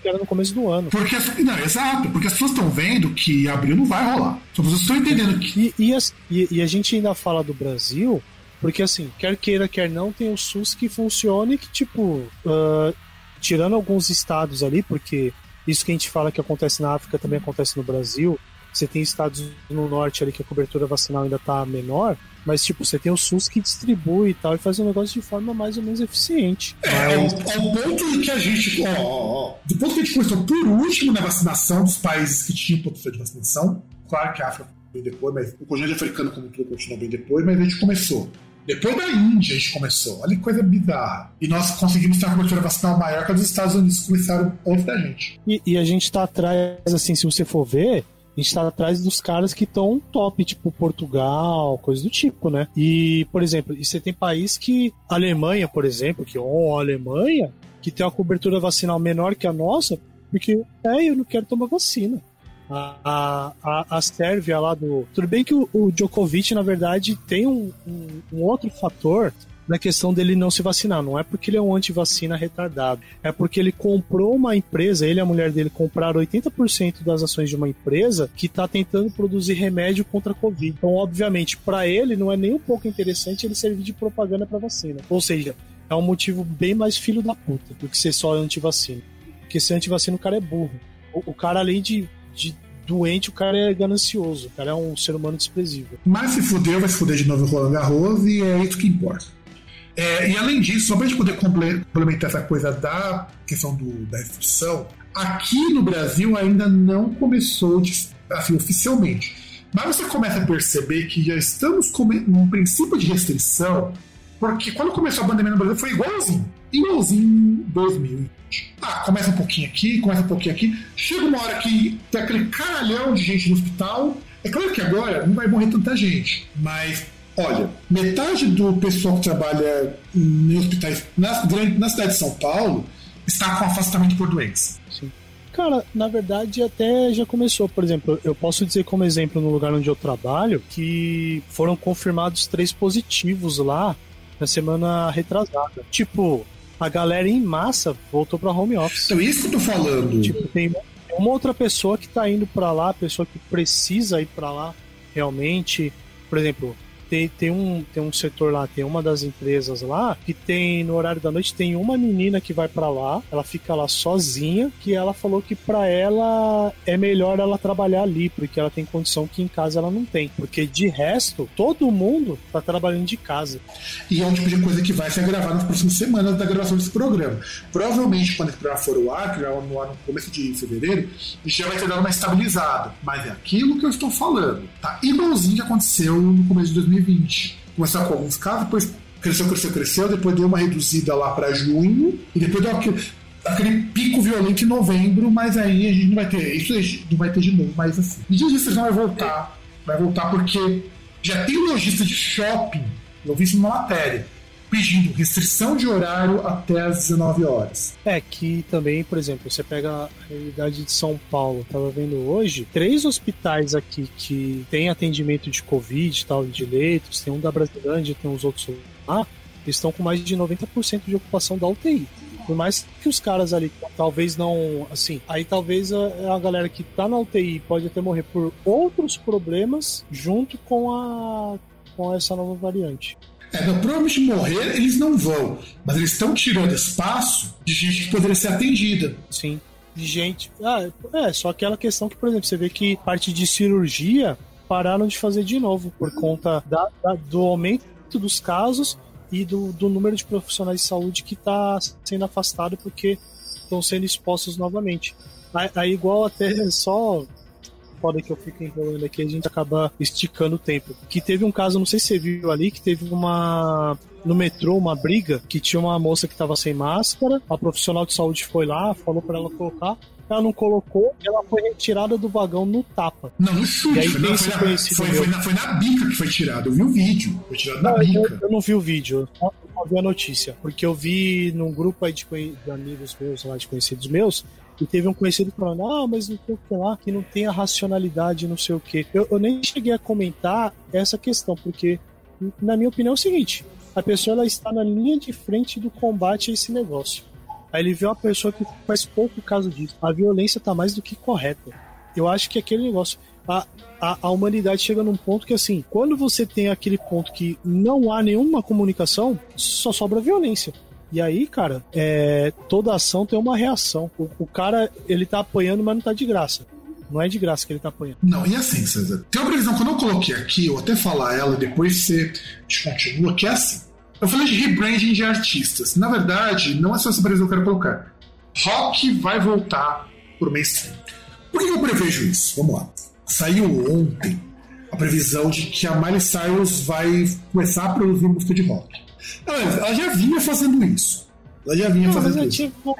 era no começo do ano. Porque as... Não, exato, porque as pessoas estão vendo que abril não vai rolar. As pessoas estão entendendo que. E, e, as... e, e a gente ainda fala do Brasil, porque assim, quer queira, quer não, tem o SUS que funciona e que, tipo, uh, tirando alguns estados ali, porque isso que a gente fala que acontece na África também acontece no Brasil, você tem estados no norte ali que a cobertura vacinal ainda tá menor, mas, tipo, você tem o SUS que distribui e tal, e faz o um negócio de forma mais ou menos eficiente. É, mas... é, o, é o ponto que a gente. Ó, ó, ó, do ponto que a gente começou por último na vacinação dos países que tinham potencial de vacinação, claro que a África bem depois, mas o continente africano como tudo continuou bem depois, mas a gente começou. Depois da Índia a gente começou. Olha que coisa bizarra. E nós conseguimos ter uma cobertura vacinal maior que os Estados Unidos começaram antes da gente. E, e a gente tá atrás, assim, se você for ver, a gente tá atrás dos caras que estão top, tipo Portugal, coisa do tipo, né? E, por exemplo, e você tem país que. Alemanha, por exemplo, que oh, a Alemanha, que tem uma cobertura vacinal menor que a nossa, porque é, eu não quero tomar vacina. A, a, a Sérvia lá do. Tudo bem que o, o Djokovic, na verdade, tem um, um, um outro fator na questão dele não se vacinar. Não é porque ele é um antivacina retardado. É porque ele comprou uma empresa, ele e a mulher dele compraram 80% das ações de uma empresa que está tentando produzir remédio contra a Covid. Então, obviamente, para ele não é nem um pouco interessante ele servir de propaganda para vacina. Ou seja, é um motivo bem mais filho da puta do que ser só antivacina. Porque ser antivacina, o cara é burro. O, o cara, além de, de doente, o cara é ganancioso. O cara é um ser humano desprezível. Mas se fuder, vai se fuder de novo Roland Garros e é isso que importa. É, e além disso, só para a gente poder complementar essa coisa da questão do, da restrição, aqui no Brasil ainda não começou assim, oficialmente. Mas você começa a perceber que já estamos com um princípio de restrição, porque quando começou a pandemia no Brasil foi igualzinho. Igualzinho em 2020. Ah, começa um pouquinho aqui, começa um pouquinho aqui. Chega uma hora que tem aquele caralhão de gente no hospital. É claro que agora não vai morrer tanta gente, mas Olha, metade do pessoal que trabalha em hospitais na, na cidade de São Paulo está com afastamento por doença. Sim. Cara, na verdade até já começou. Por exemplo, eu posso dizer como exemplo no lugar onde eu trabalho que foram confirmados três positivos lá na semana retrasada. Tipo, a galera em massa voltou para home office. Então, isso que eu tô falando. Tipo, tem uma outra pessoa que tá indo para lá, pessoa que precisa ir para lá realmente. Por exemplo, tem, tem, um, tem um setor lá, tem uma das empresas lá, que tem, no horário da noite, tem uma menina que vai para lá, ela fica lá sozinha, que ela falou que para ela é melhor ela trabalhar ali, porque ela tem condição que em casa ela não tem. Porque de resto, todo mundo tá trabalhando de casa. E é um tipo de coisa que vai ser gravado nas próximas semanas da gravação desse programa. Provavelmente, quando esse programa for o ar, que é no, no começo de fevereiro, já vai ter dado uma estabilizada. Mas é aquilo que eu estou falando. Tá igualzinho que aconteceu no começo de 2020. 2020. Começou com alguns casos, depois cresceu, cresceu, cresceu, depois deu uma reduzida lá para junho, e depois deu aquele, aquele, pico violento em novembro, mas aí a gente não vai ter, isso não vai ter de novo, mas assim. E disso não vai voltar, vai voltar porque já tem lojista de shopping, eu vi isso numa matéria, pedindo restrição de horário até as 19 horas. É que também, por exemplo, você pega a realidade de São Paulo, tava vendo hoje, três hospitais aqui que tem atendimento de Covid tal, de leitos, tem um da Brasilândia, tem os outros lá, estão com mais de 90% de ocupação da UTI. Por mais que os caras ali talvez não. Assim, aí talvez a, a galera que tá na UTI pode até morrer por outros problemas junto com a com essa nova variante. É, não, provavelmente morrer eles não vão, mas eles estão tirando espaço de gente que poderia ser atendida. Sim, de gente. Ah, é, só aquela questão que, por exemplo, você vê que parte de cirurgia pararam de fazer de novo por conta da, da, do aumento dos casos e do, do número de profissionais de saúde que está sendo afastado porque estão sendo expostos novamente. Aí, igual até só foda que eu fico enrolando aqui, a gente acaba esticando o tempo. Que teve um caso, não sei se você viu ali, que teve uma no metrô uma briga que tinha uma moça que estava sem máscara, a profissional de saúde foi lá, falou para ela colocar, ela não colocou, ela foi retirada do vagão no tapa. Não, no chute. E aí foi, foi, na, foi, foi, na, foi, na, bica que foi tirado. Eu vi o vídeo. Foi tirado na não, bica. Eu, eu, não vi o vídeo, eu só vi a notícia. Porque eu vi num grupo aí de, de amigos meus, lá de conhecidos meus, e teve um conhecido falando, ah, mas não sei o que lá, que não tem a racionalidade, não sei o que. Eu, eu nem cheguei a comentar essa questão, porque, na minha opinião, é o seguinte: a pessoa ela está na linha de frente do combate a esse negócio. Aí ele vê uma pessoa que faz pouco caso disso. A violência está mais do que correta. Eu acho que aquele negócio. A, a, a, humanidade chega num ponto que, assim, quando você tem aquele ponto que não há nenhuma comunicação, só sobra violência. E aí, cara, é, toda ação tem uma reação. O, o, cara, ele tá apoiando, mas não tá de graça. Não é de graça que ele tá apanhando. Não, e assim, César, tem uma previsão que eu não coloquei aqui, eu até falar ela, depois você continua, que é assim. Eu falei de rebranding de artistas. Na verdade, não é só essa previsão que eu quero colocar. Rock vai voltar pro mainstream. Por que eu prevejo isso? Vamos lá. Saiu ontem a previsão de que a Miley Cyrus vai começar a produzir música de rock. Ela, já vinha fazendo isso. Ela já vinha Não, fazendo isso. tipo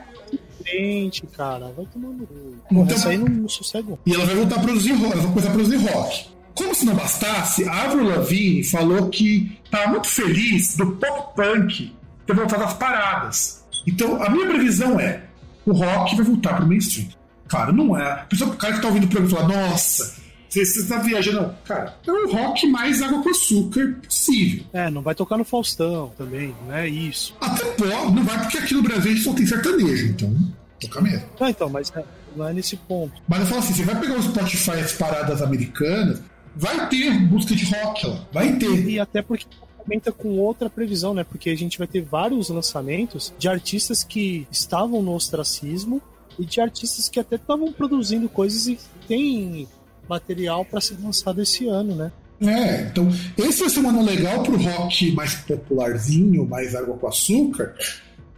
frente, cara. Vai tomando. Porra, Então- isso aí não, não sossega. E ela vai voltar a produzir rock, ela vai começar a produzir rock. Como se não bastasse, a Avril Lavigne falou que estava muito feliz do pop punk ter voltado às paradas. Então, a minha previsão é: o rock vai voltar pro mainstream. Claro, não é. O cara que tá ouvindo o programa fala: nossa, você, você tá viajando. Não, cara, é o rock mais água com açúcar possível. É, não vai tocar no Faustão também, não é isso. Até pode, não vai porque aqui no Brasil a gente só tem sertanejo, então toca mesmo. Não, então, mas é- não é nesse ponto. Mas eu falo assim, você vai pegar o Spotify as paradas americanas, vai ter música de rock lá, vai ter. E até porque comenta com outra previsão, né? Porque a gente vai ter vários lançamentos de artistas que estavam no ostracismo e de artistas que até estavam produzindo coisas e tem material para ser lançado esse ano, né? É, então esse vai ser um ano legal pro rock mais popularzinho, mais água com açúcar,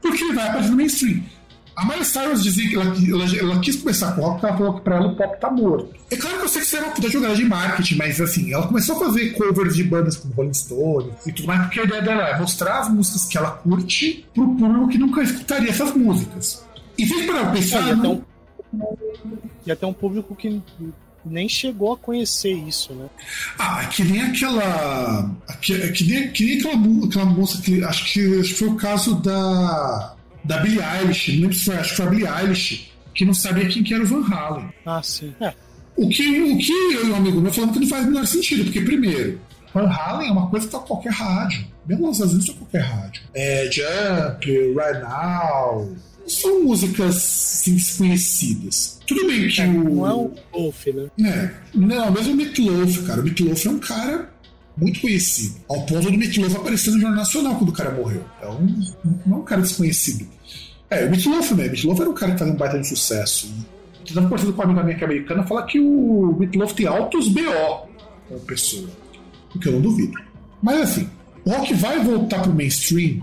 porque ele vai aparecer no mainstream. A Miley Cyrus dizia que ela, ela, ela quis começar com rock, porque ela falou que pra ela o pop tá morto. É claro que eu sei que isso uma puta jogada de marketing, mas assim, ela começou a fazer covers de bandas como Rolling Stones e tudo mais, porque a ideia dela é mostrar as músicas que ela curte pro público que nunca escutaria essas músicas. E se para pensar, um, e até um público que nem chegou a conhecer isso, né? Ah, é que nem aquela. Que, é que, nem, que nem aquela, aquela moça que. Acho que, acho que foi o caso da. Da Billie Eilish. Não lembro se foi, acho que foi a Billie Eilish, que não sabia quem que era o Van Halen. Ah, sim. É, O que, o que eu e um amigo meu falamos que não faz o menor sentido, porque, primeiro, Van Halen é uma coisa que tá qualquer rádio. Mesmo Estados Unidos tá qualquer rádio. É Jump, Right Now. São músicas assim, desconhecidas. Tudo bem que o. não é um golfe, né? É, não, mesmo o Meatloaf, cara. O Meatloaf é um cara muito conhecido. Ao ponto do Meatloaf aparecer no Jornal Nacional quando o cara morreu. Então, não é um cara desconhecido. É, o Meatloaf, né? O Meatloaf era um cara que fazia um baita de sucesso. Eu tava conversando com uma amiga minha que é americana, fala que o Meatloaf tem altos BO como pessoa. O que eu não duvido. Mas assim, o rock vai voltar pro mainstream,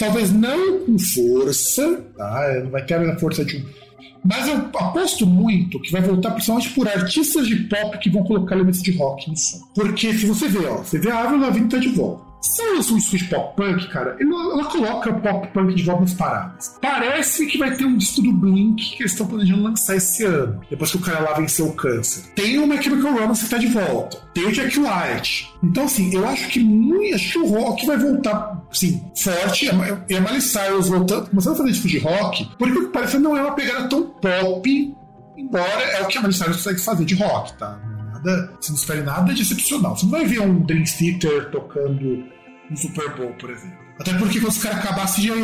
talvez não com força, tá? Não vai ter a força de um mas eu aposto muito que vai voltar principalmente por artistas de pop que vão colocar elementos de rock no som. Porque se você vê, ó, você vê a Avril Lavigne tá de volta. Lança um disco de pop punk, cara, ela coloca pop punk de volta nas paradas. Parece que vai ter um disco do Blink que eles estão planejando lançar esse ano, depois que o cara lá venceu o câncer. Tem o My Chemical Romance que tá de volta. Tem o Jack White. Então, assim, eu acho que muito, acho que o rock vai voltar, assim, forte. E a- E a Miley Cyrus voltando, começando a fazer disco de rock, o que parece não é uma pegada tão pop, embora é o que a Miley Cyrus consegue fazer de rock, tá? Nada, você não espere nada de excepcional. Você não vai ver um Dream Theater tocando no Super Bowl, por exemplo. Até porque quando os caras acabassem já,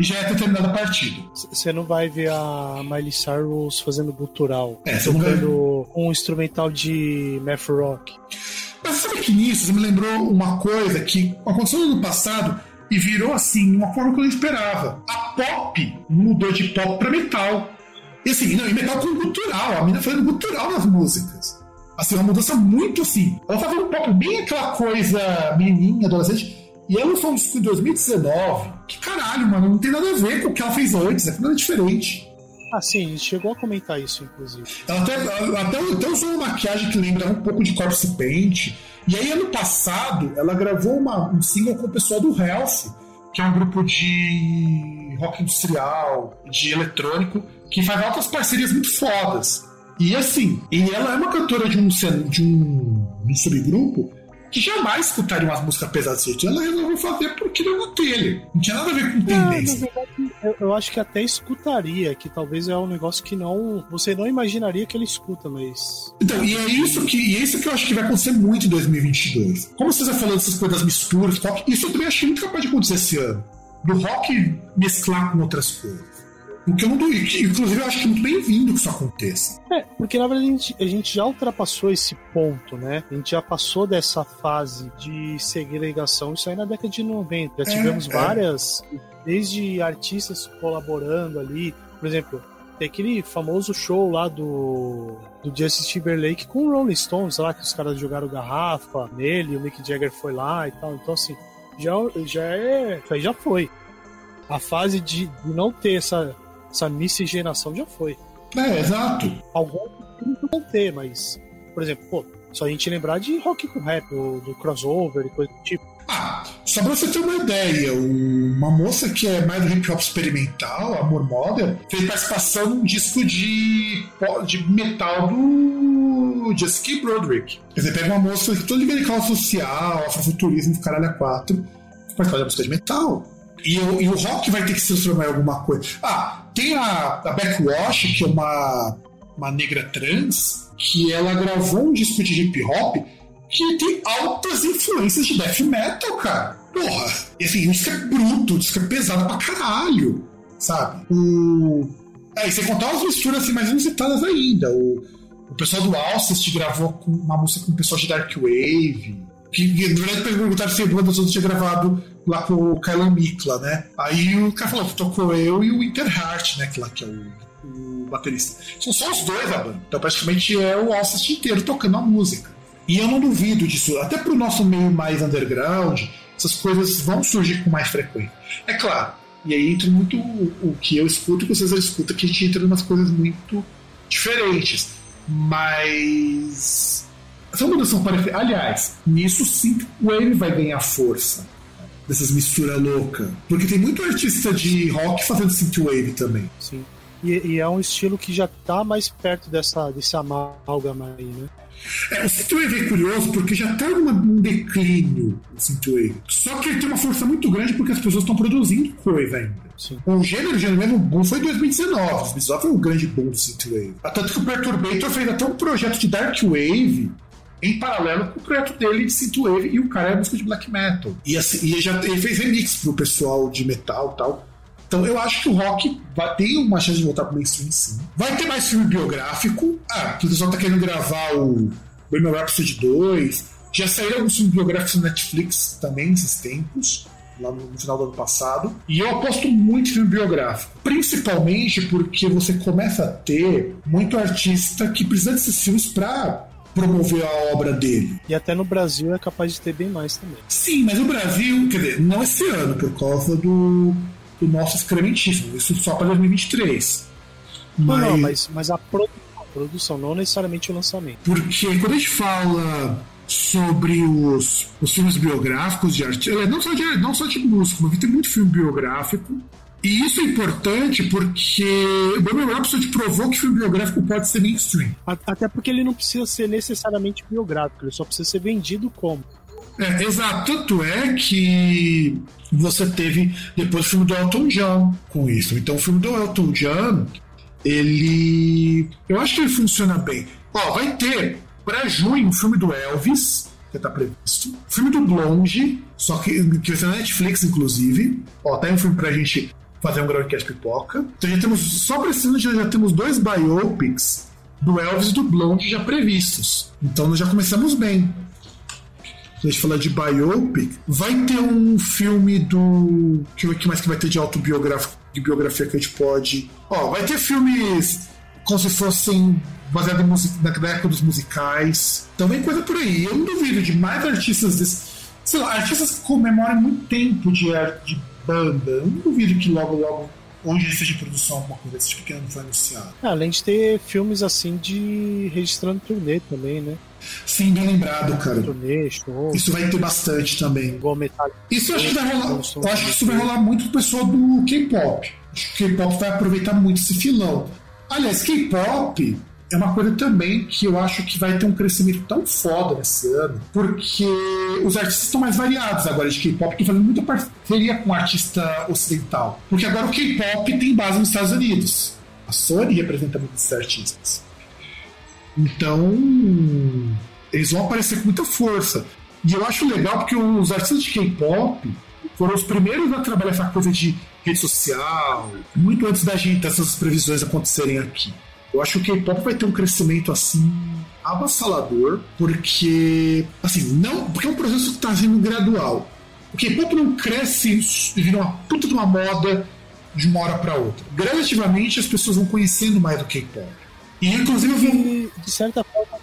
já é ter terminado a partida. Você não vai ver a Miley Cyrus fazendo gutural, É, você não vai- um instrumental de math rock. Mas sabe que nisso você me lembrou uma coisa que aconteceu no ano passado e virou assim, uma forma que eu não esperava. A pop mudou de pop pra metal. E assim, não, e metal com gutural, a menina fazendo gutural nas músicas. Assim, uma mudança muito assim. Ela tava um pop bem aquela coisa menininha, adolescente. E ela lançou um disco em 2019. Que caralho, mano, não tem nada a ver com o que ela fez antes, é nada diferente. Ah, sim, a gente chegou a comentar isso, inclusive. Ela até, ela até, até usou uma maquiagem que lembra um pouco de Corpse Paint. E aí, ano passado, ela gravou uma- um single com o pessoal do Health, que é um grupo de rock industrial, de eletrônico, que faz altas parcerias muito fodas. E assim, e ela é uma cantora de um, de um, de um subgrupo que jamais escutaria umas músicas pesadas desse jeito. Ela resolveu fazer porque deu na telha. Não tinha nada a ver com É, tendência. verdade, eu, eu acho que até escutaria, que talvez é um negócio que não. Você não imaginaria que ele escuta, mas. Então, e é isso que, e é isso que eu acho que vai acontecer muito em 2022. Como vocês estão falando dessas coisas misturas, rock, isso eu também achei muito capaz de acontecer esse ano. Do rock mesclar com outras coisas. O que eu não que, Inclusive, eu acho que é muito bem-vindo que isso aconteça. É, porque na verdade a gente, a gente já ultrapassou esse ponto, né? A gente já passou dessa fase de segregação, isso aí na década de 90. Já É, tivemos é. várias, desde artistas colaborando ali, por exemplo, Tem aquele famoso show lá do, do Justin Timberlake com o Rolling Stones, lá que os caras jogaram garrafa nele, o Mick Jagger foi lá e tal. Então, assim, já, já é. Isso aí já foi. A fase de, de não ter essa, essa miscigenação já foi. É, exato. Alguns vão ter, mas, por exemplo, pô, só a gente lembrar de rock com rap, do, do crossover e coisa do tipo. Ah, só pra você ter uma ideia, uma moça que é mais do hip hop experimental, a Amor Model, fez participação num disco de, de metal do Jessica Broderick. Quer dizer, pega uma moça toda ligada causa social, afrofuturismo, caralho a quatro, participar da música de metal. E o, e o rock vai ter que se transformar em alguma coisa. Ah, tem a, a Backwash, que é uma, uma negra trans, que ela gravou um disco de hip hop que tem altas influências de death metal, cara. Porra. E assim, isso é bruto, isso é pesado pra caralho, sabe? O. É, e sem contar as misturas assim, mais inusitadas ainda. O, o pessoal do Alcest gravou uma música com o pessoal de Dark Wave. Que, na verdade, se a banda toda tinha gravado lá com o Kylan Mikla, né? Aí o cara falou tocou eu e o Interheart, né? Que lá que é o, o baterista. São só os dois a banda. Então praticamente é o Alcest inteiro tocando a música. E eu não duvido disso, até para o nosso meio mais underground, essas coisas vão surgir com mais frequência. É claro, e aí entra muito o, o que eu escuto e que vocês escutam, que a gente entra em umas coisas muito diferentes. Mas. Essa mudança parece. Aliás, nisso sim o Wave vai ganhar força. Dessas misturas loucas. Porque tem muito artista de rock fazendo synthwave também. Sim. E, e, é um estilo que já está mais perto dessa, desse amálgama aí, né? É, o Synthwave é curioso porque já está num declínio o Synthwave. Só que ele tem uma força muito grande porque as pessoas estão produzindo coisa ainda. Sim. O gênero, gênero mesmo boom foi em 2019. 2019 foi um grande boom do Synthwave. Tanto que o Perturbator fez até um projeto de Dark Wave em paralelo com o projeto dele de Synthwave e o cara é música de black metal. E, assim, e já, ele fez remix pro pessoal de metal tal. Então eu acho que o rock vai ter uma chance de voltar pro mainstream sim. Vai ter mais filme biográfico. Ah, o pessoal tá querendo gravar o Bohemian Rhapsody 2. Já saíram alguns filmes biográficos no Netflix também nesses tempos. Lá no, no final do ano passado. E eu aposto muito em filme biográfico. Principalmente porque você começa a ter muito artista que precisa desses filmes pra promover a obra dele. E até no Brasil é capaz de ter bem mais também. Sim, mas o Brasil, quer dizer, não esse ano, por causa do do nosso excrementíssimo. Isso só para 2023. Mas... Não, não, mas, mas a, produção, a produção, não necessariamente o lançamento. Porque quando a gente fala sobre os, os filmes biográficos de arte, é, não só de, não só de música, mas tem muito filme biográfico. E isso é importante porque o Bohemian Rhapsody provou que filme biográfico pode ser mainstream. Até porque ele não precisa ser necessariamente biográfico, ele só precisa ser vendido como. É, exato. Tanto é que você teve depois o filme do Elton John com isso. Então o filme do Elton John, ele. Eu acho que ele funciona bem. Ó, vai ter para junho o filme do Elvis, que tá previsto. O filme do Blonde, só que, que vai ser na Netflix, inclusive. Ó, tá aí um filme pra gente fazer um Groundcast pipoca. Então já temos, só pra esse ano já, já temos dois biopics do Elvis e do Blonde já previstos. Então nós já começamos bem a gente falar de biopic, vai ter um filme do. Ver o que mais que vai ter de autobiográfico, de biografia que a gente pode. Ó, vai ter filmes como se fossem baseados em na época dos musicais. Então vem coisa por aí. Eu não duvido de mais artistas desse. Sei lá, artistas que comemoram muito tempo de, de banda. Eu não duvido que logo, logo onde seja de produção alguma coisa desse tipo que não foi anunciado. É, além de ter filmes assim de registrando turnê também, né? Sim, bem lembrado, cara. Isso vai ter bastante também. Isso eu acho que vai rolar. Eu acho que isso vai rolar muito pro pessoal do K-pop. Acho que o K-pop vai aproveitar muito esse filão. Aliás, K-pop é uma coisa também que eu acho que vai ter um crescimento tão foda nesse ano, porque os artistas estão mais variados agora de K-pop, estão fazendo muita parceria com o artista ocidental. Porque agora o K-pop tem base nos Estados Unidos. A Sony representa muitos artistas. Então, eles vão aparecer com muita força. E eu acho legal porque os artistas de K-pop foram os primeiros a trabalhar essa coisa de rede social, muito antes da gente dessas previsões acontecerem aqui. Eu acho que o K-pop vai ter um crescimento assim avassalador, porque assim, não, porque é um processo que está sendo gradual. O K-pop não cresce e vira uma puta de uma moda de uma hora para outra. Gradativamente as pessoas vão conhecendo mais do K-pop. E inclusive de certa forma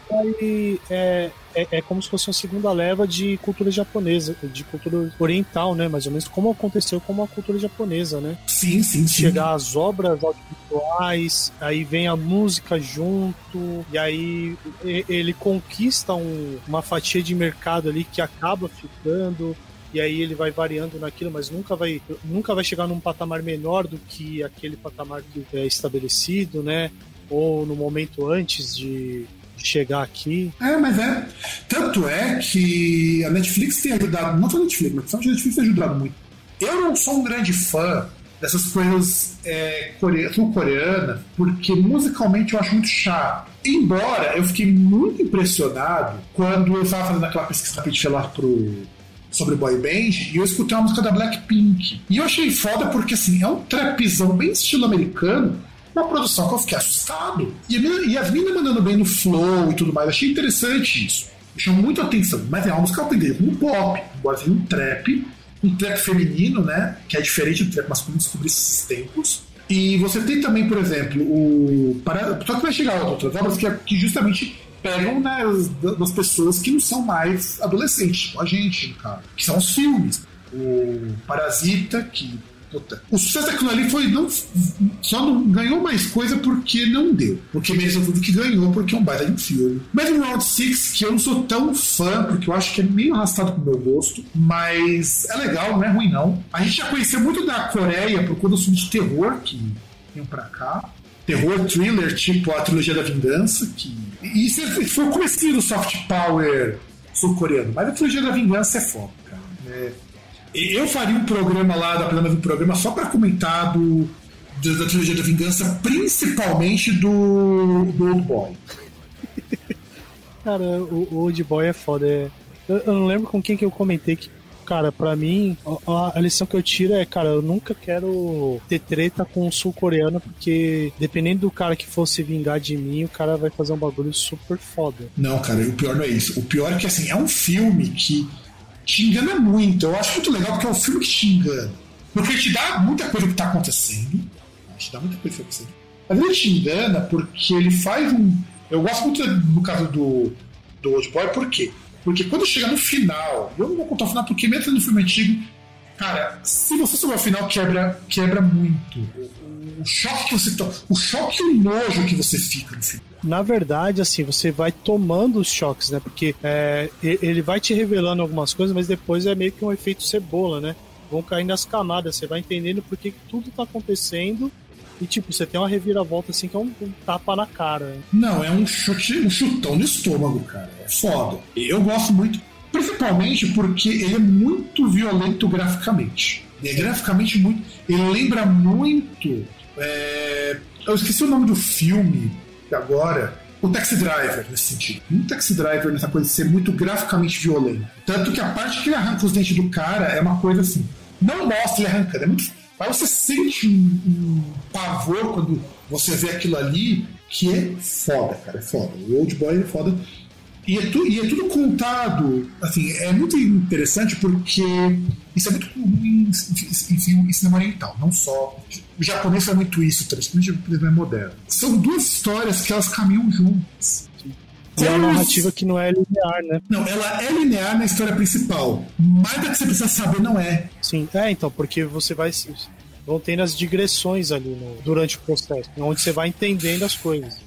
é, é, é, como se fosse uma segunda leva de cultura japonesa, de cultura oriental, né? Mais ou menos como aconteceu com a cultura japonesa, né? Sim, sim, sim. Chegar as obras audiovisuais, aí vem a música junto, e aí ele conquista um, uma fatia de mercado ali que acaba ficando e aí ele vai variando naquilo, mas nunca vai, nunca vai chegar num patamar menor do que aquele patamar que é estabelecido, né? Ou no momento antes de, chegar aqui. É, mas é. Tanto é que a Netflix tem ajudado, não só a Netflix, mas a Netflix tem ajudado muito. Eu não sou um grande fã dessas coisas é, sul-coreanas, porque musicalmente eu acho muito chato. Embora eu fiquei muito impressionado quando eu estava fazendo aquela pesquisa rapidinha lá pro, sobre boy band e eu escutei uma música da Blackpink. E eu achei foda porque assim, é um trapzão bem estilo americano, uma produção que eu fiquei assustado. E, e as meninas mandando bem no flow e tudo mais, achei interessante isso. Chamou muito a atenção. Mas é uma música que eu aprendi como pop, embora seja um trap, um trap feminino, né? Que é diferente do trap masculino, descobri esses tempos. E você tem também, por exemplo, o. Só que vai chegar outras obras que, que justamente pegam né, das pessoas que não são mais adolescentes, tipo a gente, cara, que são os filmes. O Parasita, que Puta. O sucesso daquilo ali foi não, só não ganhou mais coisa porque não deu. Porque mereceu tudo que ganhou, porque é um baita de um filme. Mas o Round 6, que eu não sou tão fã, porque eu acho que é meio arrastado pro meu gosto, mas é legal, não é ruim não. A gente já conheceu muito da Coreia por conta dos filmes de terror que vinham pra cá. Terror, thriller, tipo a trilogia da vingança, que. E isso foi o começo do soft power sul-coreano. Mas a trilogia da vingança é foda, cara. É eu faria um programa lá, da Plana um programa só para comentar do, do, da trilogia da vingança, principalmente do, do Old Boy. Cara, o, o Old Boy é foda. É... Eu, eu, não lembro com quem que eu comentei que, cara, pra mim, a, a, lição que eu tiro é, cara, eu nunca quero ter treta com um sul-coreano, porque dependendo do cara que fosse vingar de mim, o cara vai fazer um bagulho super foda. Não, cara, o pior não é isso. O pior é que, assim, é um filme que te engana muito. Eu acho muito legal porque é um filme que te engana. Porque te dá muita coisa que está acontecendo. Te dá muita coisa que está acontecendo. Mas ele te engana porque ele faz um. Eu gosto muito no caso do, do Old Boy, por quê? Porque quando chega no final, eu não vou contar o final porque mesmo no filme antigo, cara, se você souber o final, quebra, quebra muito. O, choque que você toma, o choque e o nojo que você fica no final na verdade, assim, você vai tomando os choques, né? Porque é, ele vai te revelando algumas coisas, mas depois é meio que um efeito cebola, né? Vão caindo as camadas, você vai entendendo por que tudo tá acontecendo e, tipo, você tem uma reviravolta assim que é um, um, tapa na cara. Não, é um chute, um chutão no estômago, cara. É foda. Eu gosto muito, principalmente porque ele é muito violento graficamente. Ele é graficamente muito. Ele lembra muito. É... Eu esqueci o nome do filme agora o Taxi Driver nesse sentido. Um Taxi Driver nessa coisa de ser muito graficamente violento. Tanto que a parte que ele arranca os dentes do cara é uma coisa assim. Não mostra ele arrancando, é muito. Mas você sente um, um pavor quando você vê aquilo ali, que é foda, cara. É foda. O Old Boy é foda. E é, tu, e é, tudo contado, assim, é muito interessante porque isso é muito comum em, em, em cinema oriental, não só. O japonês faz muito isso, principalmente o cinema moderno. São duas histórias que elas caminham juntas. É uma narrativa que não é linear, né? Não, ela é linear na história principal. Mas da que você precisa saber não é. Sim, é, então, porque você vai. Vão tendo as digressões ali no, durante o processo, onde você vai entendendo as coisas.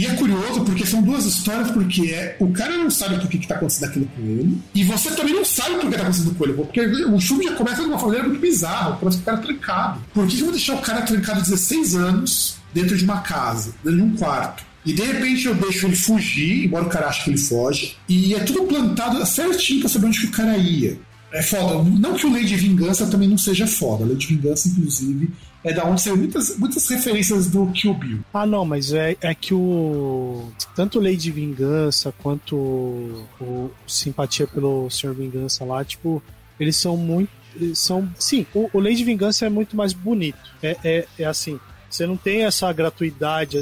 E é curioso porque são duas histórias, porque é, o cara não sabe por que está acontecendo aquilo com ele, e você também não sabe por que está acontecendo com ele, porque o filme já começa de uma maneira muito bizarra, parece que o cara trancado. Por que eu vou deixar o cara trancado 16 anos dentro de uma casa, dentro de um quarto? E de repente eu deixo ele fugir, embora o cara ache que ele foge, e é tudo plantado certinho pra saber onde que o cara ia. É foda. Não que o Lei de Vingança também não seja foda. A Lei de Vingança, inclusive, é da onde saiu muitas, muitas referências do Kill Bill. Ah, não, mas é, é que o. Tanto Lei de Vingança quanto o, o Simpatia pelo Senhor Vingança lá, tipo, eles são muito. São. Sim, o, o Lei de Vingança é muito mais bonito. É, é, é assim. Você não tem essa gratuidade.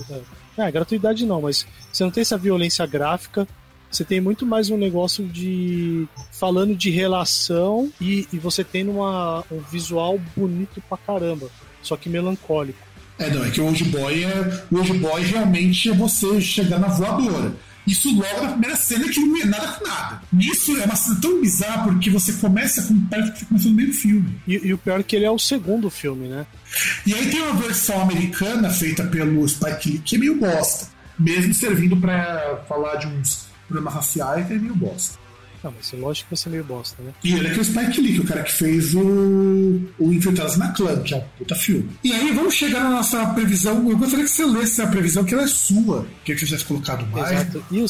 É, é gratuidade não, mas você não tem essa violência gráfica Você tem muito mais um negócio de. falando de relação e, e você tem uma, um visual bonito pra caramba, só que melancólico. É, não, é que o Old Boy é. O Old Boy realmente é você chegar na voadora. Isso logo na primeira cena que não é nada com nada. Isso é uma cena tão bizarra porque você começa com parece que você começou no meio do filme. E, e, o pior é que ele é o segundo filme, né? E aí tem uma versão americana feita pelo Spike Lee que é meio bosta. Mesmo servindo para falar de uns problemas raciais, é meio bosta. Não, mas lógico que vai ser meio bosta, né? E ele é que é o Spike Lee, que é o cara que fez o, o Infiltrados na Clã, que é um puta filme. E aí vamos chegar na nossa previsão. Eu gostaria que você lesse a previsão, que ela é sua. Que você tivesse colocado mais. Exato. E o,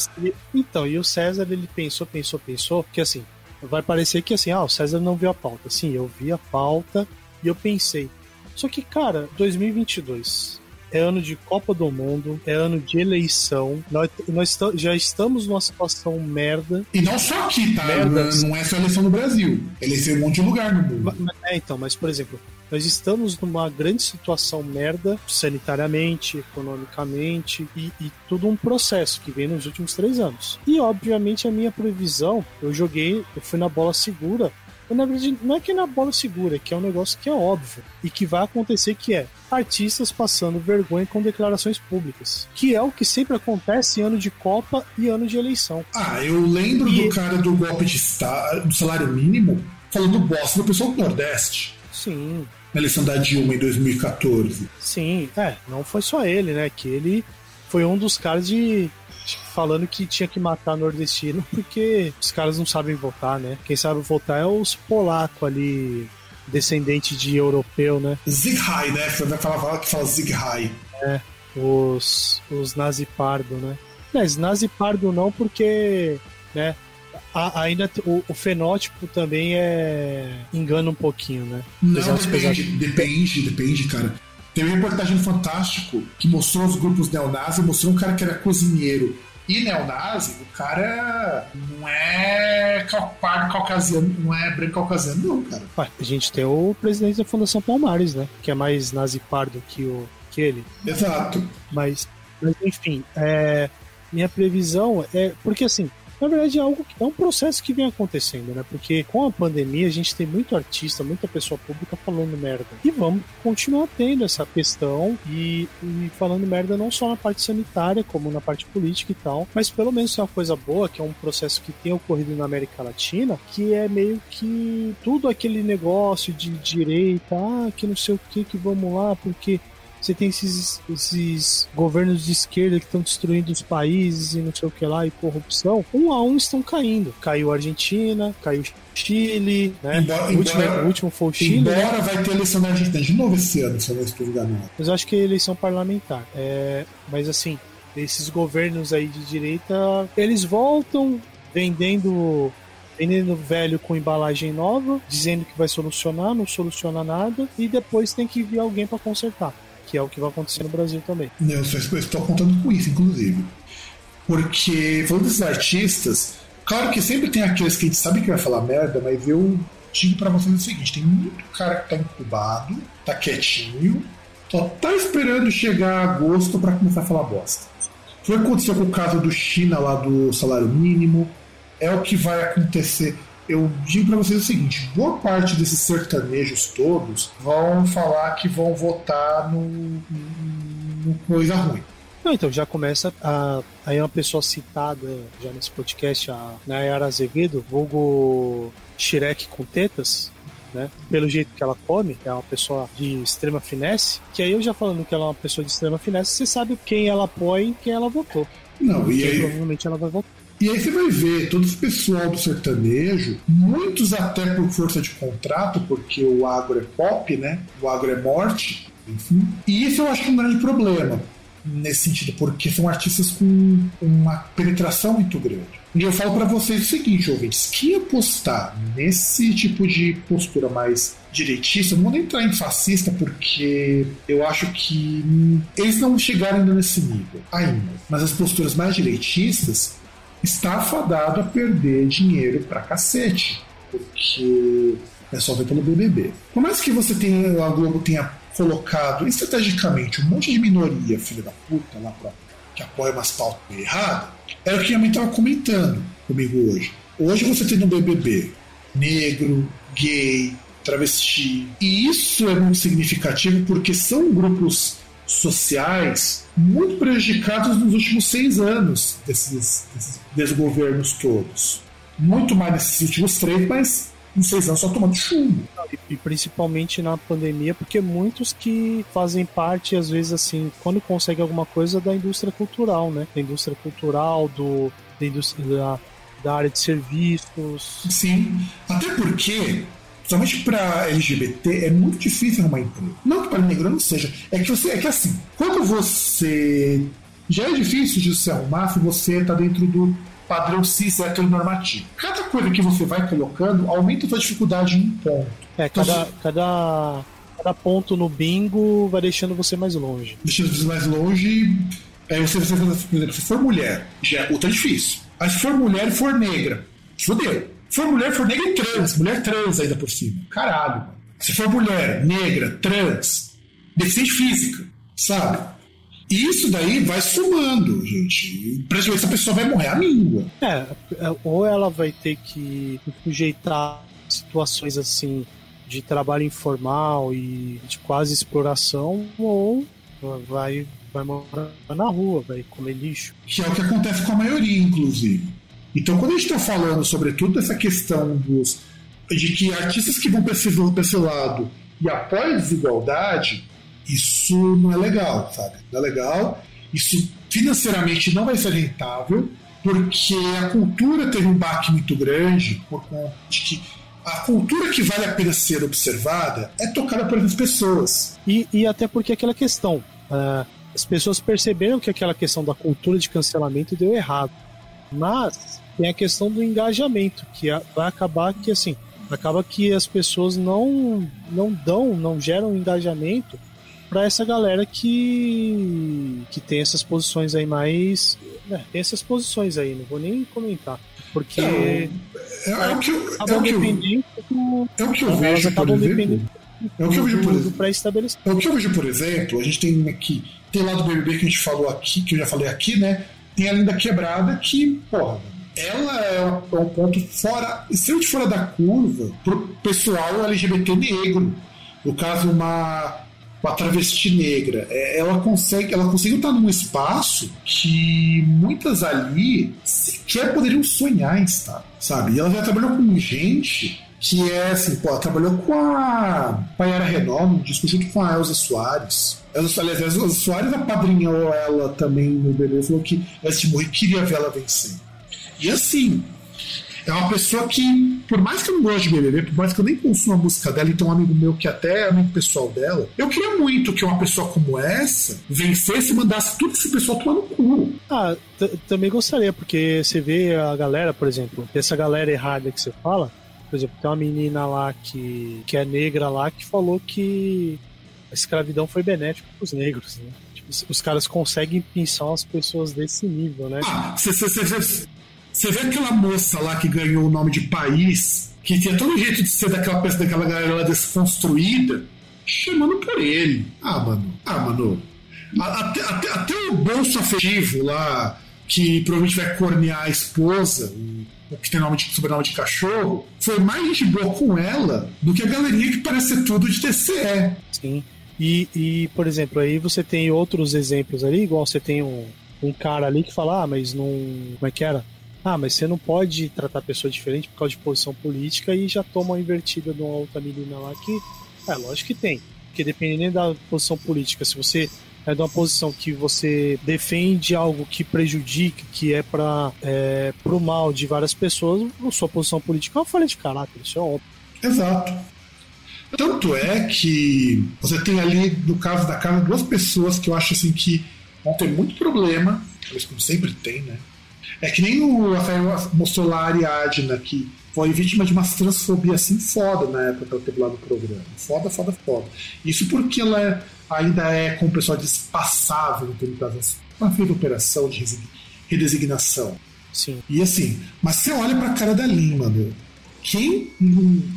então, e o César, ele pensou, pensou, pensou, que assim, vai parecer que assim, ah, o César não viu a pauta. Sim, eu vi a pauta e eu pensei. Só que, cara, 2022, é ano de Copa do Mundo, é ano de eleição. Nós, nós já estamos numa situação merda. E não só aqui, tá? Merda. Não é só eleição no Brasil. Eleição em um monte de lugar no mundo. É, então, mas por exemplo, nós estamos numa grande situação merda, sanitariamente, economicamente, e, e, tudo um processo que vem nos últimos três anos. E, obviamente, a minha previsão, eu joguei, eu fui na bola segura, na verdade, não é que na bola segura, que é um negócio que é óbvio e que vai acontecer que é artistas passando vergonha com declarações públicas, que é o que sempre acontece em ano de Copa e ano de eleição. Ah, eu lembro e... do cara do golpe de estado, do salário mínimo, falando bosta do pessoal do Nordeste. Sim. Na eleição da Dilma em 2014. Sim, é, não foi só ele, né? Que ele foi um dos caras de falando que tinha que matar nordestino porque os caras não sabem votar, né? Quem sabe votar é os polacos ali, descendente de europeu, né? Zighai, né? Falar que fala Zighai. É, os, os nazi pardo, né? Mas nazi pardo não porque, né? A, ainda o, o, fenótipo também é engana um pouquinho, né? Não, depende, depende, depende, cara. Tem uma reportagem no Fantástico que mostrou os grupos neonazis, mostrou um cara que era cozinheiro e neonazi, o cara não é pardo caucasiano, não é branco caucasiano, não, cara. a gente tem o presidente da Fundação Palmares, né? Que é mais nazi pardo que, o, que ele. Exato. Mas, mas enfim, é, minha previsão é. Porque assim, na verdade é algo que é um processo que vem acontecendo, né? Porque com a pandemia a gente tem muito artista, muita pessoa pública falando merda. E vamos continuar tendo essa questão e, e falando merda não só na parte sanitária, como na parte política e tal, mas pelo menos é uma coisa boa, que é um processo que tem ocorrido na América Latina, que é meio que tudo aquele negócio de direita, ah, que não sei o que, que vamos lá, porque você tem esses, esses governos de esquerda que estão destruindo os países e não sei o que lá, e corrupção. Um a um estão caindo. Caiu a Argentina, caiu Chile, né? Embora, o, último, embora, o último foi o Chile. Embora né? vai ter eleição na Argentina de novo esse ano, se eu não estou enganado. Mas eu acho que é eleição parlamentar. É, mas assim, esses governos aí de direita, eles voltam vendendo vendendo velho com embalagem nova, dizendo que vai solucionar, não soluciona nada, e depois tem que vir alguém para consertar que é o que vai acontecer no Brasil também. Eu estou contando com isso, inclusive. Porque, falando desses artistas, claro que sempre tem aqueles que a gente sabe que vai falar merda, mas eu digo para vocês o seguinte: tem muito cara que tá incubado, tá quietinho, só tá esperando chegar agosto para começar a falar bosta. Foi o que aconteceu com o caso do China lá do salário mínimo, é o que vai acontecer eu digo para vocês o seguinte: boa parte desses sertanejos todos vão falar que vão votar no, no coisa ruim. Não, então já começa a. Aí uma pessoa citada já nesse podcast, a Nayara Azevedo, vulgo Shrek com tetas, né? Pelo jeito que ela come, é uma pessoa de extrema finesse, que aí eu já falando que ela é uma pessoa de extrema finesse, você sabe quem ela apoia e quem ela votou. Não, e aí... provavelmente ela vai votar. E aí você vai ver todo esse pessoal do sertanejo, muitos até por força de contrato, porque o agro é pop, né? O agro é morte, enfim. E isso eu acho que é um grande problema nesse sentido, porque são artistas com uma penetração muito grande. E eu falo para vocês o seguinte, ouvintes, quem apostar nesse tipo de postura mais direitista, não vou nem entrar em fascista, porque eu acho que eles não chegaram ainda nesse nível, ainda. Mas as posturas mais direitistas, está fadado a perder dinheiro pra cacete. Porque é só ver pelo BBB. Por mais que você tenha, a Globo tenha colocado estrategicamente um monte de minoria, filha da puta, lá pra que apoia umas pautas erradas, era o que minha mãe estava comentando comigo hoje. Hoje você tem no BBB negro, gay, travesti. E isso é muito significativo porque são grupos sociais muito prejudicados nos últimos seis anos desses, desses desgovernos todos. Muito mais nesses últimos três, mas em seis anos só tomando chumbo. E principalmente na pandemia, porque muitos que fazem parte, às vezes, assim, quando conseguem alguma coisa da indústria cultural, né? Da indústria cultural, do, da indústria da, da área de serviços. Sim, até porque Principalmente para LGBT é muito difícil arrumar emprego. Não que para negro não seja. É que você é que assim, quando você já é difícil de se arrumar se você está dentro do padrão cis normativo. Cada coisa que você vai colocando aumenta a sua dificuldade em um ponto. É, cada, então, cada, cada ponto no bingo vai deixando você mais longe. Deixando você mais longe. É, você, você, por exemplo, se for mulher, já é ultra difícil. Mas se for mulher e for negra, fodeu. Se for mulher, for negra e trans, mulher trans ainda por cima. Caralho. Se for mulher, negra, trans, deficiente física, sabe? E isso daí vai somando, gente. Praticamente essa pessoa vai morrer à língua. É, ou ela vai ter que sujeitar situações assim de trabalho informal e de quase exploração, ou vai, vai morar na rua, vai comer lixo. Que é o que acontece com a maioria, inclusive. Então, quando a gente está falando, sobretudo, dessa questão dos, de que artistas que vão para esse, esse lado e apoiam a desigualdade, isso não é legal, sabe? Não é legal. Isso financeiramente não vai ser rentável, porque a cultura teve um baque muito grande por conta de que a cultura que vale a pena ser observada é tocada por essas pessoas. E, e até porque aquela questão, uh, as pessoas perceberam que aquela questão da cultura de cancelamento deu errado. Mas tem a questão do engajamento, que vai acabar que assim, acaba que as pessoas não não dão, não geram engajamento para essa galera que que tem essas posições aí mais, né, tem essas posições aí, não vou nem comentar, porque é, é, é o que eu, é o que eu, é o que eu vejo, por exemplo. É o que eu vejo por exemplo. É o que eu vejo, por exemplo, a gente tem aqui, tem lá do BBB que a gente falou aqui, que eu já falei aqui, né? tem a Linda Quebrada que, porra, ela é um ponto fora, extremamente fora da curva pro pessoal LGBT negro. No caso, uma, uma travesti negra. É, ela consegue, ela consegue estar num espaço que muitas ali sequer poderiam sonhar em estar, sabe? E ela já trabalhou com gente que é assim, pô, ela trabalhou com a Payara Renault, um disco junto com a Elza Soares. Elza, aliás, Elza Soares apadrinhou ela também no bebê, falou que Elza Timorri queria ver ela vencer. E assim, é uma pessoa que, por mais que eu não goste de BBB, por mais que eu nem consuma a música dela, e tem um amigo meu que até é amigo pessoal dela, eu queria muito que uma pessoa como essa vencesse e mandasse tudo esse pessoal tomar no cu. Ah, também gostaria, porque você vê a galera, por exemplo, essa galera errada que você fala, por exemplo, tem uma menina lá que, que é negra lá que falou que a escravidão foi benéfica para os negros, né? Tipo, os caras conseguem pensar as pessoas desse nível, né? Ah, você vê aquela moça lá que ganhou o nome de país, que tinha todo jeito de ser daquela peça daquela galera desconstruída, chamando por ele. Ah, mano. Ah, mano. Até, até, até o bolso afetivo lá, que provavelmente vai cornear a esposa, que tem nome de, sobrenome de cachorro, foi mais gente boa com ela do que a galerinha que parece ser tudo de TCE. Sim. E, e, por exemplo, aí você tem outros exemplos ali, igual você tem um, um cara ali que fala, ah, mas não. Como é que era? Ah, mas você não pode tratar a pessoa diferente por causa de posição política e já toma uma invertida de uma outra menina lá que. É, lógico que tem. Porque dependendo da posição política, se você é de uma posição que você defende algo que prejudica, que é para é, o mal de várias pessoas, a sua posição política é uma falha de caráter, isso é óbvio. Exato. Tanto é que você tem ali, no caso da casa, duas pessoas que eu acho assim que vão ter muito problema, como sempre tem, né? É que nem o Rafael mostrou lá a Ariadna, que foi vítima de uma transfobia assim foda na época que ela teve lá no programa. Foda, foda, foda. Isso porque ela ainda é com o pessoal despassável em termos uma feita operação de redesignação. Sim. E assim, mas você olha pra cara da Lin, mano. quem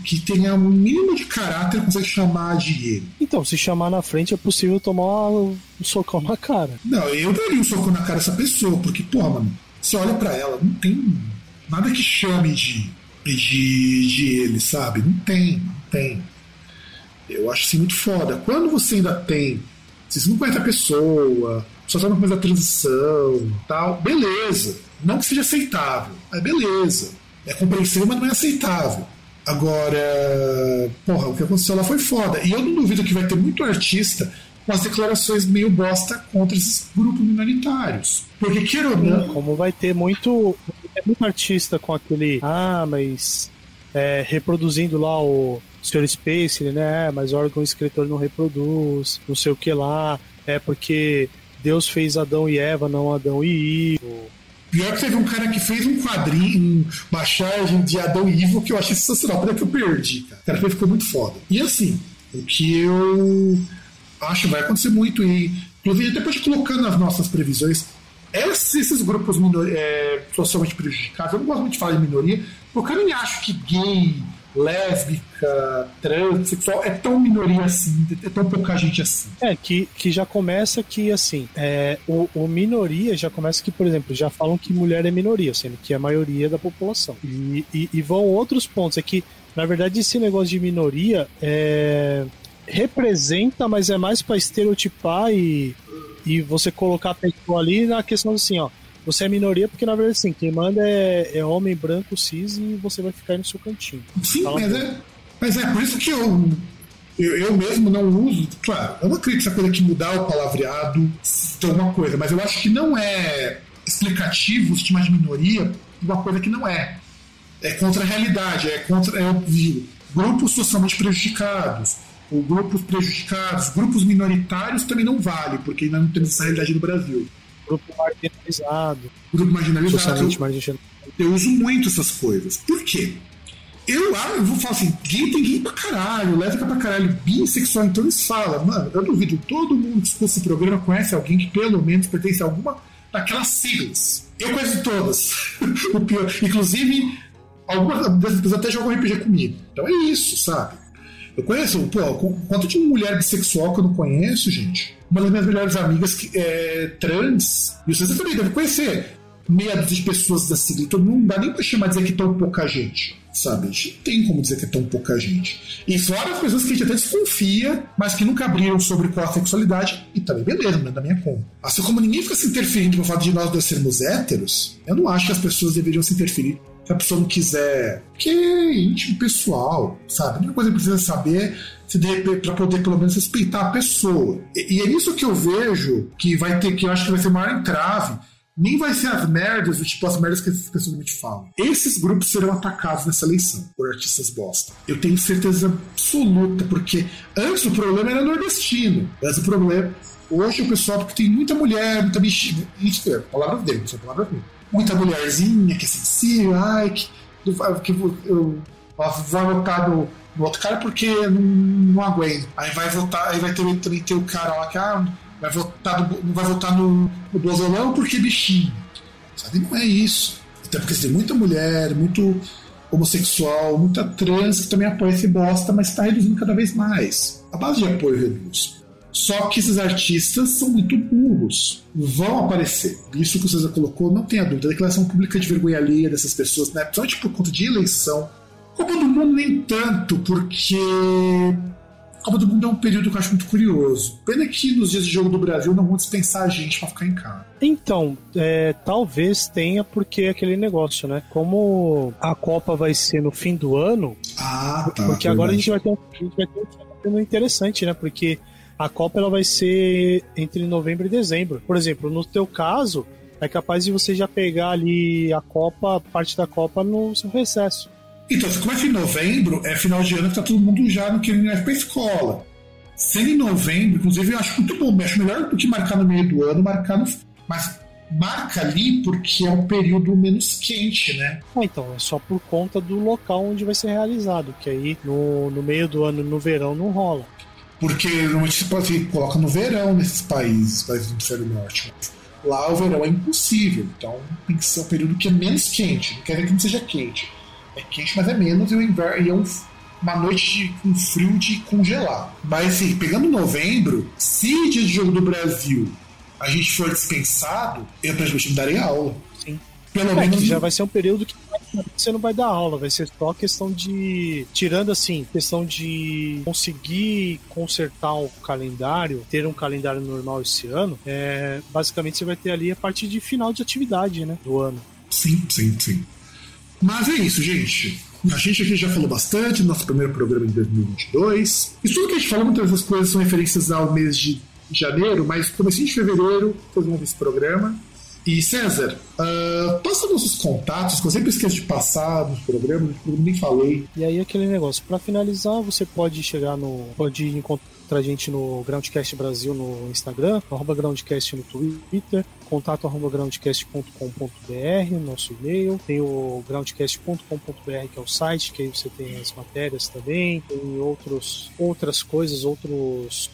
que tenha um mínimo de caráter consegue chamar de ele? Então, se chamar na frente é possível tomar um socão na cara. Não, eu daria um socão na cara dessa pessoa, porque, porra, mano, você olha para ela, não tem nada que chame de, de, de ele, sabe? Não tem, não tem. Eu acho assim muito foda. Quando você ainda tem, você não conhece a pessoa, só tá no começo da transição tal, beleza. Não que seja aceitável, mas beleza. É compreensível, mas não é aceitável. Agora, porra, o que aconteceu lá foi foda. E eu não duvido que vai ter muito artista com as declarações meio bosta contra esses grupos minoritários. Porque, queira ou não. Como vai ter muito, muito artista com aquele. Ah, mas. É, reproduzindo lá o Sr. Space, né? Mas órgão escritor não reproduz, não sei o que lá. É porque Deus fez Adão e Eva, não Adão e Ivo. Pior que teve um cara que fez um quadrinho, uma charge de Adão e Ivo que eu achei sensacional, peraí que eu perdi, cara. O cara ficou muito foda. E assim, o que eu acho vai acontecer muito, e inclusive depois colocando as nossas previsões, esses, grupos é, socialmente prejudicados, eu não gosto muito de falar de minoria, porque eu nem acho que gay, lésbica, transexual é tão minoria assim, é tão pouca gente assim. É, que, que já começa que, assim, é, o, o minoria já começa que, por exemplo, já falam que mulher é minoria, sendo que é a maioria da população. E, e, e vão outros pontos, é que, na verdade, esse negócio de minoria é, representa, mas é mais para estereotipar e, e você colocar a pessoa ali na questão assim, ó, você é minoria porque, na verdade, assim, quem manda é, é homem branco, cis e você vai ficar no seu cantinho. Sim, mas é, mas é por isso que eu, eu, eu, mesmo não uso. Claro, eu não acredito essa coisa que mudar o palavreado de alguma coisa, mas eu acho que não é explicativo se chamar de minoria uma coisa que não é. É contra a realidade, é contra. É, grupos socialmente prejudicados, ou grupos prejudicados, grupos minoritários também não vale, porque ainda não temos essa realidade no Brasil grupo marginalizado. Grupo marginalizado. Socialmente marginalizado. Eu uso muito essas coisas. Por quê? Eu, ah, eu vou falar assim, gay tem gay pra caralho, lésbica pra caralho, bissexual, então eles falam, mano, eu duvido, todo mundo que escuta esse programa conhece alguém que pelo menos pertence a alguma daquelas siglas. Eu conheço todas. o pior, inclusive, algumas dessas pessoas até jogam RPG comigo. Então é isso, sabe? Eu conheço, pô, quanto de mulher bissexual que eu não conheço, gente? Uma das minhas melhores amigas que é trans, e vocês também devem conhecer, meia dúzia de pessoas da sigla, então não dá nem pra chamar de dizer que tão pouca gente, sabe? A gente não tem como dizer que é tão pouca gente. E fora as pessoas que a gente até desconfia, mas que nunca abriram sobre qual a sexualidade, e também beleza, não é da minha conta. Assim como ninguém fica se interferindo por fato de nós dois sermos héteros, eu não acho que as pessoas deveriam se interferir se a pessoa não quiser, que é íntimo pessoal, sabe? A única coisa que precisa saber se para poder pelo menos respeitar a pessoa. E, e, é nisso que eu vejo que vai ter, que eu acho que vai ser o maior entrave. Nem vai ser as merdas, tipo as merdas que essas pessoas me falam. Esses grupos serão atacados nessa eleição por artistas bosta. Eu tenho certeza absoluta, porque antes o problema era nordestino. Antes o problema. Hoje o pessoal, porque tem muita mulher, muita bichinha. Isso é palavras dele, não são palavras minhas muita mulherzinha que é sensível, ai, que, que eu, vai votar no, no, outro cara porque não, não aguenta. Aí vai votar, aí vai ter, também ter o cara lá que ah, vai votar não vai votar no, no Bozolão porque bichinho. Sabe? Não é isso. Até porque tem muita mulher, muito homossexual, muita trans que também apoia esse bosta, mas está reduzindo cada vez mais. A base de apoio reduz. Só que esses artistas são muito burros. Vão aparecer. Isso que o César colocou, não tenha dúvida. A declaração pública de vergonha alheia dessas pessoas, né? principalmente por conta de eleição. Copa do Mundo nem tanto, porque Copa do Mundo é um período que eu acho muito curioso. Pena que nos dias de jogo do Brasil não vão dispensar a gente para ficar em casa. Então, é, talvez tenha porque é aquele negócio, né? Como a Copa vai ser no fim do ano, ah, tá, porque agora a gente vai ter um, a gente vai ter um interessante, né? Porque a Copa ela vai ser entre novembro e dezembro. Por exemplo, no teu caso, é capaz de você já pegar ali a Copa, parte da Copa no seu recesso. Então, como é que em novembro é final de ano que tá todo mundo já no que ir pra escola. Sendo em novembro, inclusive, eu acho muito bom, acho melhor do que marcar no meio do ano, marcar no. Mas marca ali porque é um período menos quente, né? Ah, então, é só por conta do local onde vai ser realizado, que aí no, no meio do ano, no verão, não rola. Porque normalmente você coloca no verão nesses países, países do hemisfério norte. Lá o verão é impossível, então tem que ser um período que é menos quente. Não quer dizer que não seja quente, é quente, mas é menos, e o inverno e é um, uma noite com um frio de congelar. Mas assim, pegando novembro, se dia de jogo do Brasil a gente for dispensado, eu praticamente me darei aula. Pelo menos já vai ser um período que você não vai dar aula, vai ser só questão de. Tirando assim, questão de conseguir consertar o calendário, ter um calendário normal esse ano, é, basicamente você vai ter ali a partir de final de atividade, né? Do ano. Sim, sim, sim. Mas é isso, gente. A gente aqui já falou bastante no nosso primeiro programa em 2022. E tudo que a gente falou, muitas das coisas são referências ao mês de janeiro, mas comecinho de fevereiro fazemos esse programa. E César, uh, passa nossos contatos, que eu sempre esqueço de passar nos programas, nem falei. E aí aquele negócio, para finalizar, você pode chegar no. pode encontrar a gente no Groundcast Brasil no Instagram, arroba Groundcast no Twitter, contato arroba groundcast.com.br, nosso e-mail, tem o groundcast.com.br que é o site, que aí você tem as matérias também, tem outros, outras coisas, outros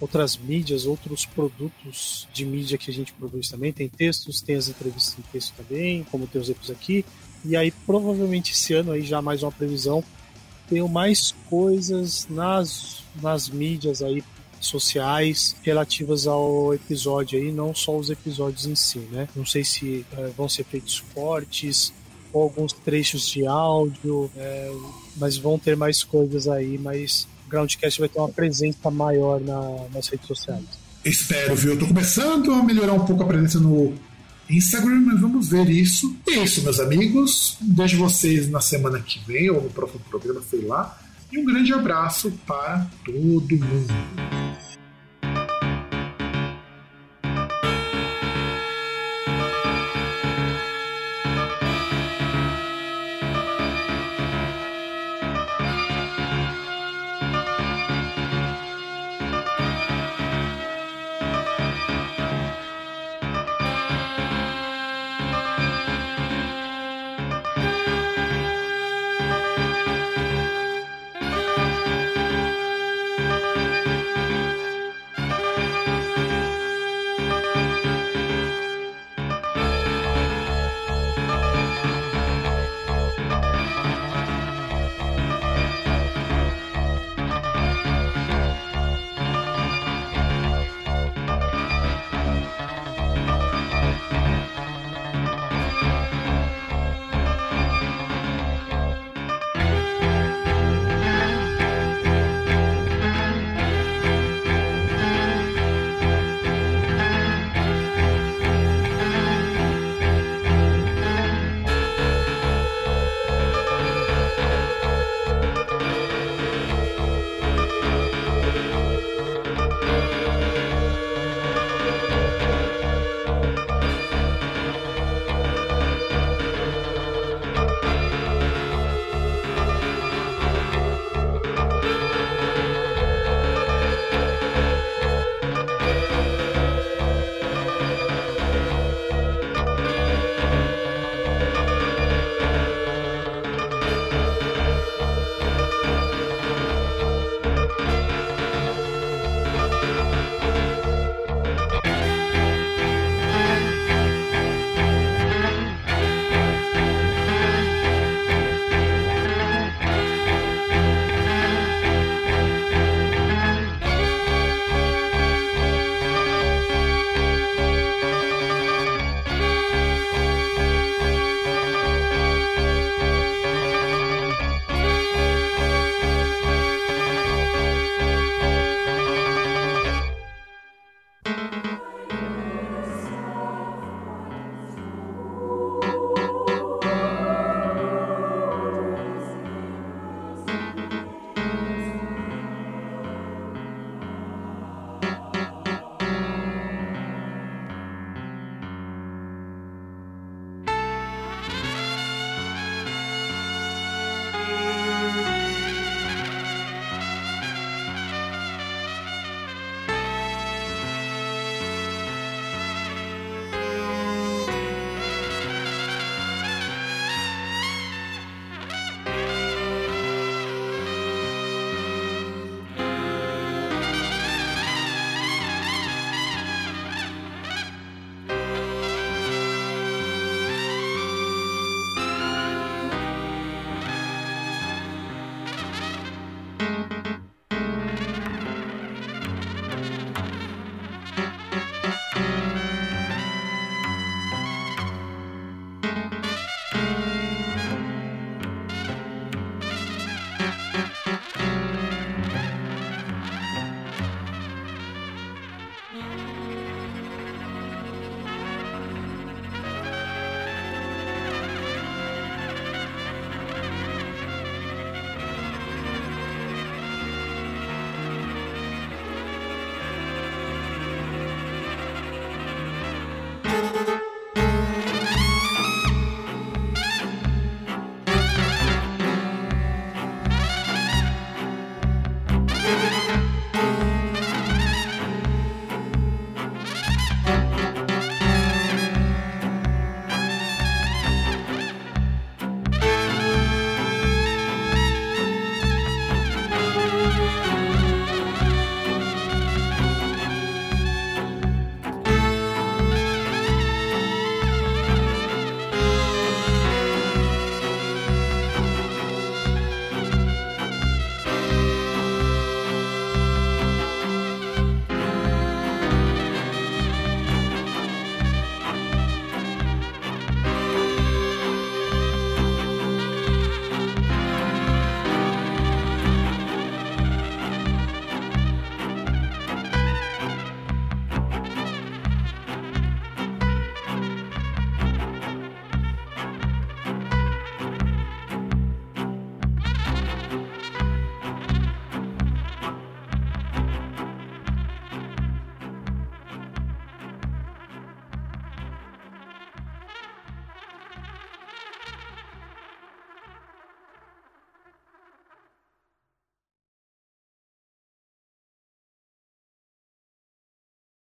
outras mídias, outros produtos de mídia que a gente produz também. Tem textos, tem as entrevistas em texto também, como tem os episódios aqui. E aí, provavelmente esse ano aí já mais uma previsão, tenho mais coisas nas, nas mídias aí sociais relativas ao episódio aí, não só os episódios em si, né? Não sei se é, vão ser feitos cortes ou alguns trechos de áudio, é, mas vão ter mais coisas aí, mas Groundcast vai ter uma presença maior na, nas redes sociais. Espero, viu? Eu tô começando a melhorar um pouco a presença no Instagram, mas vamos ver isso. E é isso, meus amigos. Vejo vocês na semana que vem ou no próximo programa, sei lá. E um grande abraço para todo mundo.